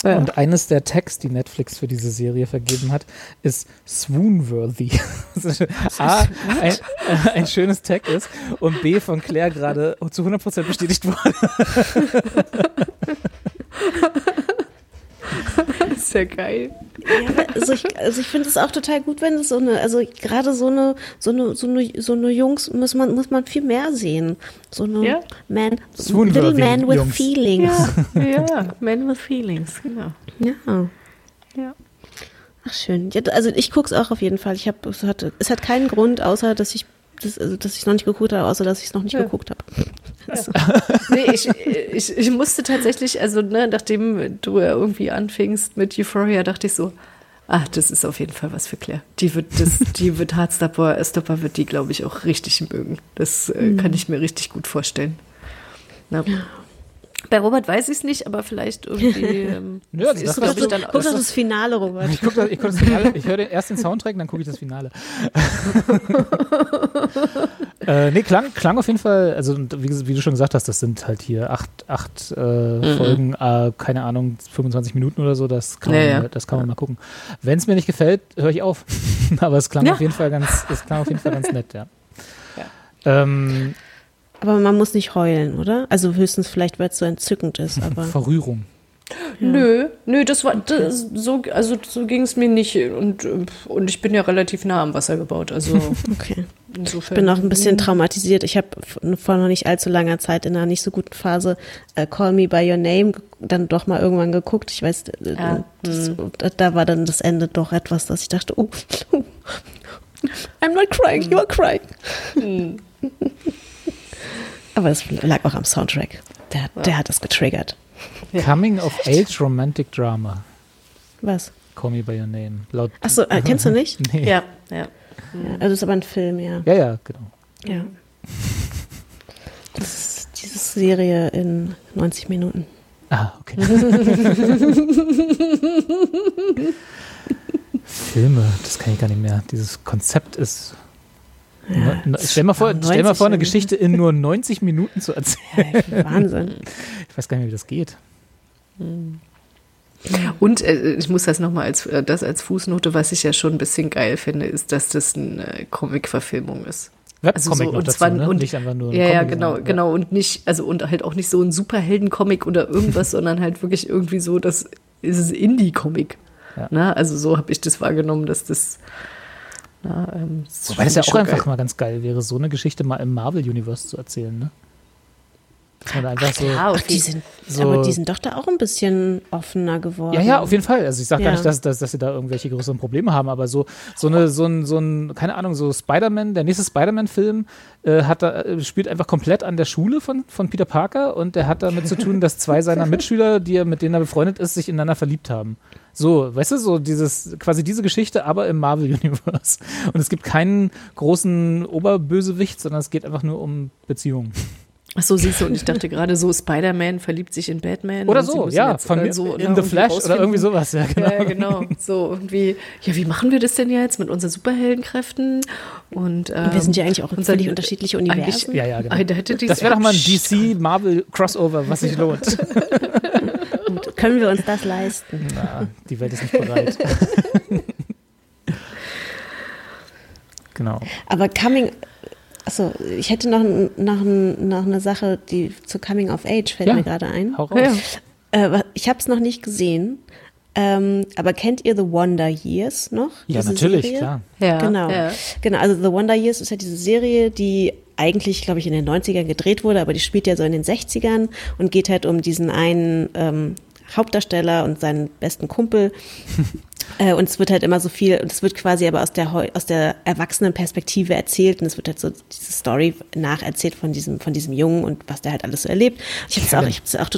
Ja. Und eines der Tags, die Netflix für diese Serie vergeben hat, ist Swoonworthy. <laughs> A, ein, äh, ein schönes Tag ist und B von Claire gerade zu 100% bestätigt wurde. <laughs> ist ja geil. Ja, also ich, also ich finde es auch total gut, wenn es so eine, also gerade so eine, so eine, so eine, so eine Jungs muss man, muss man viel mehr sehen. So eine Ja. Man, Swoon-worthy Little Man with Jungs. Feelings. Ja, ja, Man with Feelings, genau. Ja. Ja. Ach schön. Ja, also ich gucke es auch auf jeden Fall. Ich habe, es hat, es hat keinen Grund, außer dass ich, das, also dass ich noch nicht geguckt habe, außer dass ich es noch nicht Ja. geguckt habe. <laughs> Nee, ich, ich, ich musste tatsächlich, also ne, nachdem du ja irgendwie anfingst mit Euphoria, dachte ich so, ah, das ist auf jeden Fall was für Claire. Die wird, das, <laughs> die wird Hardstopper, Stopper wird die, glaube ich, auch richtig mögen. Das äh, kann ich mir richtig gut vorstellen. Na, bei Robert weiß ich es nicht, aber vielleicht irgendwie. <laughs> Ähm, Ja, also ist, das ich, dann Guck doch das Finale, Robert. Ich, guck das, ich, guck das Finale, ich höre den- erst den Soundtrack, dann gucke ich das Finale. <laughs> äh, nee, klang, klang auf jeden Fall, also wie, wie du schon gesagt hast, das sind halt hier acht, acht äh, Mhm. Folgen, äh, keine Ahnung, 25 Minuten oder so, das kann man, Ja, ja. mal- Das kann man mal gucken. Wenn es mir nicht gefällt, höre ich auf. <laughs> Aber es klang Ja. auf jeden Fall ganz, es klang auf jeden Fall ganz nett, ja. Ähm, Aber man muss nicht heulen, oder? Also höchstens vielleicht, weil es so entzückend ist, <laughs> aber. Verrührung. Nö, nö, das war das, so, also so ging es mir nicht und, und ich bin ja relativ nah am Wasser gebaut, also <laughs> Okay. insofern. Ich bin auch ein bisschen traumatisiert. Ich habe vor noch nicht allzu langer Zeit in einer nicht so guten Phase äh, Call Me By Your Name dann doch mal irgendwann geguckt. Ich weiß, äh, Ja, das, da- da war dann das Ende doch etwas, dass ich dachte, oh, oh <laughs> I'm not crying, you are crying. Aber es lag auch am Soundtrack. Der, der hat das getriggert. Coming of Age Romantic Drama. Was? Call Me By Your Name. Laut, Achso, äh, <laughs> kennst du nicht? nee. Ja, ja. Ja, also es ist aber ein Film, ja. ja, ja, genau. ja. Das ist diese Serie in 90 Minuten. Ah, okay. <laughs> Filme, das kann ich gar nicht mehr. Dieses Konzept ist. Ja, Ne- das stell, mal vor, stell mal vor, eine 90 Geschichte in nur 90 Minuten zu <laughs> erzählen. Ja, Wahnsinn. Ich weiß gar nicht, wie das geht. Und äh, ich muss das nochmal als, äh, das als Fußnote, was ich ja schon ein bisschen geil finde, ist, dass das eine Comic-Verfilmung ist. Also so, und dazu, zwar, ne? und, nicht einfach nur ein ja, ja, genau, sondern- genau. Und nicht, also und halt auch nicht so ein Superhelden-Comic oder irgendwas, <laughs> sondern halt wirklich irgendwie so, das ist Indie-Comic. Ja. Na, also so habe ich das wahrgenommen, dass das. Na, ähm, Wobei das ja auch einfach mal ganz geil wäre, so eine Geschichte mal im Marvel-Universe zu erzählen, ne? Dass man da einfach so. Ja, Ach, die sind, so- aber die sind doch da auch ein bisschen offener geworden. Ja, ja, auf jeden Fall. Also ich sage gar Ja. nicht, dass, dass, dass sie da irgendwelche größeren Probleme haben, aber so, so eine, so ein, so ein, keine Ahnung, so Spider-Man, der nächste Spider-Man-Film äh, hat da, äh, spielt einfach komplett an der Schule von, von Peter Parker und der hat damit zu tun, dass zwei seiner <laughs> Mitschüler, die er, mit denen er befreundet ist, sich ineinander verliebt haben. So, weißt du, so dieses, quasi diese Geschichte, aber im Marvel-Universe. Und es gibt keinen großen Oberbösewicht, sondern es geht einfach nur um Beziehungen. Ach so, siehst du, und ich dachte gerade so, Spider-Man verliebt sich in Batman. Oder und so, ja, jetzt, von äh, mir so, in ne, The Flash oder rausfinden. irgendwie sowas, ja, genau. Ja, genau. So irgendwie, ja, wie machen wir das denn jetzt mit unseren Superheldenkräften? Und, ähm, wir sind ja eigentlich auch in und völlig eigentlich- Universen. Ja, ja, genau. Das wäre doch mal ein DC-Marvel-Crossover, was sich lohnt. <laughs> Und können wir uns das leisten? Na, die Welt ist nicht bereit. <laughs> genau. Aber Coming, achso, ich hätte noch, noch, noch eine Sache, die zu Coming of Age fällt Ja. mir gerade ein. Hau raus. Ja. Äh, ich habe es noch nicht gesehen. Ähm, aber kennt ihr The Wonder Years noch? Ja, natürlich, Serie? klar. Ja, Genau. ja. Genau, also The Wonder Years ist ja diese Serie, die eigentlich, glaube ich, in den 90ern gedreht wurde, aber die spielt ja so in den 60ern und geht halt um diesen einen ähm, Hauptdarsteller und seinen besten Kumpel. <laughs> äh, und es wird halt immer so viel, und es wird quasi aber aus der, aus der erwachsenen Perspektive erzählt und es wird halt so diese Story nacherzählt von diesem, von diesem Jungen und was der halt alles so erlebt. Ich habe es auch, ich habe es auch,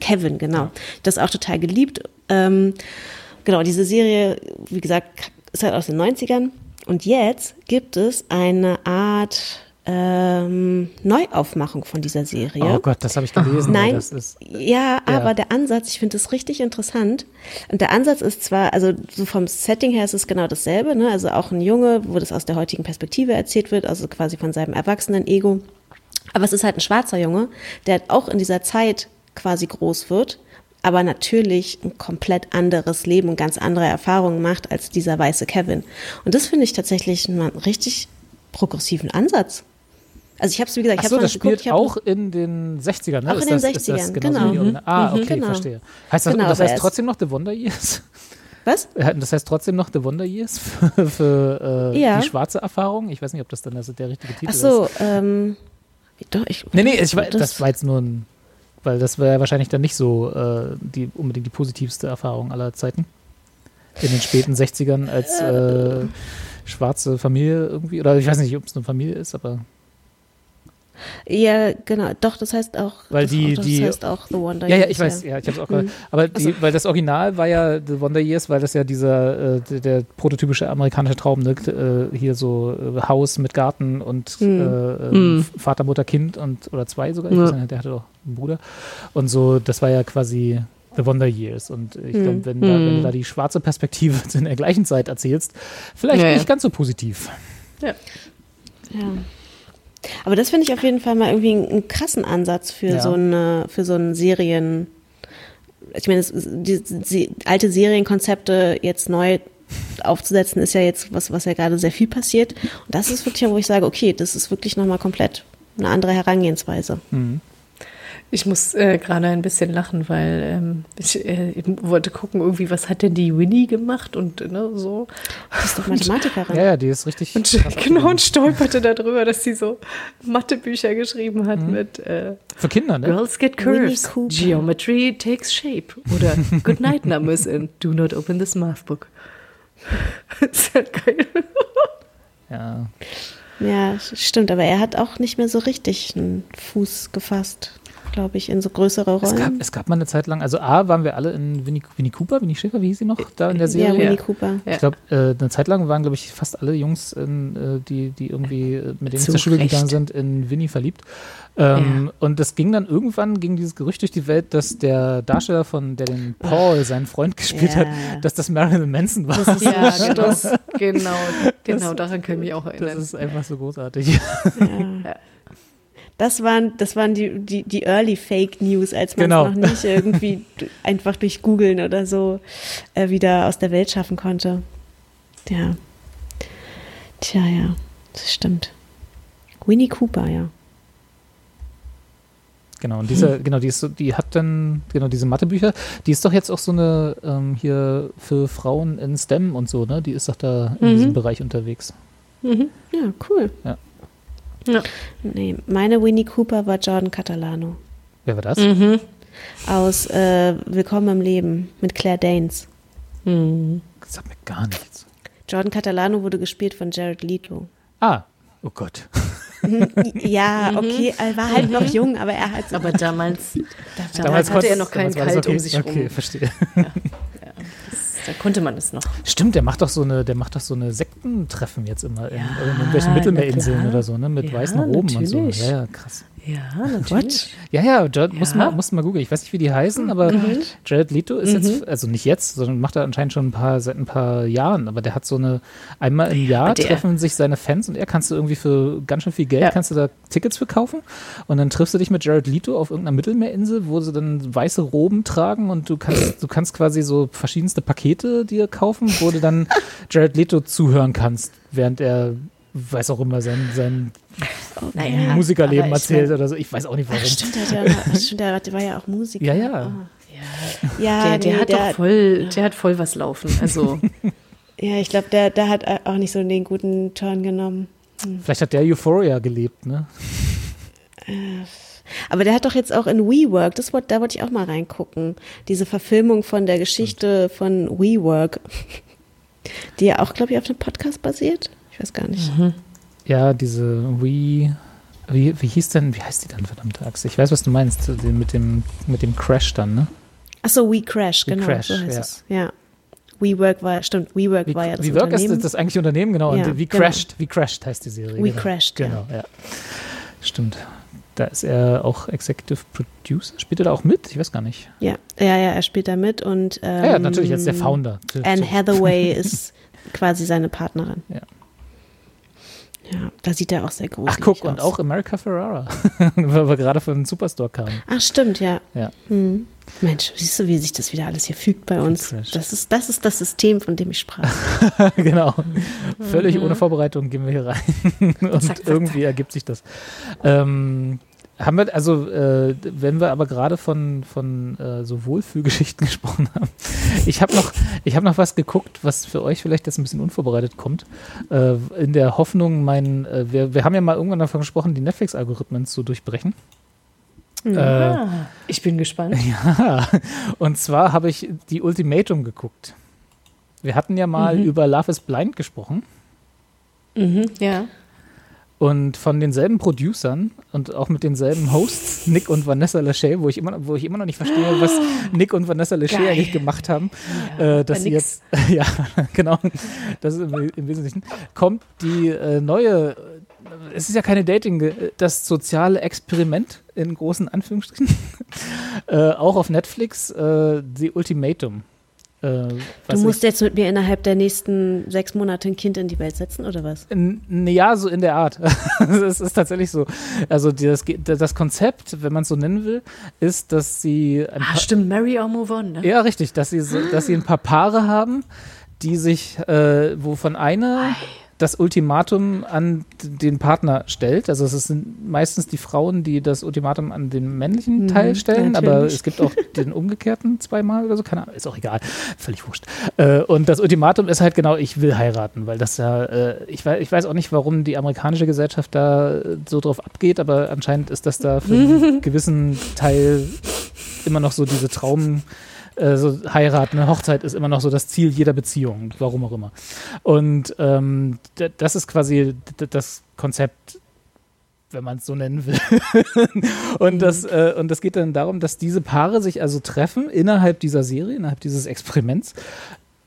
Kevin, genau. Das auch total geliebt. Ähm, genau, diese Serie, wie gesagt, ist halt aus den 90ern. Und jetzt gibt es eine Art ähm, Neuaufmachung von dieser Serie. Oh Gott, das habe ich gelesen. Nein, ist, ja, aber Ja. der Ansatz, ich finde das richtig interessant. Und der Ansatz ist zwar, also so vom Setting her ist es genau dasselbe, ne? Also auch ein Junge, wo das aus der heutigen Perspektive erzählt wird, also quasi von seinem erwachsenen Ego. Aber es ist halt ein schwarzer Junge, der auch in dieser Zeit quasi groß wird, aber natürlich ein komplett anderes Leben und ganz andere Erfahrungen macht als dieser weiße Kevin. Und das finde ich tatsächlich einen richtig progressiven Ansatz. Also ich habe es, wie gesagt, ich habe das geguckt, spielt auch in den 60ern, ne? Auch in ist den das, ist das 60ern, genauso genau. wie die Original- Ah, Mhm. okay, Genau. verstehe. Heißt das, Genau, das heißt ist- trotzdem noch The Wonder Years? Was? <laughs> Das heißt trotzdem noch The Wonder Years für, für äh, Ja. die schwarze Erfahrung. Ich weiß nicht, ob das dann also der richtige Titel Ach ist. so, ähm, doch, ich. Nee, nee, ich, das, das- war jetzt nur ein, weil das wäre ja wahrscheinlich dann nicht so äh, die, unbedingt die positivste Erfahrung aller Zeiten. In den späten 60ern als äh, schwarze Familie irgendwie, oder ich weiß nicht, ob es eine Familie ist, aber Ja, genau. Doch, das heißt auch. Weil das, die- das die- heißt auch The Wonder ja, ja, Years, ich weiß, ja, ich habe es auch gehört. Mhm. Aber die, weil das Original war ja The Wonder Years, weil das ja dieser, äh, der, der prototypische amerikanische Traum, ne? äh, hier so äh, Haus mit Garten und Mhm. äh, äh, Mhm. Vater, Mutter, Kind und oder zwei sogar, ich Ja. weiß nicht, der hatte doch einen Bruder. Und so, das war ja quasi The Wonder Years. Und ich glaube, wenn, da, wenn du da die schwarze Perspektive <laughs> in der gleichen Zeit erzählst, vielleicht Ja, ja. nicht ganz so positiv. Ja. Aber das finde ich auf jeden Fall mal irgendwie einen, einen krassen Ansatz für Ja. so eine, für so einen Serien. Ich meine, die, die alte Serienkonzepte jetzt neu aufzusetzen, ist ja jetzt was, was ja gerade sehr viel passiert. Und das ist wirklich, wo ich sage, okay, das ist wirklich nochmal komplett eine andere Herangehensweise. Mhm. Ich muss äh, gerade ein bisschen lachen, weil ähm, ich äh, wollte gucken, irgendwie, was hat denn die Winnie gemacht und ne, so. Die ist doch Mathematikerin. Ja, ja, die ist richtig. Und <laughs> genau und stolperte darüber, dass sie so Mathebücher geschrieben hat mit äh, Für Kinder, ne? Girls Get Curves. Geometry Takes Shape oder Good Night Numbers in Do Not Open This Math Book. <laughs> ist ja geil. Ja. Ja, stimmt, aber er hat auch nicht mehr so richtig einen Fuß gefasst, glaube ich, in so größere Es gab, Rollen. es gab mal eine Zeit lang, also A, waren wir alle in Winnie, Winnie Cooper, Winnie Schäfer, wie hieß sie noch da in der ja, Serie? Winnie Ja. Cooper. Ja. Ich glaube, äh, eine Zeit lang waren, glaube ich, fast alle Jungs, in, äh, die, die irgendwie, äh, mit denen zur Schule Recht. gegangen sind, in Winnie verliebt. Ähm, Und das ging dann irgendwann, ging dieses Gerücht durch die Welt, dass der Darsteller von, der den Paul, seinen Freund gespielt Ja. hat, dass das Marilyn Manson war. Das <laughs> Ja, genau. genau, genau, daran kann ich mich auch erinnern. ist einfach so großartig. <laughs> Das waren, das waren die, die, die Early Fake News, als man Genau. noch nicht irgendwie <laughs> einfach durch Googeln oder so äh, wieder aus der Welt schaffen konnte. Ja. Tja, ja, das stimmt. Winnie Cooper, ja. Genau, und diese, genau, die ist so, die hat dann, genau, diese Mathebücher, die ist doch jetzt auch so eine ähm, hier für Frauen in STEM und so, ne? Die ist doch da in Mhm. diesem Bereich unterwegs. Ja, cool. Ja. Ja. Nee, meine Winnie Cooper war Jordan Catalano Wer war das? Mhm. aus äh, Willkommen im Leben mit Claire Danes. Mhm. Das sagt mir gar nichts. Jordan Catalano wurde gespielt von Jared Leto. Ah, oh Gott. <laughs> Ja, okay, er war halt noch jung, aber er hat Aber damals, <laughs> da, Damals hatte er noch keinen damals Kalt okay. um sich Okay, rum. verstehe. <laughs> Da konnte man es noch. Stimmt, der macht doch so eine, der macht doch so eine Sektentreffen jetzt immer in, Ja, in irgendwelchen Mittelmeerinseln oder so, ne? Mit Ja, weißen Roben und so. natürlich. Ja, ja, krass. Ja, natürlich. Ja, ja, Jared, Muss, Ja. mal, muss mal googeln. Ich weiß nicht, wie die heißen, aber Jared Leto ist jetzt, also nicht jetzt, sondern macht er anscheinend schon ein paar, seit ein paar Jahren, aber der hat so eine, einmal im Jahr der- treffen sich seine Fans und er kannst du irgendwie für ganz schön viel Geld, Ja. kannst du da Tickets für kaufen und dann triffst du dich mit Jared Leto auf irgendeiner Mittelmeerinsel, wo sie dann weiße Roben tragen und du kannst, du kannst quasi so verschiedenste Pakete dir kaufen, wo du dann <laughs> Jared Leto zuhören kannst, während er weiß auch immer sein, sein <laughs> Naja, Musikerleben erzählt mein- oder so. Ich weiß auch nicht warum. Ach, stimmt, der, ja, stimmt, der, der war ja auch Musiker. Ja, ja. Oh. Ja, Der, der nee, hat der, doch voll, der hat voll was laufen. Also, <laughs> ja, ich glaube, der, der hat auch nicht so den guten Turn genommen. Vielleicht hat der Euphoria gelebt, ne? Aber der hat doch jetzt auch in WeWork, das da wollte ich auch mal reingucken, diese Verfilmung von der Geschichte von WeWork, <laughs> die ja auch, glaube ich, auf einem Podcast basiert. Ich weiß gar nicht. Ja, diese We. Wie, wie hieß denn, wie heißt die dann, verdammte Axt? Ich weiß, was du meinst, mit dem, mit dem Crash dann, ne? Ach so, We Crash, We genau, Crash, so heißt ja. es. Ja. WeWork war, stimmt, WeWork Wie, war ja das wie Work ist Unternehmen. das eigentliche Unternehmen, genau. Ja, und wie genau. Crashed, wie Crashed heißt die Serie. We genau. Crashed, ja. Genau, ja. Stimmt. Da ist er auch Executive Producer. Spielt er da auch mit? Ich weiß gar nicht. Ja, ja, ja, er spielt da mit und ähm, ja, ja, natürlich, als der Founder. Anne Hathaway <laughs> ist quasi seine Partnerin. Ja. Ja, da sieht er auch sehr gruselig Ach, guck, aus. und auch America Ferrara, <laughs> weil wir gerade von Superstore kamen. Ach, stimmt, ja. Ja. Hm. Mensch, siehst du, wie sich das wieder alles hier fügt bei uns? Das ist, das ist das System, von dem ich sprach. <laughs> genau. Völlig ohne Vorbereitung gehen wir hier rein. Und Zack, zack, irgendwie ergibt sich das. Ähm, haben wir, also, äh, wenn wir aber gerade von, von äh, so Wohlfühlgeschichten <laughs> gesprochen haben, ich habe noch, ich hab noch was geguckt, was für euch vielleicht jetzt ein bisschen unvorbereitet kommt, äh, in der Hoffnung, mein, äh, wir, wir haben ja mal irgendwann davon gesprochen, die Netflix-Algorithmen zu durchbrechen. Ja, ich bin gespannt. <laughs> Ja, und zwar habe ich die Ultimatum geguckt. Wir hatten ja mal über Love is Blind gesprochen. Mhm, ja. Und von denselben Producern und auch mit denselben Hosts, Nick und Vanessa Lachey, wo ich immer, wo ich immer noch nicht verstehe, was <gasps> Nick und Vanessa Lachey Geil. eigentlich gemacht haben, Ja, äh, dass sie nix. jetzt, <laughs> ja, genau, das ist im, im Wesentlichen, kommt die äh, neue, es ist ja keine Dating, äh, das soziale Experiment in großen Anführungsstrichen, <laughs> äh, auch auf Netflix, äh, The Ultimatum. Äh, Du musst ich- jetzt mit mir innerhalb der nächsten sechs Monate ein Kind in die Welt setzen, oder was? Ja, so in der Art. <laughs> Es ist tatsächlich so. Also die- das, das Konzept, wenn man es so nennen will, ist, dass sie ein Ah, paar, stimmt, Marry or Move On, ne? ja richtig, dass sie so, dass sie ein paar Paare haben, die sich, äh, wovon eine das Ultimatum an den Partner stellt. Also es sind meistens die Frauen, die das Ultimatum an den männlichen Teil stellen, aber natürlich. es gibt auch <laughs> den umgekehrten zweimal oder so, keine Ahnung, ist auch egal, völlig wurscht. Äh, und das Ultimatum ist halt genau, ich will heiraten, weil das ja, äh, ich, weiß, ich weiß auch nicht, warum die amerikanische Gesellschaft da so drauf abgeht, aber anscheinend ist das da für einen <laughs> gewissen Teil immer noch so diese Traum, äh, so Heirat, eine Hochzeit ist immer noch so das Ziel jeder Beziehung, warum auch immer. Und ähm, das ist quasi das Konzept, wenn man es so nennen will. <laughs> und, das, äh, und das geht dann darum, dass diese Paare sich also treffen innerhalb dieser Serie, innerhalb dieses Experiments,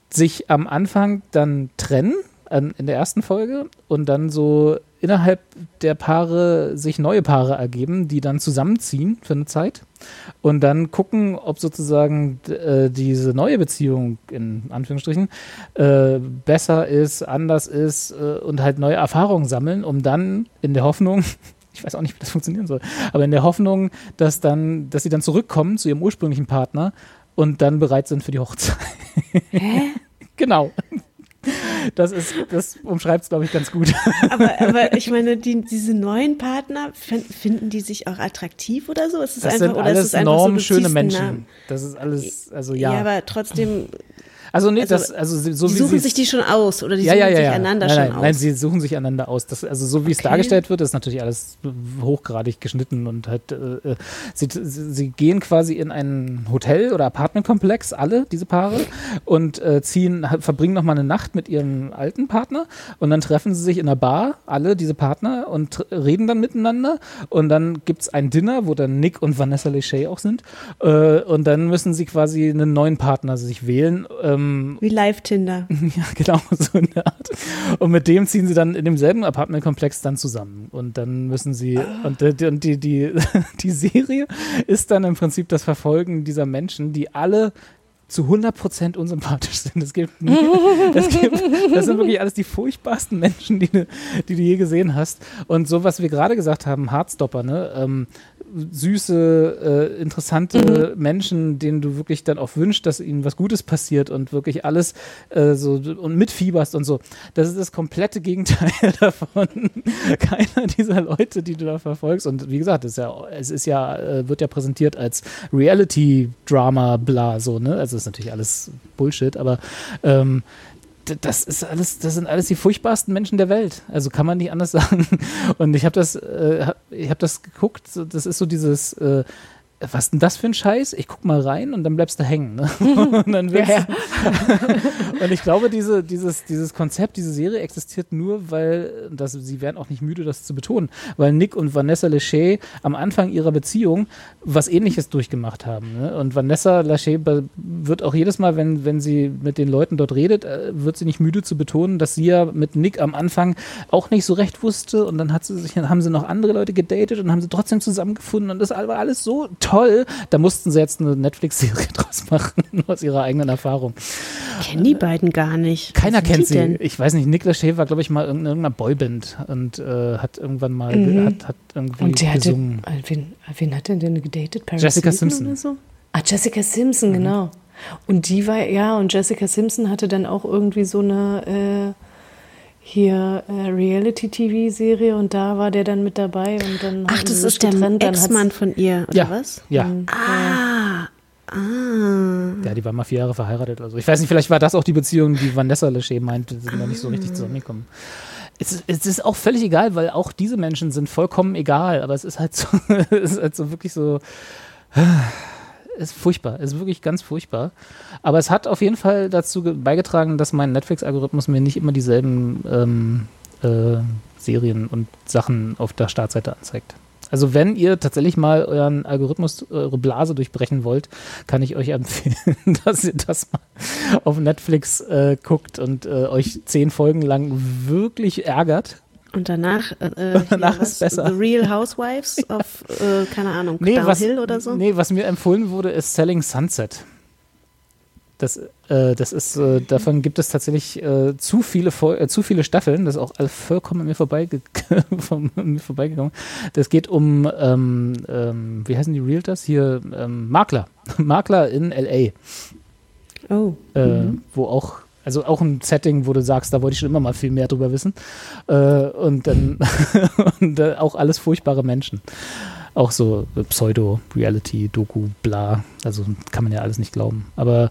sich am Anfang dann trennen an, in der ersten Folge und dann so innerhalb der Paare sich neue Paare ergeben, die dann zusammenziehen für eine Zeit und dann gucken, ob sozusagen äh, diese neue Beziehung in Anführungsstrichen äh, besser ist, anders ist äh, und halt neue Erfahrungen sammeln, um dann in der Hoffnung, <laughs> ich weiß auch nicht, wie das funktionieren soll, aber in der Hoffnung, dass dann, dass sie dann zurückkommen zu ihrem ursprünglichen Partner und dann bereit sind für die Hochzeit. <laughs> genau. Das ist, das umschreibt es, glaube ich, ganz gut. Aber, aber ich meine, die, diese neuen Partner, fin- finden die sich auch attraktiv oder so? Ist es Das einfach, sind oder ist alles es enorm schöne Menschen. Namen? Das ist alles, also Ja. ja. aber trotzdem, also nee, also, das, also so die wie suchen sich die schon aus oder die ja, suchen ja, ja, sich einander nein, schon nein, aus. Nein, sie suchen sich einander aus. Das, also so wie es Okay. dargestellt wird, ist natürlich alles hochgradig geschnitten und halt, äh, äh, sie, sie gehen quasi in ein Hotel oder Apartmentkomplex, alle diese Paare, und äh, ziehen, verbringen nochmal eine Nacht mit ihrem alten Partner und dann treffen sie sich in einer Bar, alle diese Partner, und reden dann miteinander und dann gibt es ein Dinner, wo dann Nick und Vanessa Lachey auch sind äh, und dann müssen sie quasi einen neuen Partner sich wählen. Ähm, Wie Live-Tinder. <laughs> ja, genau, <laughs> so in der Art. Und mit dem ziehen sie dann in demselben Apartmentkomplex dann zusammen. Und dann müssen sie, und, die, und die, die, <laughs> die Serie ist dann im Prinzip das Verfolgen dieser Menschen, die alle zu 100% unsympathisch sind. Es gibt, <laughs> es gibt, das sind wirklich alles die furchtbarsten Menschen, die, du- die du je gesehen hast. Und so, was wir gerade gesagt haben, Hardstopper, ne? Ähm, süße, äh, interessante Menschen, denen du wirklich dann auch wünschst, dass ihnen was Gutes passiert und wirklich alles äh, so und mitfieberst und so. Das ist das komplette Gegenteil <laughs> davon. Keiner dieser Leute, die du da verfolgst. Und wie gesagt, es ist ja, es ist ja, äh, wird ja präsentiert als Reality-Drama, bla, so, ne? Also ist natürlich alles Bullshit, aber ähm, das ist alles, das sind alles die furchtbarsten Menschen der Welt. Also kann man nicht anders <laughs> sagen. Und ich habe das, äh, ich habe das geguckt. Das ist so dieses, äh, was denn das für ein Scheiß? Ich guck mal rein und dann bleibst du hängen. Ne? <laughs> Und dann willst, Ja, <laughs> und ich glaube, diese, dieses, dieses Konzept, diese Serie existiert nur, weil, das, sie werden auch nicht müde, das zu betonen, weil Nick und Vanessa Lachey am Anfang ihrer Beziehung was ähnliches durchgemacht haben. Ne? Und Vanessa Lachey wird auch jedes Mal, wenn, wenn sie mit den Leuten dort redet, äh, wird sie nicht müde zu betonen, dass sie ja mit Nick am Anfang auch nicht so recht wusste und dann hat sie sich, haben sie noch andere Leute gedatet und haben sie trotzdem zusammengefunden und das war alles so toll. Da mussten sie jetzt eine Netflix-Serie <laughs> draus machen, <laughs> aus ihrer eigenen Erfahrung. Kennen die beiden gar nicht. Keiner kennt sie. Denn? Ich weiß nicht, Nick Lachey war, glaube ich, mal in irgendeiner Boyband und äh, hat irgendwann mal ge- hat, hat irgendwie Und der hatte, gesungen. äh, wen, wen hat denn denn gedatet? Paris Jessica Simpson. Oder so? Ah, Jessica Simpson, genau. Und die war, ja, und Jessica Simpson hatte dann auch irgendwie so eine, hier äh, Reality-TV-Serie und da war der dann mit dabei und dann Ach, das ist der getrennt, Ex-Mann von ihr, oder Ja. was? Ja. Ah, ah. Ja, die war mal vier Jahre verheiratet oder so. Ich weiß nicht, vielleicht war das auch die Beziehung, die Vanessa Lachey meinte, die sind da nicht so richtig zusammengekommen. Es ist, es ist auch völlig egal, weil auch diese Menschen sind vollkommen egal, aber es ist halt so, <laughs> es ist halt so wirklich so, ist furchtbar, ist wirklich ganz furchtbar. Aber es hat auf jeden Fall dazu ge- beigetragen, dass mein Netflix-Algorithmus mir nicht immer dieselben ähm, äh, Serien und Sachen auf der Startseite anzeigt. Also wenn ihr tatsächlich mal euren Algorithmus, eure Blase durchbrechen wollt, kann ich euch <laughs> empfehlen, dass ihr das mal auf Netflix äh, guckt und äh, euch zehn Folgen lang wirklich ärgert. Und danach, äh, hier <laughs> Danach was, ist besser. The Real Housewives of, äh, keine Ahnung, Nee was, Downhill oder so. nee, was mir empfohlen wurde, ist Selling Sunset. Das, äh, das ist, äh, davon gibt es tatsächlich äh, zu, viele äh, zu viele Staffeln. Das ist auch vollkommen an mir, vorbeige <laughs> von mir vorbeigegangen. Das geht um, ähm, ähm, wie heißen die Realtors? Hier, ähm, Makler. <laughs> Makler in L.A. Oh. äh, wo auch, also auch ein Setting, wo du sagst, da wollte ich schon immer mal viel mehr drüber wissen. Äh, und dann <laughs> und, äh, auch alles furchtbare Menschen. Auch so Pseudo-Reality, Doku, bla. Also kann man ja alles nicht glauben. Aber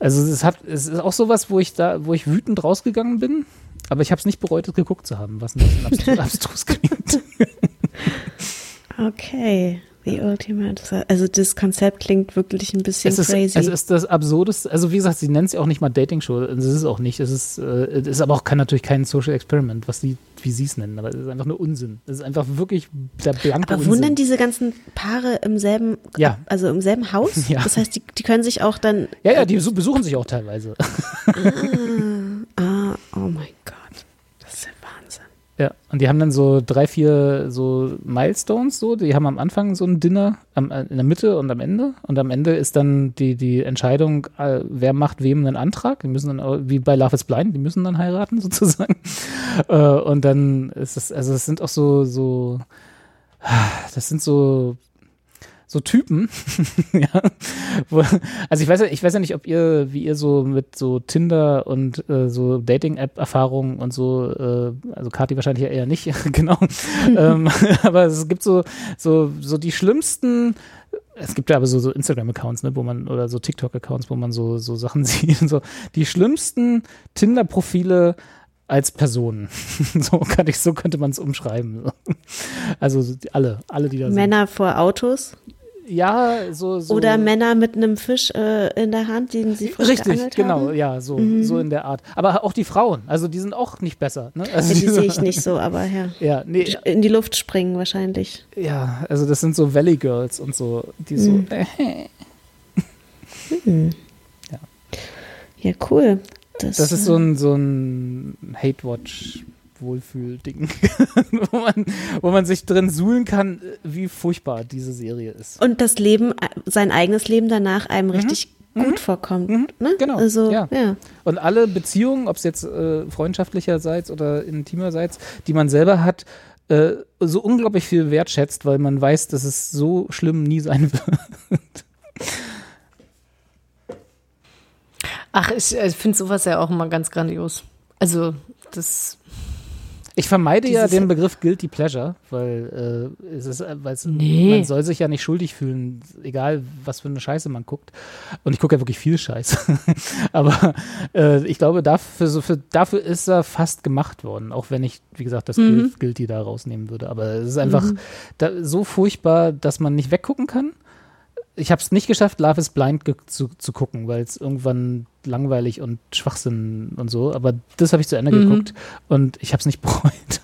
also es hat, es ist auch sowas, wo ich da, wo ich wütend rausgegangen bin. Aber ich habe es nicht bereut, es geguckt zu haben, was ein bisschen <laughs> abstrus, klingt. Okay. The Ultimate. Also das Konzept klingt wirklich ein bisschen Es ist, crazy. es ist das Absurdeste. Also wie gesagt, sie nennt es ja auch nicht mal Dating-Show. Das ist es auch nicht. Es ist, äh, es ist aber auch kein, natürlich kein Social Experiment, was sie, wie sie es nennen. Aber es ist einfach nur Unsinn. Es ist einfach wirklich der blanke Aber wundern diese ganzen Paare im selben, Ja. also im selben Haus? <laughs> Ja. Das heißt, die, die können sich auch dann. ja, ja, die besu- besuchen sich auch teilweise. Ah, oh mein Gott. Das ist ja Wahnsinn. Ja, und die haben dann so drei, vier so Milestones, so. Die haben am Anfang so ein Dinner, am, äh, in der Mitte und am Ende. Und am Ende ist dann die, die Entscheidung, äh, wer macht wem einen Antrag. Die müssen dann, wie bei Love is Blind, die müssen dann heiraten <laughs> sozusagen. äh, und dann ist es, also es sind auch so, so, das sind so, so Typen, <laughs> ja, wo, also ich weiß ja, ich weiß ja nicht, ob ihr, wie ihr so mit so Tinder und äh, so Dating-App-Erfahrungen und so, äh, also Kati wahrscheinlich ja eher nicht, <laughs> genau, <laughs> ähm, aber es gibt so, so, so die schlimmsten, es gibt ja aber so, so Instagram-Accounts, ne, wo man, oder so TikTok-Accounts, wo man so, so Sachen sieht, und so, die schlimmsten Tinder-Profile als Personen. so kann ich, so könnte man es umschreiben. Also alle, alle, die da sind. Männer vor Autos Ja, so, so. oder Männer mit einem Fisch äh, in der Hand, den sie frisch Richtig, genau, haben. Mhm. ja, so, so in der Art. Aber auch die Frauen, also die sind auch nicht besser. Ne? Also Ja, die sehe ich nicht so, aber ja. <laughs> Ja, nee, In die Luft springen wahrscheinlich. ja, also das sind so Valley Girls und so, die so, Mhm. <laughs> äh, Ja, cool. Das, das ist so ein, so ein Hate-Watch. Wohlfühl-Ding, <laughs> wo, man, wo man sich drin suhlen kann, wie furchtbar diese Serie ist. Und das Leben, sein eigenes Leben danach einem richtig gut vorkommt. Ne? Genau, Also, ja. ja. Und alle Beziehungen, ob es jetzt äh, freundschaftlicherseits oder intimerseits, die man selber hat, äh, so unglaublich viel wertschätzt, weil man weiß, dass es so schlimm nie sein <laughs> wird. Ach, ich äh, finde sowas ja auch immer ganz grandios. Also, das. Ich vermeide ja den Begriff Guilty Pleasure, weil äh, es ist, äh, weil es, Nee. man soll sich ja nicht schuldig fühlen, egal was für eine Scheiße man guckt. Und ich gucke ja wirklich viel Scheiße. <laughs> Aber äh, ich glaube, dafür, so für, dafür ist er fast gemacht worden, auch wenn ich, wie gesagt, das Mhm. Guil- Guilty da rausnehmen würde. Aber es ist einfach da, so furchtbar, dass man nicht weggucken kann. Ich habe es nicht geschafft, Love is Blind zu, zu gucken, weil es irgendwann langweilig und Schwachsinn und so. Aber das habe ich zu Ende Mhm. geguckt und ich habe es nicht <laughs> bereut.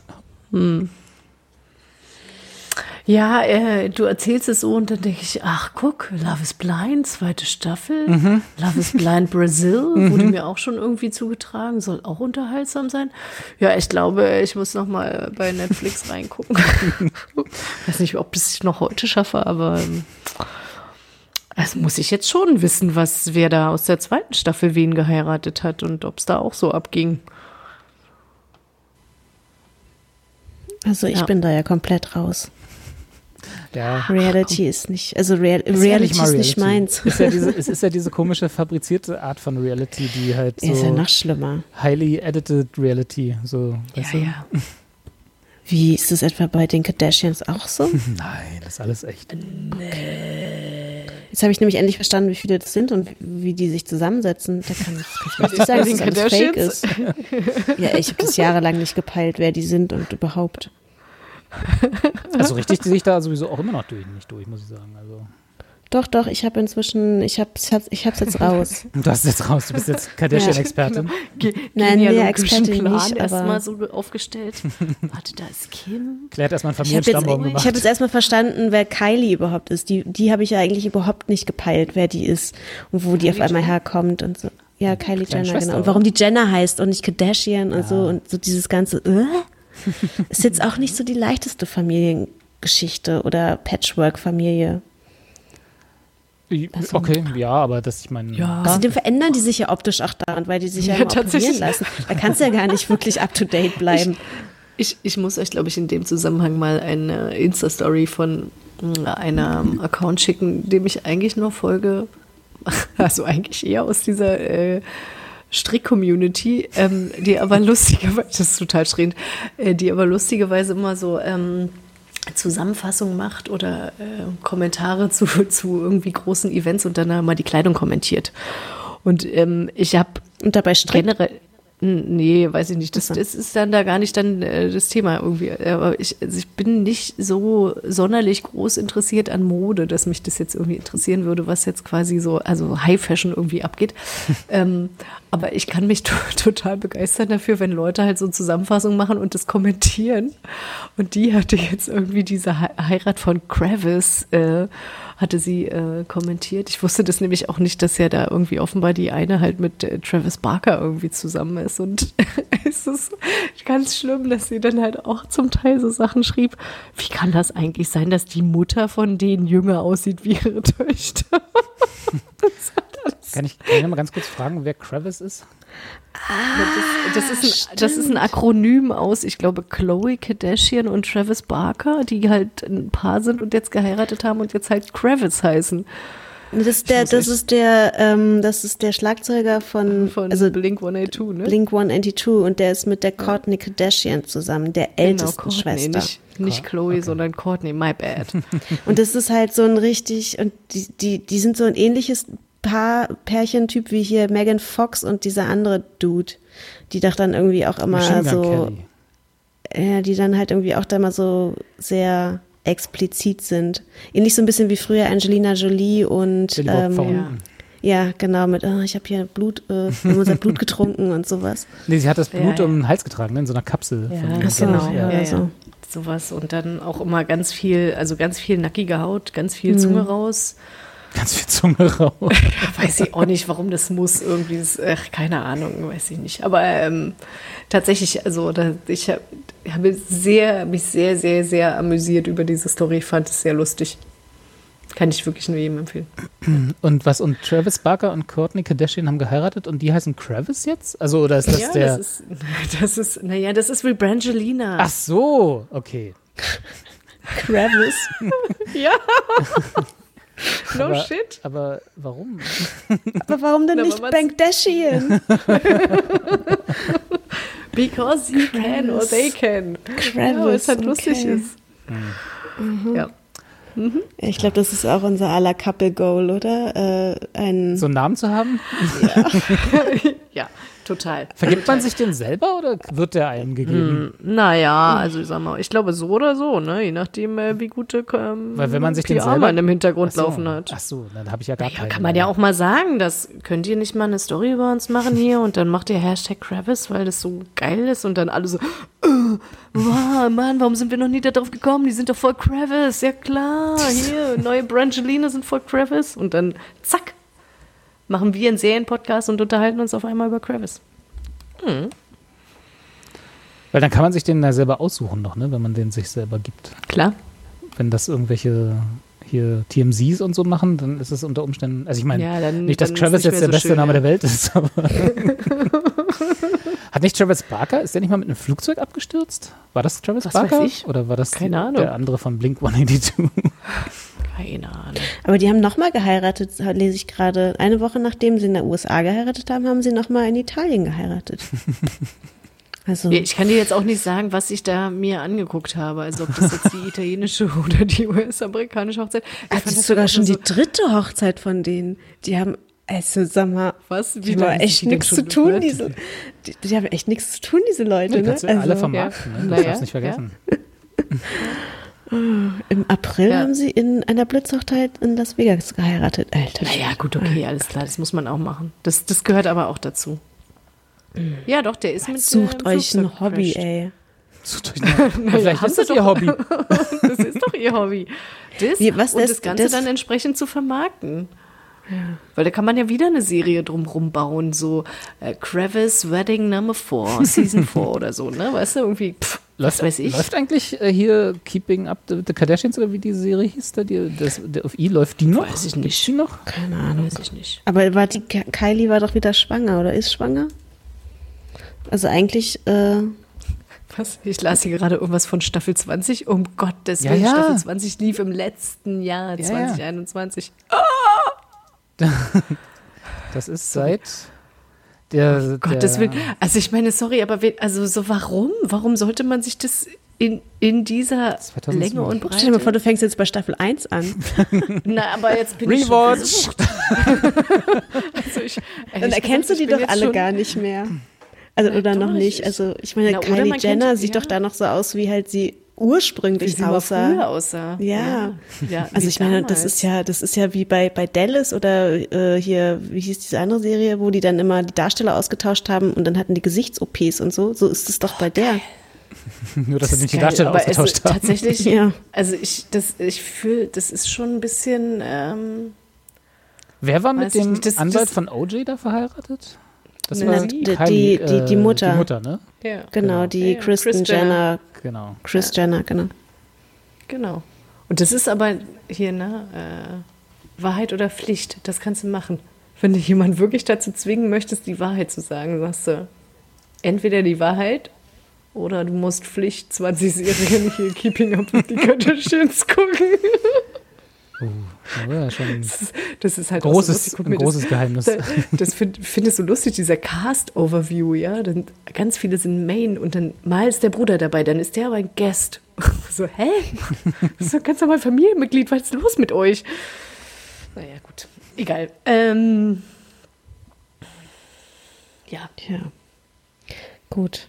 Ja, äh, du erzählst es so und dann denke ich, ach guck, Love is Blind, zweite Staffel. Mhm. Love is Blind Brazil, <laughs> wurde mir auch schon irgendwie zugetragen, soll auch unterhaltsam sein. Ja, ich glaube, ich muss noch mal bei Netflix reingucken. <laughs> Weiß nicht, ob ich es noch heute schaffe, aber ähm, also muss ich jetzt schon wissen, was wer da aus der zweiten Staffel wen geheiratet hat und ob es da auch so abging. Also ich Ja. bin da ja komplett raus. Ja. Reality ist nicht, also Real, Ist ja Reality ist nicht meins. Ist ja diese, <laughs> es ist ja diese komische fabrizierte Art von Reality, die halt Ist ja so noch schlimmer. highly edited Reality, so. weißt du? <laughs> Wie ist das etwa bei den Kardashians auch so? <laughs> Nein, das ist alles echt. Jetzt habe ich nämlich endlich verstanden, wie viele das sind und wie die sich zusammensetzen. Da kann ich, kann ich nicht sagen, dass das alles fake ist. Ja, ich habe das jahrelang nicht gepeilt, wer die sind und überhaupt. Also richtig sehe ich da sowieso auch immer noch durch, nicht durch, muss ich sagen. Also. Doch, doch, ich habe inzwischen, ich habe ich hab's, ich hab's jetzt <laughs> raus. Du hast jetzt raus, du bist jetzt <laughs> Kardashian-Expertin. Ge Nein, nee, Expertin Plan nicht, aber- erstmal so aufgestellt. <laughs> Warte, da ist Kim. Klärt erstmal einen Ich habe jetzt, Familienstammbaum ich gemacht. hab jetzt erstmal verstanden, wer Kylie überhaupt ist. Die, die habe ich ja eigentlich überhaupt nicht gepeilt, wer die ist und wo die auf einmal herkommt und so. Ja, Kylie kleine Jenner, Schwester, genau. Und warum die Jenner heißt und nicht Kardashian und so und so dieses ganze, äh? ist jetzt auch nicht so die leichteste Familiengeschichte oder Patchwork-Familie. Okay, ja, aber das, ich meine. Ja. Außerdem verändern die sich ja optisch auch dauernd, weil die sich ja, Ja, immer operieren tatsächlich. lassen. Da kannst du ja gar nicht wirklich up to date bleiben. Ich, ich muss euch, glaube ich, in dem Zusammenhang mal eine Insta-Story von mm, einem Account schicken, dem ich eigentlich nur folge, <laughs> also eigentlich eher aus dieser äh, Strick-Community, ähm, die aber <laughs> lustigerweise, das ist total schräg, äh, die aber lustigerweise immer so ähm, Zusammenfassungen macht oder äh, Kommentare zu, <laughs> zu irgendwie großen Events und dann mal die Kleidung kommentiert. Und ähm, ich habe Und dabei strickt. generell. Nee, weiß ich nicht. Das, das ist dann da gar nicht dann äh, das Thema irgendwie. Aber ich, also ich bin nicht so sonderlich groß interessiert an Mode, dass mich das jetzt irgendwie interessieren würde, was jetzt quasi so, also High Fashion irgendwie abgeht. <laughs> ähm, aber ich kann mich <laughs> to total begeistern dafür, wenn Leute halt so Zusammenfassungen machen und das kommentieren. Und die hatte jetzt irgendwie diese He Heirat von Kravis, äh, hatte sie äh, kommentiert. Ich wusste das nämlich auch nicht, dass ja da irgendwie offenbar die eine halt mit äh, Travis Barker irgendwie zusammen ist. Und <laughs> es ist ganz schlimm, dass sie dann halt auch zum Teil so Sachen schrieb. Wie kann das eigentlich sein, dass die Mutter von denen jünger aussieht wie ihre <laughs> Töchter? <laughs> Kann ich, kann ich mal ganz kurz fragen, wer Kravis ist? Das, das, ist ein, das ist ein Akronym aus, ich glaube, Chloe Kardashian und Travis Barker, die halt ein Paar sind und jetzt geheiratet haben und jetzt halt Kravis heißen. Das ist der, das ist der, ähm, das ist der Schlagzeuger von, Von also Blink 182, ne? Blink 182 und der ist mit der Courtney Kardashian zusammen, der ältesten Courtney, Schwester. Nicht, nicht Chloe, sondern Courtney, my bad. Und das ist halt so ein richtig, und die, die, die sind so ein ähnliches Paar, Pärchentyp wie hier Megan Fox und dieser andere Dude, die doch dann irgendwie auch immer so, ja, die dann halt irgendwie auch da mal so sehr explizit sind. Ähnlich so ein bisschen wie früher Angelina Jolie und ähm, ja, genau, mit, oh, ich habe hier Blut, äh, unser Blut <laughs> getrunken und sowas. Nee, sie hat das Blut Ja, um den Hals getragen, ne, in so einer Kapsel. Ja, von- so, genau, ja, ja, ja. so. Sowas und dann auch immer ganz viel, also ganz viel nackige Haut, ganz viel Mhm. Zunge raus. Ganz viel Zunge raus. <laughs> Weiß ich auch nicht, warum das muss. Irgendwie, ist, ach, keine Ahnung, weiß ich nicht. Aber ähm, tatsächlich, also da, ich hab, habe sehr, mich sehr, sehr, sehr amüsiert über diese Story. Ich fand es sehr lustig. Kann ich wirklich nur jedem empfehlen. <clears throat> Und was, und Travis Barker und Courtney Kardashian haben geheiratet und die heißen Kravis jetzt? Also, oder ist das ja, der. das ist, <laughs> das ist, naja, das ist wie Brangelina. Ach so, okay. Travis. <laughs> ja. No aber, shit. Aber warum? <laughs> Aber warum denn Na, nicht Bankdashian? <laughs> Because you can or they can. ja, weil es halt lustig okay. ist. Ja. Ich glaube, das ist auch unser aller Couple Goal, oder? Äh, ein So einen Namen zu haben? ja, <laughs> total. Vergibt man sich den selber oder wird der einem gegeben? Naja, also ich sag mal, ich glaube so oder so, ne? Je nachdem, äh, wie gute ähm, Weil wenn man sich den PR selber man im Hintergrund so. laufen hat. Ach so, dann habe ich ja gar Ja, keinen. kann man ja auch mal sagen, das könnt ihr nicht mal eine Story über uns machen hier und dann macht ihr Hashtag Travis, weil das so geil ist und dann alle so, äh, wow, Mann, warum sind wir noch nie darauf gekommen? Die sind doch voll Travis, ja klar, hier, neue Brangelina sind voll Travis und dann zack, machen wir einen Serienpodcast und unterhalten uns auf einmal über Travis. Weil dann kann man sich den ja selber aussuchen noch, ne, wenn man den sich selber gibt. Klar. Wenn das irgendwelche hier TMZs und so machen, dann ist es unter Umständen, also ich meine, Ja, dann- nicht, dass Travis nicht jetzt der so beste schön, Name ja. der Welt ist, aber. <laughs> Hat nicht Travis Barker, ist der nicht mal mit einem Flugzeug abgestürzt? War das Travis Was Barker? weiß ich? Oder war das Keine Ahnung. der andere von Blink 182? <laughs> Keine Ahnung. Aber die haben nochmal geheiratet, lese ich gerade. Eine Woche nachdem sie in der USA geheiratet haben, haben sie nochmal in Italien geheiratet. <laughs> Also, Ich kann dir jetzt auch nicht sagen, was ich da mir angeguckt habe. Also ob das jetzt die italienische <laughs> oder die US-amerikanische Hochzeit. Ich Ach, fand das ist sogar schon so- die dritte Hochzeit von denen. Die haben, also sag mal, Was? die Wie haben echt die nichts zu tun, diese. Die, die haben echt nichts zu tun, diese Leute, Die ne? kannst du alle Also, vermarkten, ne? Das Naja, darfst du nicht vergessen. <laughs> Im April Ja. haben sie in einer Blitzhochzeit in Las Vegas geheiratet. Alter. Naja, gut, okay, alles klar, das muss man auch machen. Das, das gehört aber auch dazu. Ja, doch, der ist mit Sucht euch ein Hobby, ey. Sucht euch eine- Vielleicht haben ist sie das ihr. Hobby. <laughs> Das ist doch ihr Hobby. <laughs> Das Wie, was und das- das Ganze das- dann entsprechend zu vermarkten. Weil da kann man ja wieder eine Serie drumrum bauen, so äh, Kravis Wedding Number 4, <laughs> Season 4 oder so, ne? Weißt du, irgendwie, pff, was Läuft, weiß ich. läuft eigentlich äh, hier Keeping Up the, the Kardashians oder wie die Serie hieß? Da, die, das, der, auf I läuft die noch? Weiß ich nicht. die noch? Keine Ahnung. Weiß ich nicht. Aber war die, Kylie war doch wieder schwanger oder ist schwanger? Also eigentlich, äh, Was? Ich las hier gerade irgendwas von Staffel 20. Um Gottes Ja, Willen, ja. Staffel 20 lief im letzten Jahr, Ja, ja. 2021. <laughs> Das ist seit der. Gottes der, Willen. Also ich meine, sorry, aber we- also so warum? Warum sollte man sich das in, in dieser 2007. Länge und Breite... stell dir mal vor, du fängst jetzt bei Staffel 1 an. <laughs> Na, aber jetzt bin ich schon Rewatch! <laughs> also ich, Dann ehrlich erkennst gesagt, du die doch alle gar nicht mehr. Also, oder doch, noch ich- nicht. Also, ich meine, Na, oder Kylie Jenner sieht ja. doch da noch so aus, wie halt sie ursprünglich aussah. früher aussah. Ja. ja Also wie ich meine, das ist ja, das ist ja wie bei, bei Dallas oder äh, hier, wie hieß diese andere Serie, wo die dann immer die Darsteller ausgetauscht haben und dann hatten die Gesichts-OPs und so. So ist es doch bei der. <laughs> Nur, dass sie nicht die Geil, Darsteller aber ausgetauscht es, haben. Tatsächlich, <laughs> Ja. also ich, das, ich fühle, das ist schon ein bisschen, ähm, Wer war mit dem nicht, das- Anwalt das- von OJ da verheiratet? Das Na, war die- die- Kylie, die- die Mutter. Die Mutter, ne? ja, Genau, die Ja, Kristen Kris Jenner. Genau. Chris Jenner, genau. genau. Und das ist aber hier, ne, äh, Wahrheit oder Pflicht, das kannst du machen. Wenn du jemanden wirklich dazu zwingen möchtest, die Wahrheit zu sagen, sagst du, entweder die Wahrheit oder du musst Pflicht 20 Serien hier Keeping Up with the Kardashians <laughs> gucken. Ja, schon Das ist halt großes, so ein mir das- großes Geheimnis. Da- <laughs> Das finde find ich so lustig, dieser Cast-Overview, ja. Dann, ganz viele sind Main und dann mal ist der Bruder dabei, dann ist der aber ein Guest. <laughs> So, hä? Das ist doch ganz normal Familienmitglied, was ist los mit euch? Naja, gut. Egal. Ähm, ja. Ja. Gut.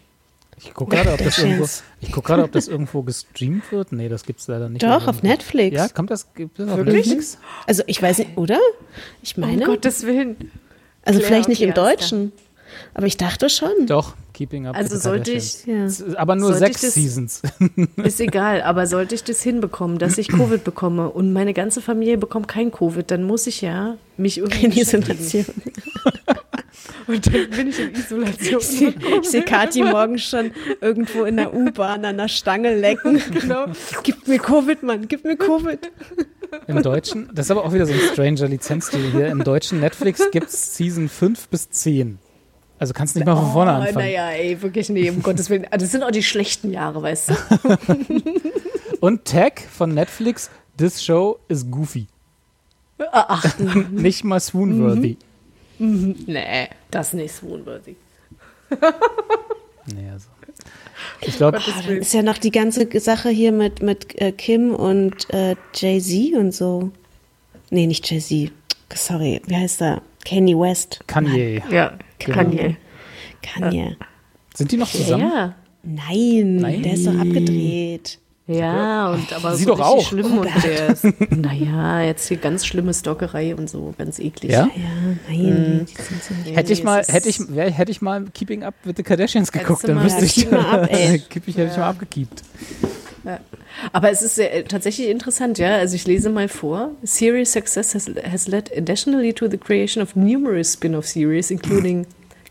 Ich gucke gerade, ob das irgendwo, ich guck gerade, ob das irgendwo gestreamt wird. Nee, das gibt's leider nicht. Doch, auf Netflix. Ja, kommt das, gibt es auf Wirklich? Netflix? Also ich weiß nicht, oder? Ich meine, Um Gottes Willen. also Claire, vielleicht nicht im Deutschen, aber ich dachte schon. Doch, Keeping Up Also sollte ich- Ja. Aber nur Sollte sechs das- Seasons. <laughs> Ist egal, aber sollte ich das hinbekommen, dass ich Covid bekomme und meine ganze Familie bekommt kein Covid, dann muss ich ja mich irgendwie In. Isolation. <laughs> Und dann bin ich in Isolation. Ich sehe seh Kathi morgen schon irgendwo in der U-Bahn an der Stange lecken. <laughs> Genau. Gib mir Covid, Mann, gib mir Covid. Im Deutschen, das ist aber auch wieder so ein stranger Lizenzdeal hier. Im deutschen Netflix gibt es Season 5 bis 10. Also kannst nicht mal von vorne Oh, anfangen. naja, ey, wirklich, nee, um Gottes Willen. Also Das sind auch die schlechten Jahre, weißt du? <laughs> Und Tag von Netflix, this show is goofy. Ach, <laughs> Nicht mal swoon-worthy. nee, das nicht swoonworthy. Nee, also. Ich glaube, Ist ja noch die ganze Sache hier mit, mit äh, Kim und äh, Jay-Z und so. Nee, nicht Jay-Z. Sorry, wie heißt er? Kanye West. Kanye. Ja, Kanye. Kanye. Sind die noch zusammen? Ja. Nein, Nein. der ist doch abgedreht. Ja, und aber Sie so doch auch. schlimm und <laughs> der ist, naja, jetzt hier ganz schlimme Stockerei und so, ganz eklig. Ja? Ja, nein. nicht- Hätte ich mal, hätte ich, hätte ich mal Keeping Up with the Kardashians geguckt, dann wüsste Ja, ich, mal <laughs> ey. Kipp ich, hätte ich mal abgekiept. Aber es ist sehr, tatsächlich interessant, ja. Also ich lese mal vor. Series success has, has led additionally to the creation of numerous spin-off series, including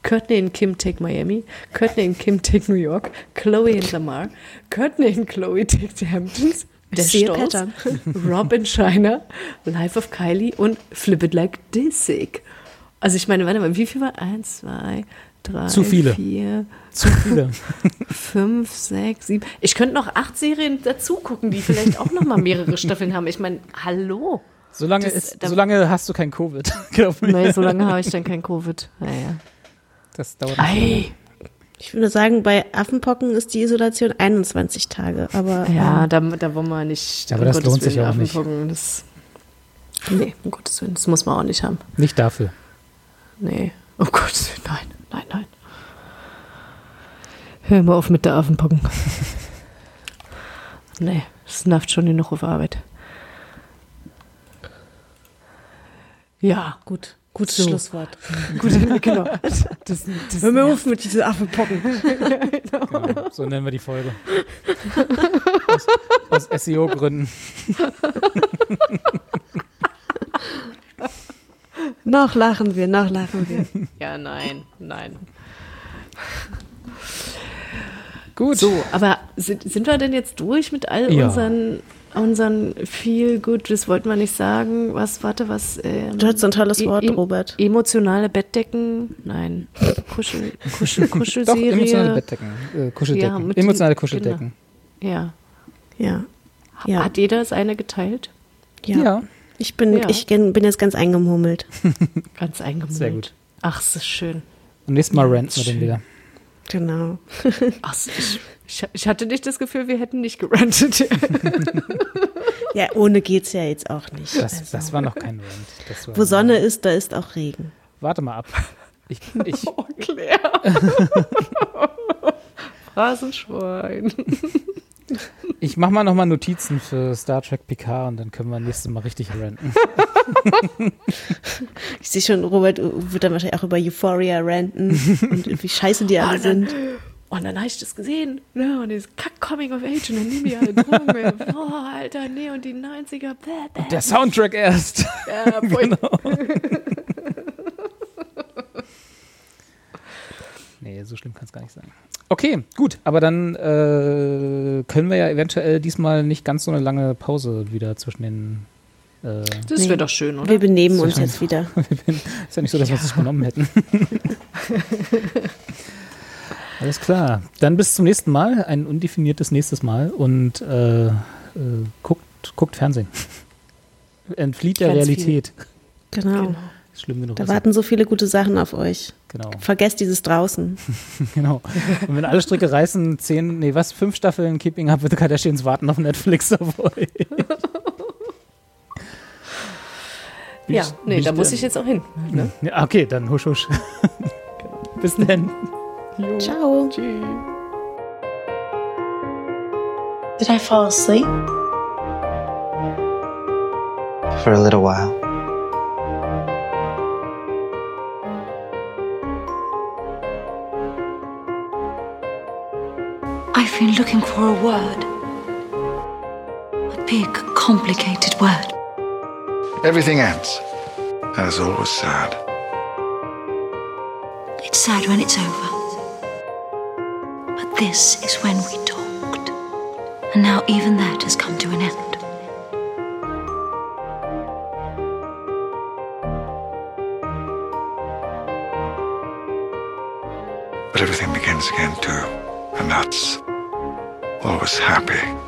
Courtney and Kim Take Miami, Courtney and Kim Take New York, Chloe and Lamar, Courtney and Chloe Take the Hamptons, Der Stolz, Pattern. Robin Shiner, Life of Kylie und Flip It Like Disick. Also ich meine, warte mal, wie viel war? Eins, zwei, drei, Zu viele. vier, Zu viele. <laughs> fünf, sechs, sieben. Ich könnte noch acht Serien dazu gucken, die vielleicht auch noch mal mehrere Staffeln haben. Ich meine, hallo. Solange, Das- ist, da- solange hast du kein Covid. <laughs> Glaub mir. Nee, so lange habe ich dann kein Covid. Naja. Das dauert nicht. Ei. Ich würde sagen, bei Affenpocken ist die Isolation 21 Tage. Aber Ja, ähm, da, da wollen wir nicht. Ja, aber um das Gottes lohnt sich Willen, ja auch nicht. Affenpocken, Das, nee, um Gottes Willen, das muss man auch nicht haben. Nicht dafür. Nee. Oh Gott, nein, nein, nein. Hör mal auf mit der Affenpocken. <laughs> nee, das nervt schon genug auf Arbeit. Ja, gut. Gutes So. Schlusswort. <laughs> gut, genau. <laughs> Das, das Hör mir auf mit diesen Affenpocken. <laughs> Genau. So nennen wir die Folge. Aus, aus SEO-Gründen. noch lachen wir, noch lachen wir. Ja, nein, nein. Gut. So, aber sind, sind wir denn jetzt durch mit all Ja. unseren, unseren viel gut, das wollten wir nicht sagen. Was, warte, was? Ähm, Du hattest ein tolles e- Wort, em- Robert. Emotionale Bettdecken? Nein. Kuschel, Kuschel, <laughs> Doch, Kuschelserie. emotionale Bettdecken. Äh, Kuscheldecken. Ja, emotionale den- Kuscheldecken. Ja. Ja. Ja. Hat jeder seine geteilt? ja. Ich, bin, Ja. ich bin jetzt ganz eingemummelt. <laughs> Ganz eingemummelt. Sehr gut. Ach, es ist schön. Und nächstes Mal ranten wir schön. dann wieder. Genau. Ach, es ist- ich, ich hatte nicht das Gefühl, wir hätten nicht gerantet. <laughs> Ja, ohne geht's ja jetzt auch nicht. Das, Also, das war noch kein Rant. Das war wo Sonne ist, da ist auch Regen. Warte mal ab. Ich, ich, <laughs> Oh, Claire. <laughs> Phrasenschwein. ich mache mal nochmal Notizen für Star Trek Picard und dann können wir nächstes Mal richtig ranten. Ich sehe schon, Robert wird dann wahrscheinlich auch über Euphoria ranten und wie scheiße die alle sind. Und dann habe ich das gesehen, ne, und dieses Kack Coming of Age und dann nehmen die alle Drogen. <laughs> Boah, Alter, nee, und die 90er. Bäh, bäh. Der Soundtrack erst. Ja, voll. <laughs> <laughs> Nee, so schlimm kann es gar nicht sein. Okay, gut, aber dann äh, können wir ja eventuell diesmal nicht ganz so eine lange Pause wieder zwischen den. Äh, Das Nee. wäre doch schön, oder? Wir benehmen uns jetzt wieder. ist ja nicht so, dass wir es nicht übernommen hätten. Alles klar. Dann bis zum nächsten Mal, ein undefiniertes nächstes Mal und äh, äh, guckt, guckt Fernsehen. <laughs> Entflieht der Ganz Realität. Genau. Ist schlimm genug. Da ist. warten so viele gute Sachen auf euch. Genau, Vergesst dieses draußen. <laughs> genau. Und wenn alle Stricke reißen, zehn, nee, was, fünf Staffeln Keeping Up with the Kardashians warten auf Netflix <laughs> auf euch. Ja, Bin nee, da muss ich jetzt auch hin. Ne? Ja, okay, dann husch, husch. Bis dann. Ciao. Did I fall asleep? For a little while. I've been looking for a word. A big, complicated word. Everything ends. And it's always sad. It's sad when it's over. But this is when we talked. And now even that has come to an end. But everything begins again too. And that's always happy.